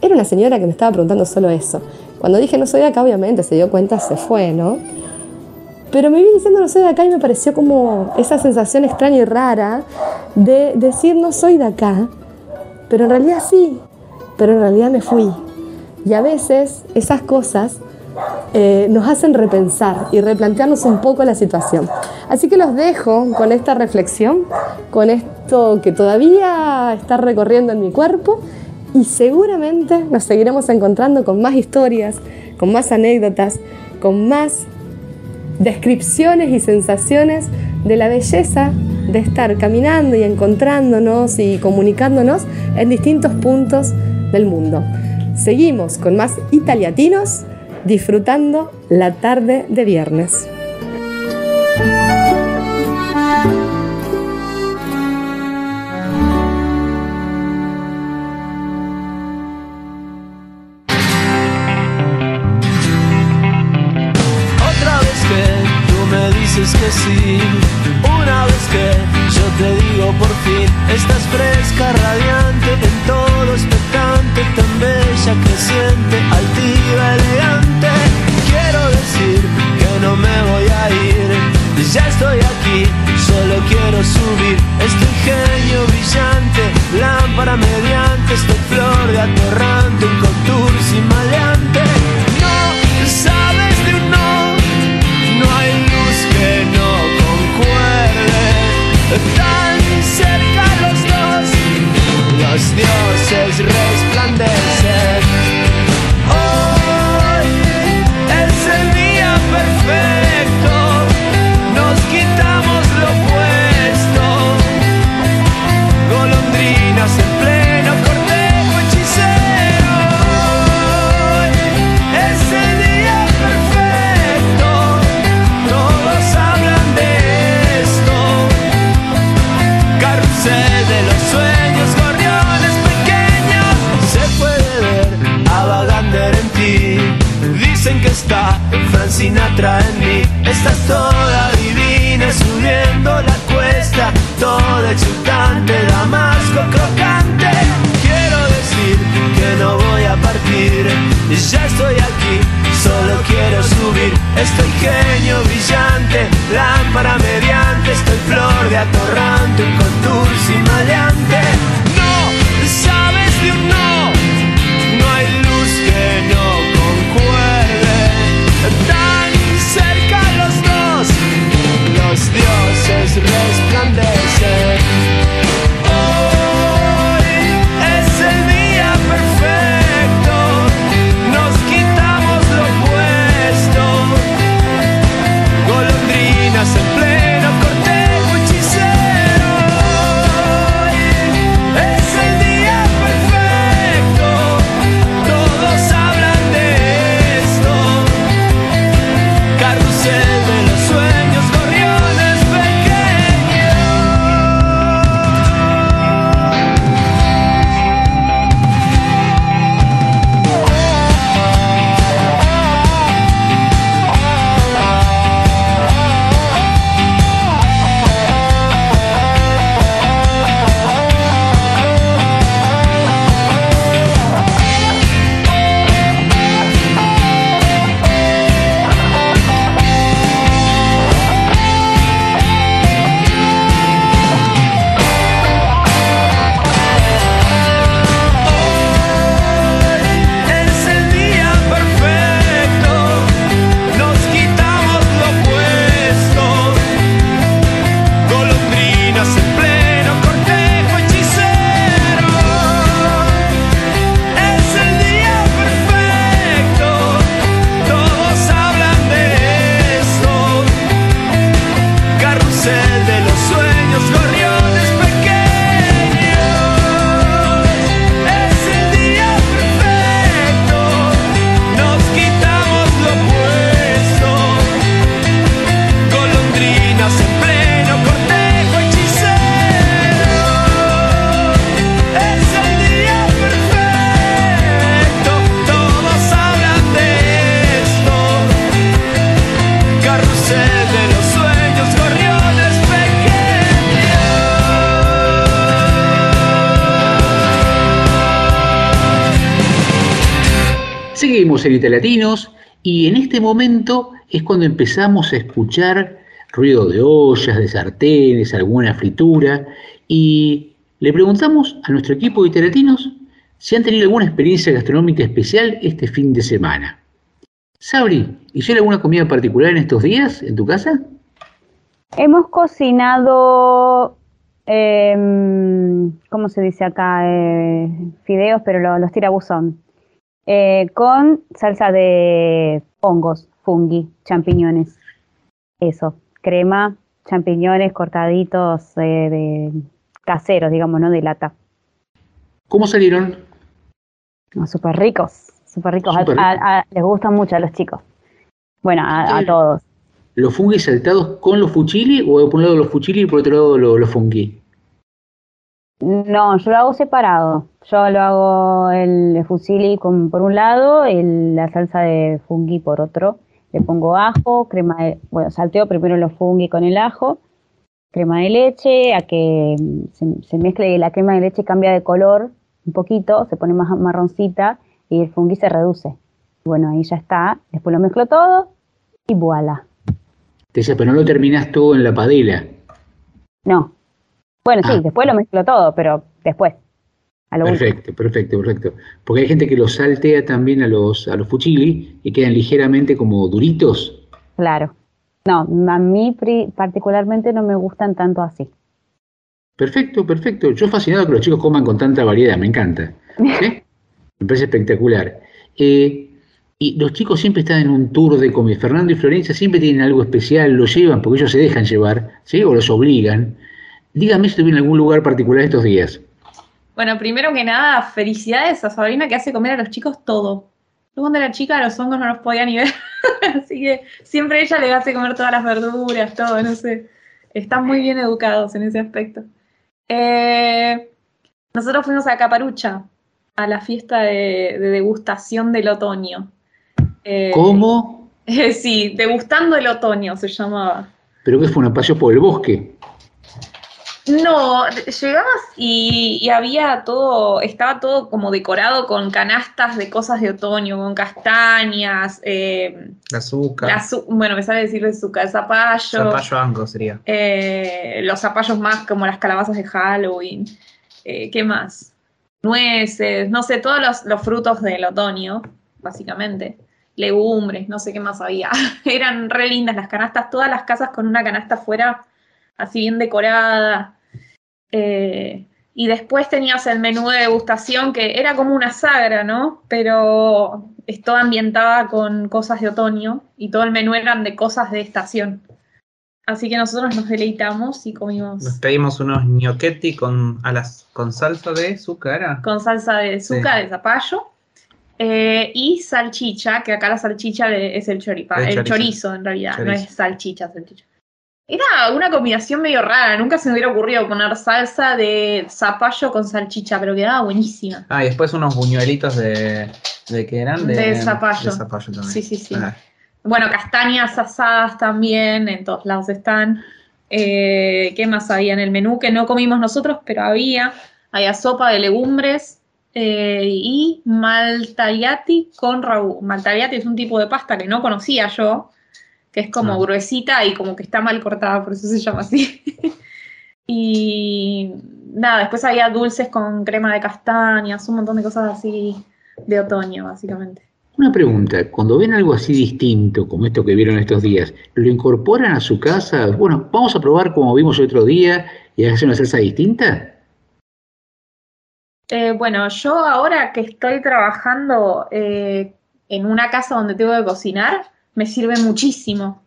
Speaker 19: era una señora que me estaba preguntando solo eso. Cuando dije no soy de acá, obviamente se dio cuenta, se fue, ¿no? Pero me vi diciendo no soy de acá y me pareció como esa sensación extraña y rara de decir no soy de acá, pero en realidad sí, pero en realidad me fui. Y a veces esas cosas eh, nos hacen repensar y replantearnos un poco la situación. Así que los dejo con esta reflexión, con esto que todavía está recorriendo en mi cuerpo y seguramente nos seguiremos encontrando con más historias, con más anécdotas, con más descripciones y sensaciones de la belleza de estar caminando y encontrándonos y comunicándonos en distintos puntos del mundo. Seguimos con más italiatinos disfrutando la tarde de viernes.
Speaker 1: Seguimos en Italiatinos y en este momento es cuando empezamos a escuchar ruido de ollas, de sartenes, alguna fritura y le preguntamos a nuestro equipo de Italiatinos si han tenido alguna experiencia gastronómica especial este fin de semana. Sabri, ¿hicieron alguna comida particular en estos días en tu casa?
Speaker 3: Hemos cocinado, em, ¿cómo se dice acá? Eh, fideos, pero lo- los tirabuzón. Eh, con salsa de hongos, fungi, champiñones. Eso, crema, champiñones cortaditos eh, de caseros, digamos, no de lata.
Speaker 1: ¿Cómo salieron?
Speaker 3: No, súper ricos, súper ricos. A-
Speaker 1: Súper
Speaker 3: a- a- les gustan mucho a los chicos. Bueno, a, a todos.
Speaker 1: ¿Los fungi saltados con los fuchili o por un lado los fuchili y por otro lado lo- los fungi?
Speaker 3: No, yo lo hago separado. Yo lo hago el fusilli con, por un lado, el- la salsa de fungi por otro. Le pongo ajo, crema de, bueno, salteo primero los fungi con el ajo, crema de leche, a que mm, se, se mezcle y la crema de leche cambia de color un poquito, se pone más marroncita y el fungi se reduce. Bueno, ahí ya está. Después lo mezclo todo y voilà.
Speaker 1: Te decía, pero no lo terminás todo en la padela.
Speaker 3: No. Bueno, sí,
Speaker 1: Ah.
Speaker 3: después lo mezclo todo, pero después. A lo último.
Speaker 1: Perfecto, perfecto, perfecto. Porque hay gente que los saltea también a los, a los fuchili y quedan ligeramente como duritos.
Speaker 3: Claro. No, a mí particularmente no me gustan tanto así.
Speaker 1: Perfecto, perfecto. Yo fascinado que los chicos coman con tanta variedad, me encanta. ¿Sí? Me parece espectacular. Eh, y los chicos siempre están en un tour de comida. Fernando y Florencia siempre tienen algo especial, lo llevan porque ellos se dejan llevar, ¿sí? O los obligan. Dígame si estuvieron en algún lugar particular estos días.
Speaker 2: Bueno, primero que nada, felicidades a Sabrina que hace comer a los chicos todo. Yo cuando era chica los hongos no los podía ni ver, así que siempre ella les hace comer todas las verduras, todo, no sé. Están muy bien educados en ese aspecto. Eh, nosotros fuimos a Caparucha, a la fiesta de, de degustación del otoño. Eh,
Speaker 1: ¿Cómo?
Speaker 2: sí, degustando el otoño se llamaba.
Speaker 1: Pero que fue un paseo por el bosque.
Speaker 2: No, llegamos y, y había todo, estaba todo como decorado con canastas de cosas de otoño, con castañas, eh,
Speaker 4: El azúcar.
Speaker 2: la bueno, me sale decirlo azúcar, zapallo,
Speaker 4: Zapallo ango sería.
Speaker 2: eh, los zapallos más como las calabazas de Halloween, eh, ¿qué más? Nueces, no sé, todos los, los frutos del otoño, básicamente. Legumbres, no sé qué más había. Eran re lindas las canastas, todas las casas con una canasta afuera, así bien decorada. Eh, y después tenías el menú de degustación que era como una sagra, ¿no? Pero es toda ambientada con cosas de otoño y todo el menú eran de cosas de estación. Así que nosotros nos deleitamos y comimos
Speaker 4: Nos pedimos unos gnocchetti con, a las, con salsa de azúcar.
Speaker 2: con salsa de azúcar,
Speaker 4: Sí.
Speaker 2: de zapallo, eh, y salchicha, que acá la salchicha es el choripa,
Speaker 4: El
Speaker 2: el,
Speaker 4: chorizo.
Speaker 2: chorizo. en realidad, no es salchicha, salchicha. Era una combinación medio rara, nunca se me hubiera ocurrido poner salsa de zapallo con salchicha, pero quedaba buenísima.
Speaker 4: Ah, y después unos buñuelitos de. ¿De qué eran?
Speaker 2: De zapallo.
Speaker 4: De zapallo también.
Speaker 2: Sí, sí, sí.
Speaker 4: Ah,
Speaker 2: Bueno, castañas asadas también, en todos lados están. Eh, ¿Qué más había en el menú que no comimos nosotros, pero había? Había sopa de legumbres eh, y maltagliati con ragú. Maltagliati es un tipo de pasta que no conocía yo, que es como
Speaker 4: Ah.
Speaker 2: gruesita y como que está mal cortada, por eso se llama así. y nada, después había dulces con crema de castañas, un montón de cosas así de otoño, básicamente.
Speaker 1: Una pregunta, cuando ven algo así distinto, como esto que vieron estos días, ¿lo incorporan a su casa? Bueno, vamos a probar como vimos el otro día y hacer una salsa distinta.
Speaker 2: Eh, bueno, yo ahora que estoy trabajando eh, en una casa donde tengo que cocinar, me sirve muchísimo,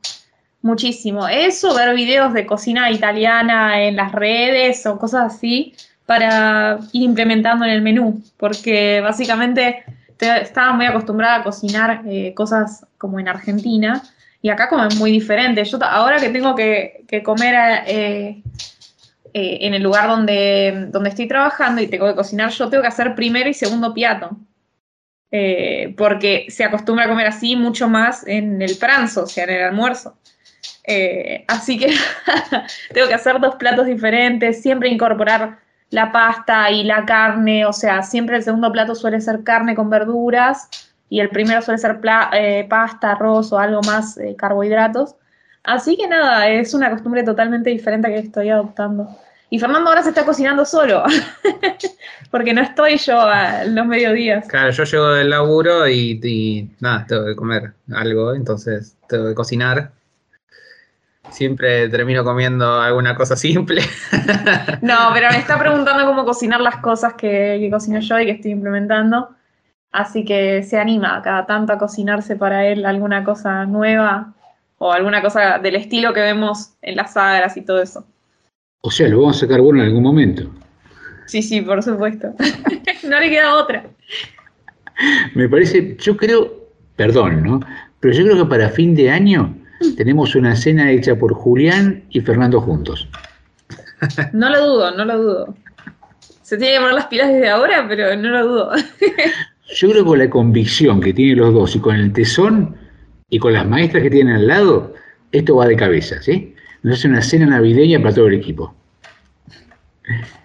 Speaker 2: muchísimo. Eso, ver videos de cocina italiana en las redes o cosas así para ir implementando en el menú, porque básicamente te- estaba muy acostumbrada a cocinar eh, cosas como en Argentina y acá como es muy diferente. Yo ahora que tengo que, que comer eh, eh, en el lugar donde, donde estoy trabajando y tengo que cocinar, yo tengo que hacer primero y segundo piato. Eh, porque se acostumbra a comer así mucho más en el pranzo, o sea, en el almuerzo. Eh, así que tengo que hacer dos platos diferentes, siempre incorporar la pasta y la carne, o sea, siempre el segundo plato suele ser carne con verduras y el primero suele ser eh, pasta, arroz o algo más carbohidratos. Así que nada, es una costumbre totalmente diferente que estoy adoptando. Y Fernando ahora se está cocinando solo, porque no estoy yo a los mediodías.
Speaker 4: Claro, yo llego del laburo y, y nada, tengo que comer algo, entonces tengo que cocinar. Siempre termino comiendo alguna cosa simple.
Speaker 2: No, pero me está preguntando cómo cocinar las cosas que, que cocino yo y que estoy implementando. Así que se anima cada tanto a cocinarse para él alguna cosa nueva o alguna cosa del estilo que vemos en las sagras y todo eso.
Speaker 1: O sea, lo vamos a sacar bueno en algún momento.
Speaker 2: Sí, sí, por supuesto. no le queda otra.
Speaker 1: Me parece, yo creo, perdón, ¿no? Pero yo creo que para fin de año tenemos una cena hecha por Julián y Fernando juntos.
Speaker 2: No lo dudo, no lo dudo. Se tiene que poner las pilas desde ahora, pero no lo dudo.
Speaker 1: Yo creo que con la convicción que tienen los dos y con el tesón y con las maestras que tienen al lado, esto va de cabeza, ¿sí? Nos hace una cena navideña para todo el equipo.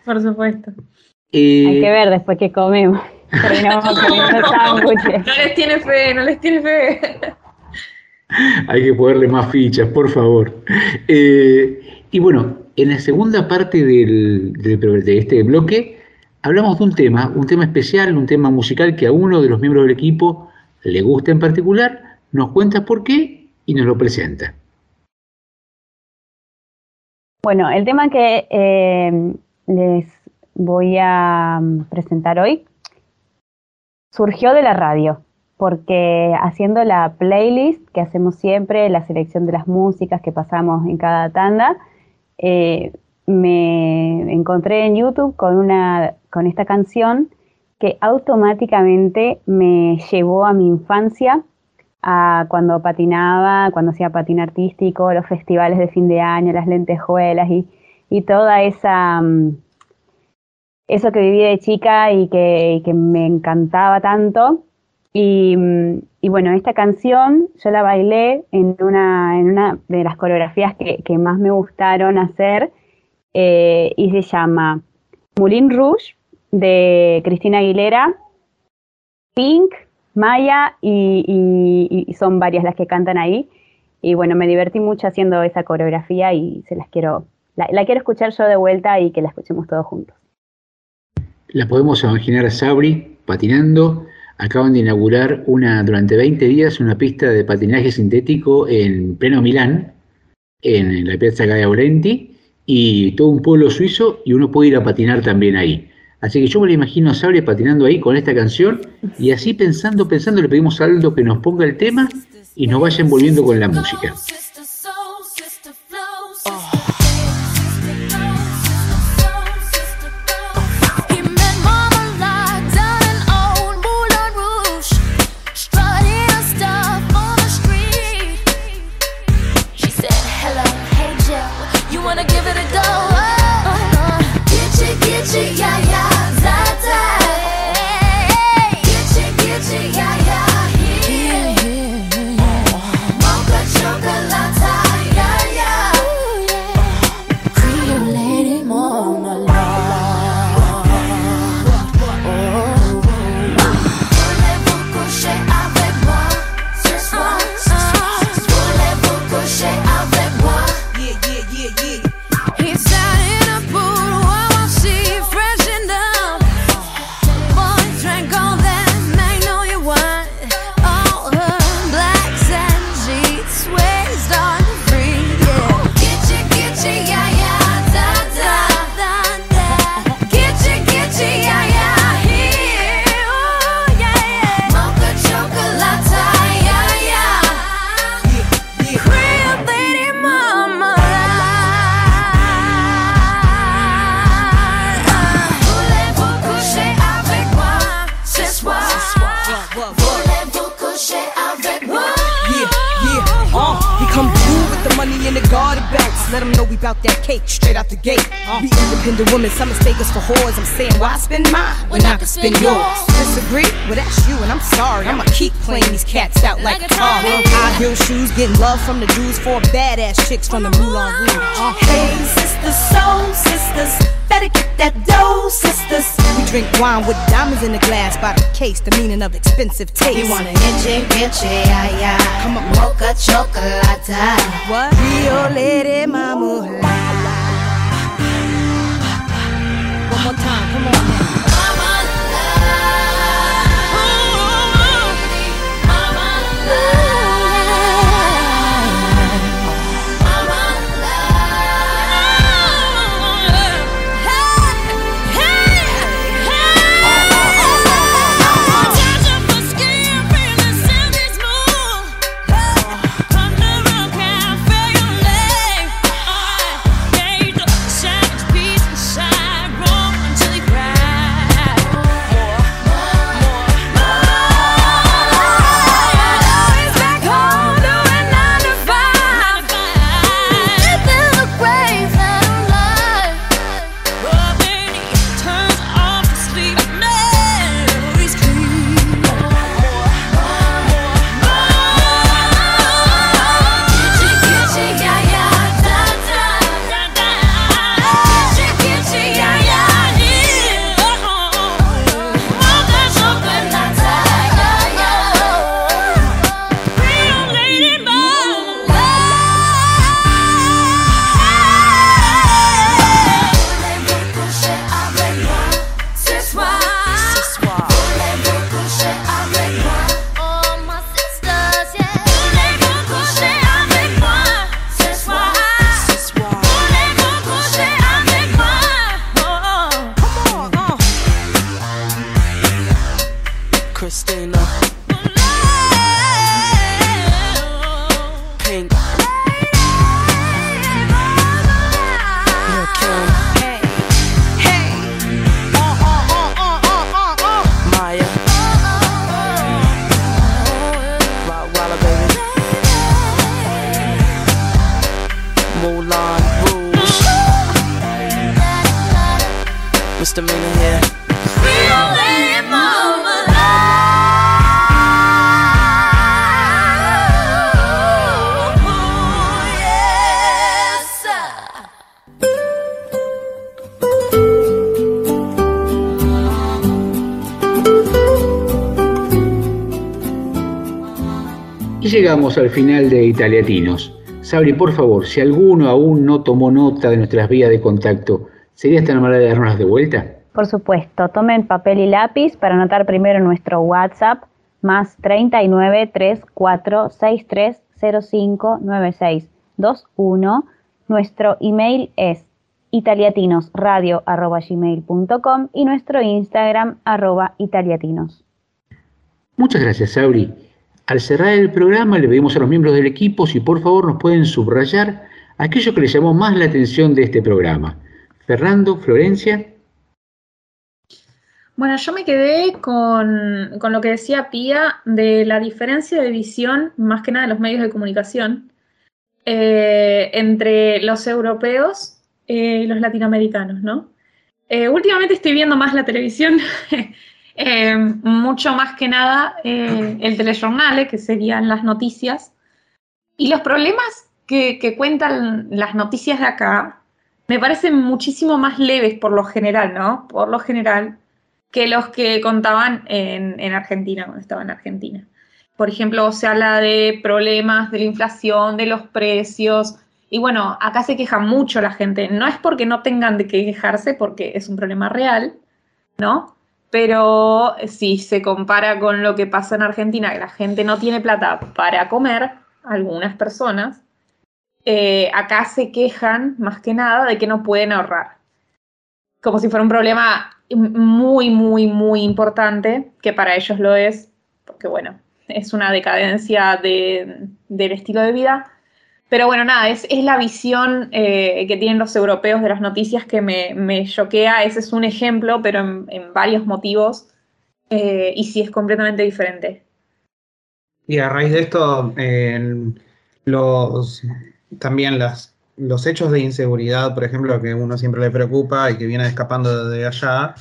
Speaker 2: Por supuesto.
Speaker 1: Eh,
Speaker 3: Hay que ver después que comemos. Terminamos comiendo sándwiches.
Speaker 2: No les tiene fe, no les tiene fe.
Speaker 1: Hay que ponerle más fichas, por favor. Eh, y bueno, en la segunda parte del- del- de este bloque hablamos de un tema, un tema especial, un tema musical que a uno de los miembros del equipo le gusta en particular, nos cuenta por qué y nos lo presenta.
Speaker 3: Bueno, el tema que eh, les voy a mm, presentar hoy surgió de la radio, porque haciendo la playlist que hacemos siempre, la selección de las músicas que pasamos en cada tanda, eh, me encontré en YouTube con, una, con esta canción que automáticamente me llevó a mi infancia, cuando patinaba, cuando hacía patín artístico, los festivales de fin de año, las lentejuelas y, y toda esa... mm, eso que viví de chica y que, que me encantaba tanto. Y, mm, y bueno, esta canción yo la bailé en una, en una de las coreografías que, que más me gustaron hacer eh, y se llama Moulin Rouge de Cristina Aguilera, Pink, Maya y, son varias las que cantan ahí. Y bueno, me divertí mucho haciendo esa coreografía y se las quiero, la, quiero escuchar yo de vuelta y que la escuchemos todos juntos.
Speaker 1: La podemos imaginar a Sabri patinando. Acaban de inaugurar una, durante 20 días una pista de patinaje sintético en pleno Milán, en la Piazza Gaia Aurenti, y todo un pueblo suizo, y uno puede ir a patinar también ahí. Así que yo me lo imagino a Sabri patinando ahí con esta canción, y así pensando, pensando, le pedimos a Aldo que nos ponga el tema y nos vaya envolviendo con la música.
Speaker 20: Spend mine when I can spend yours? Disagree? Well, that's you, and I'm sorry. I'ma keep playing these cats out like a car. High heel shoes, getting love from the Jews, four badass chicks from the Moulin Rouge. Uh,
Speaker 8: Hey, sisters, soul sisters,
Speaker 20: Better get that dough, sisters. We drink wine with diamonds in the glass by the case, the meaning of expensive taste.
Speaker 12: You want an inche, inche, ay, ay.
Speaker 20: Come on.
Speaker 12: Mocha chocolate.
Speaker 20: What? Rio Lady Mama. One more time, come on now.
Speaker 21: Mama love. Ooh, ooh. Mama
Speaker 22: love. Llegamos al final de Italiatinos. Sabri, por favor, si alguno aún no tomó nota de nuestras vías de contacto, ¿serías tan amable de darnos de vuelta?
Speaker 3: Por supuesto, tomen papel y lápiz para anotar primero nuestro WhatsApp más 39 34 63 05 96 21. Nuestro email es italiatinosradio.gmail.com y nuestro Instagram arroba italiatinos.
Speaker 22: Muchas gracias, Sabri. Al cerrar el programa le pedimos a los miembros del equipo si por favor nos pueden subrayar aquello que les llamó más la atención de este programa. Fernando, Florencia.
Speaker 2: Bueno, yo me quedé con, con lo que decía Pía de la diferencia de visión, más que nada de los medios de comunicación, eh, entre los europeos eh, y los latinoamericanos, ¿no? Eh, últimamente estoy viendo más la televisión, eh, mucho más que nada eh, el telejornal, que serían las noticias, y los problemas que, que cuentan las noticias de acá me parecen muchísimo más leves por lo general, ¿no? Por lo general, que los que contaban en, en Argentina, cuando estaba en Argentina. Por ejemplo, se habla de problemas de la inflación, de los precios. Y bueno, acá se queja mucho la gente. No es porque no tengan de qué quejarse, porque es un problema real, ¿no? Pero si se compara con lo que pasa en Argentina, que la gente no tiene plata para comer, algunas personas, eh, acá se quejan más que nada de que no pueden ahorrar. Como si fuera un problema muy, muy, muy importante, que para ellos lo es, porque bueno, es una decadencia de- del estilo de vida. Pero bueno, nada, es, es la visión eh, que tienen los europeos de las noticias que me, choquea. Ese es un ejemplo, pero en, varios motivos. eh, y sí es completamente diferente.
Speaker 4: Y a raíz de esto, los, también las, los hechos de inseguridad, por ejemplo, que uno siempre le preocupa y que viene escapando de allá,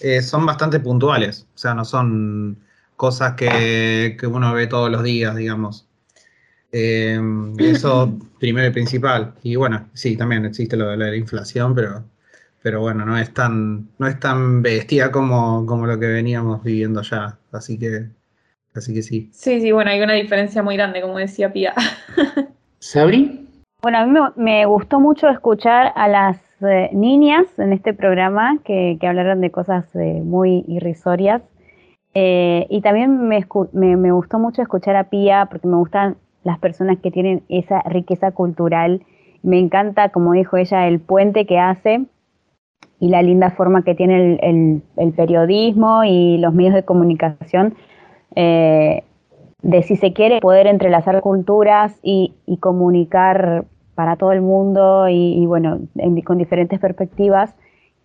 Speaker 4: eh, son bastante puntuales. O sea, no son cosas que, que uno ve todos los días, digamos. Eh, eso primero y principal. Y bueno, sí, también existe lo de la inflación, pero, pero bueno, no es tan, no es tan bestia como, como lo que veníamos viviendo ya. Así que, así que sí.
Speaker 2: Sí, sí, bueno, hay una diferencia muy grande, como decía Pia.
Speaker 1: ¿Sabri?
Speaker 3: Bueno, a mí me, me gustó mucho escuchar a las eh, niñas en este programa que, que hablaron de cosas eh, muy irrisorias. Eh, y también me, escu- me, me gustó mucho escuchar a Pía porque me gustan las personas que tienen esa riqueza cultural. Me encanta, como dijo ella, el puente que hace y la linda forma que tiene el, el- periodismo y los medios de comunicación eh, de si se quiere poder entrelazar culturas y, y comunicar para todo el mundo y, bueno, en- con diferentes perspectivas,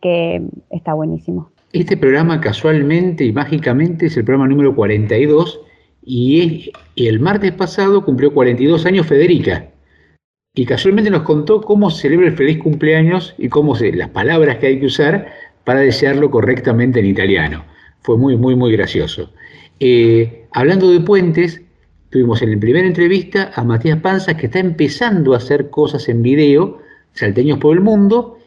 Speaker 3: que está buenísimo.
Speaker 1: Este programa casualmente y mágicamente es el programa número 42 y, es- y el martes pasado cumplió 42 años Federica. Y casualmente nos contó cómo celebra el feliz cumpleaños y cómo se, las palabras que hay que usar para desearlo correctamente en italiano. Fue muy, muy, muy gracioso. Eh, hablando de puentes, tuvimos en la primera entrevista a Matías Panza que está empezando a hacer cosas en video, salteños por el mundo,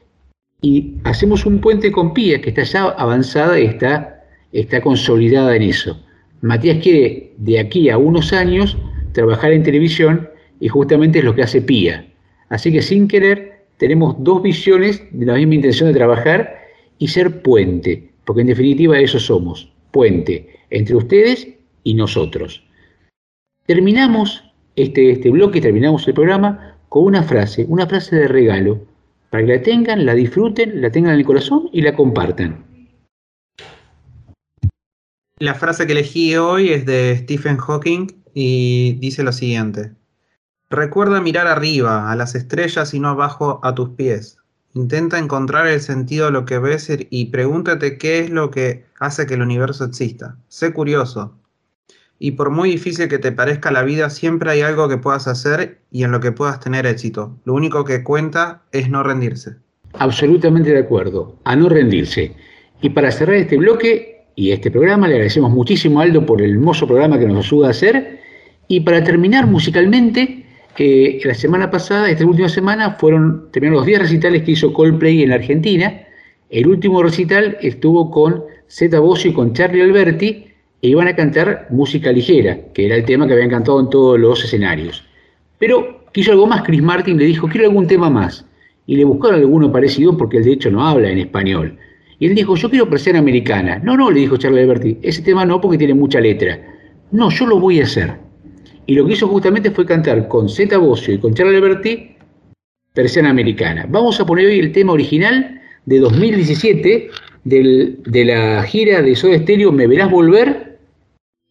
Speaker 1: y hacemos un puente con Pía, que está ya avanzada y está, está consolidada en eso. Matías quiere, de aquí a unos años, trabajar en televisión y justamente es lo que hace Pía. Así que sin querer, tenemos dos visiones de la misma intención de trabajar y ser puente, porque en definitiva eso somos, puente entre ustedes y nosotros. Terminamos este, este bloque, terminamos el programa con una frase, una frase de regalo, para que la tengan, la disfruten, la tengan en el corazón y la compartan.
Speaker 4: La frase que elegí hoy es de Stephen Hawking y dice lo siguiente. Recuerda mirar arriba, a las estrellas y no abajo a tus pies. Intenta encontrar el sentido de lo que ves y pregúntate qué es lo que hace que el universo exista. Sé curioso. Y por muy difícil que te parezca la vida, siempre hay algo que puedas hacer y en lo que puedas tener éxito. Lo único que cuenta es no rendirse.
Speaker 1: Absolutamente de acuerdo, a no rendirse. Y para cerrar este bloque y este programa, le agradecemos muchísimo Aldo por el hermoso programa que nos ayuda a hacer. Y para terminar musicalmente, eh, la semana pasada, esta última semana, fueron terminaron los 10 recitales que hizo Coldplay en la Argentina. El último recital estuvo con Zeta Bosio y con Charlie Alberti e iban a cantar música ligera, que era el tema que habían cantado en todos los escenarios. Pero quiso algo más, Chris Martin le dijo, quiero algún tema más. Y le buscaron alguno parecido porque él de hecho no habla en español. Y él dijo, yo quiero persiana americana. No, no, le dijo Charlie Alberti, ese tema no porque tiene mucha letra. No, yo lo voy a hacer. Y lo que hizo justamente fue cantar con Zeta Bosio y con Charlie Alberti persiana americana. Vamos a poner hoy el tema original de 2017 del- de la gira de Soda Stereo Me Verás Volver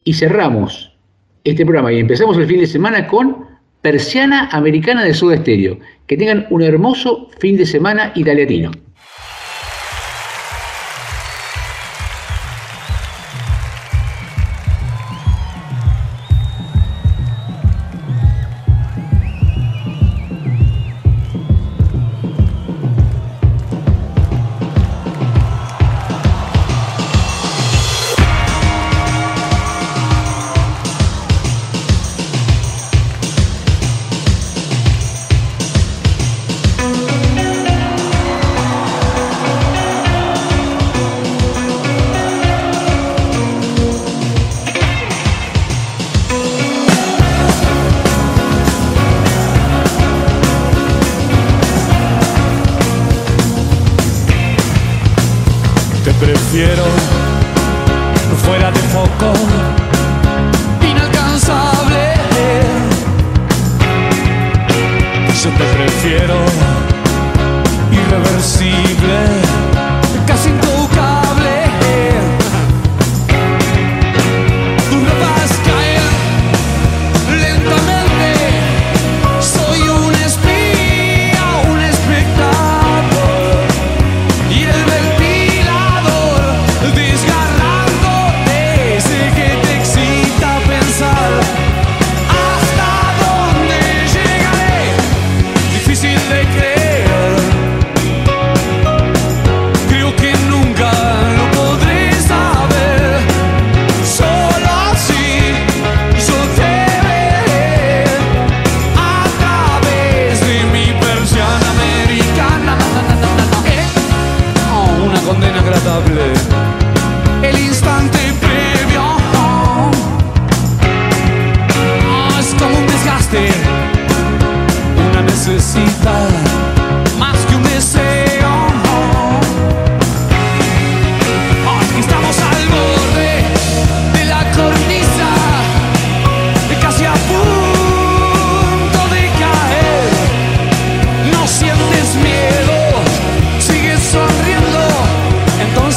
Speaker 1: y cerramos este programa y empezamos el fin de semana con Persiana Americana de Soda Stereo. Que tengan un hermoso fin de semana italiatino.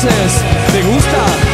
Speaker 15: ¿Te gusta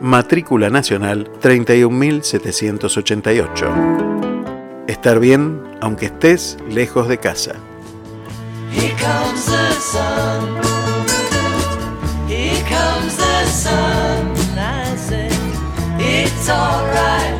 Speaker 17: matrícula nacional 31788. Estar bien aunque estés lejos de casa.
Speaker 23: Here comes the sun. Here comes the sun. I say it's alright.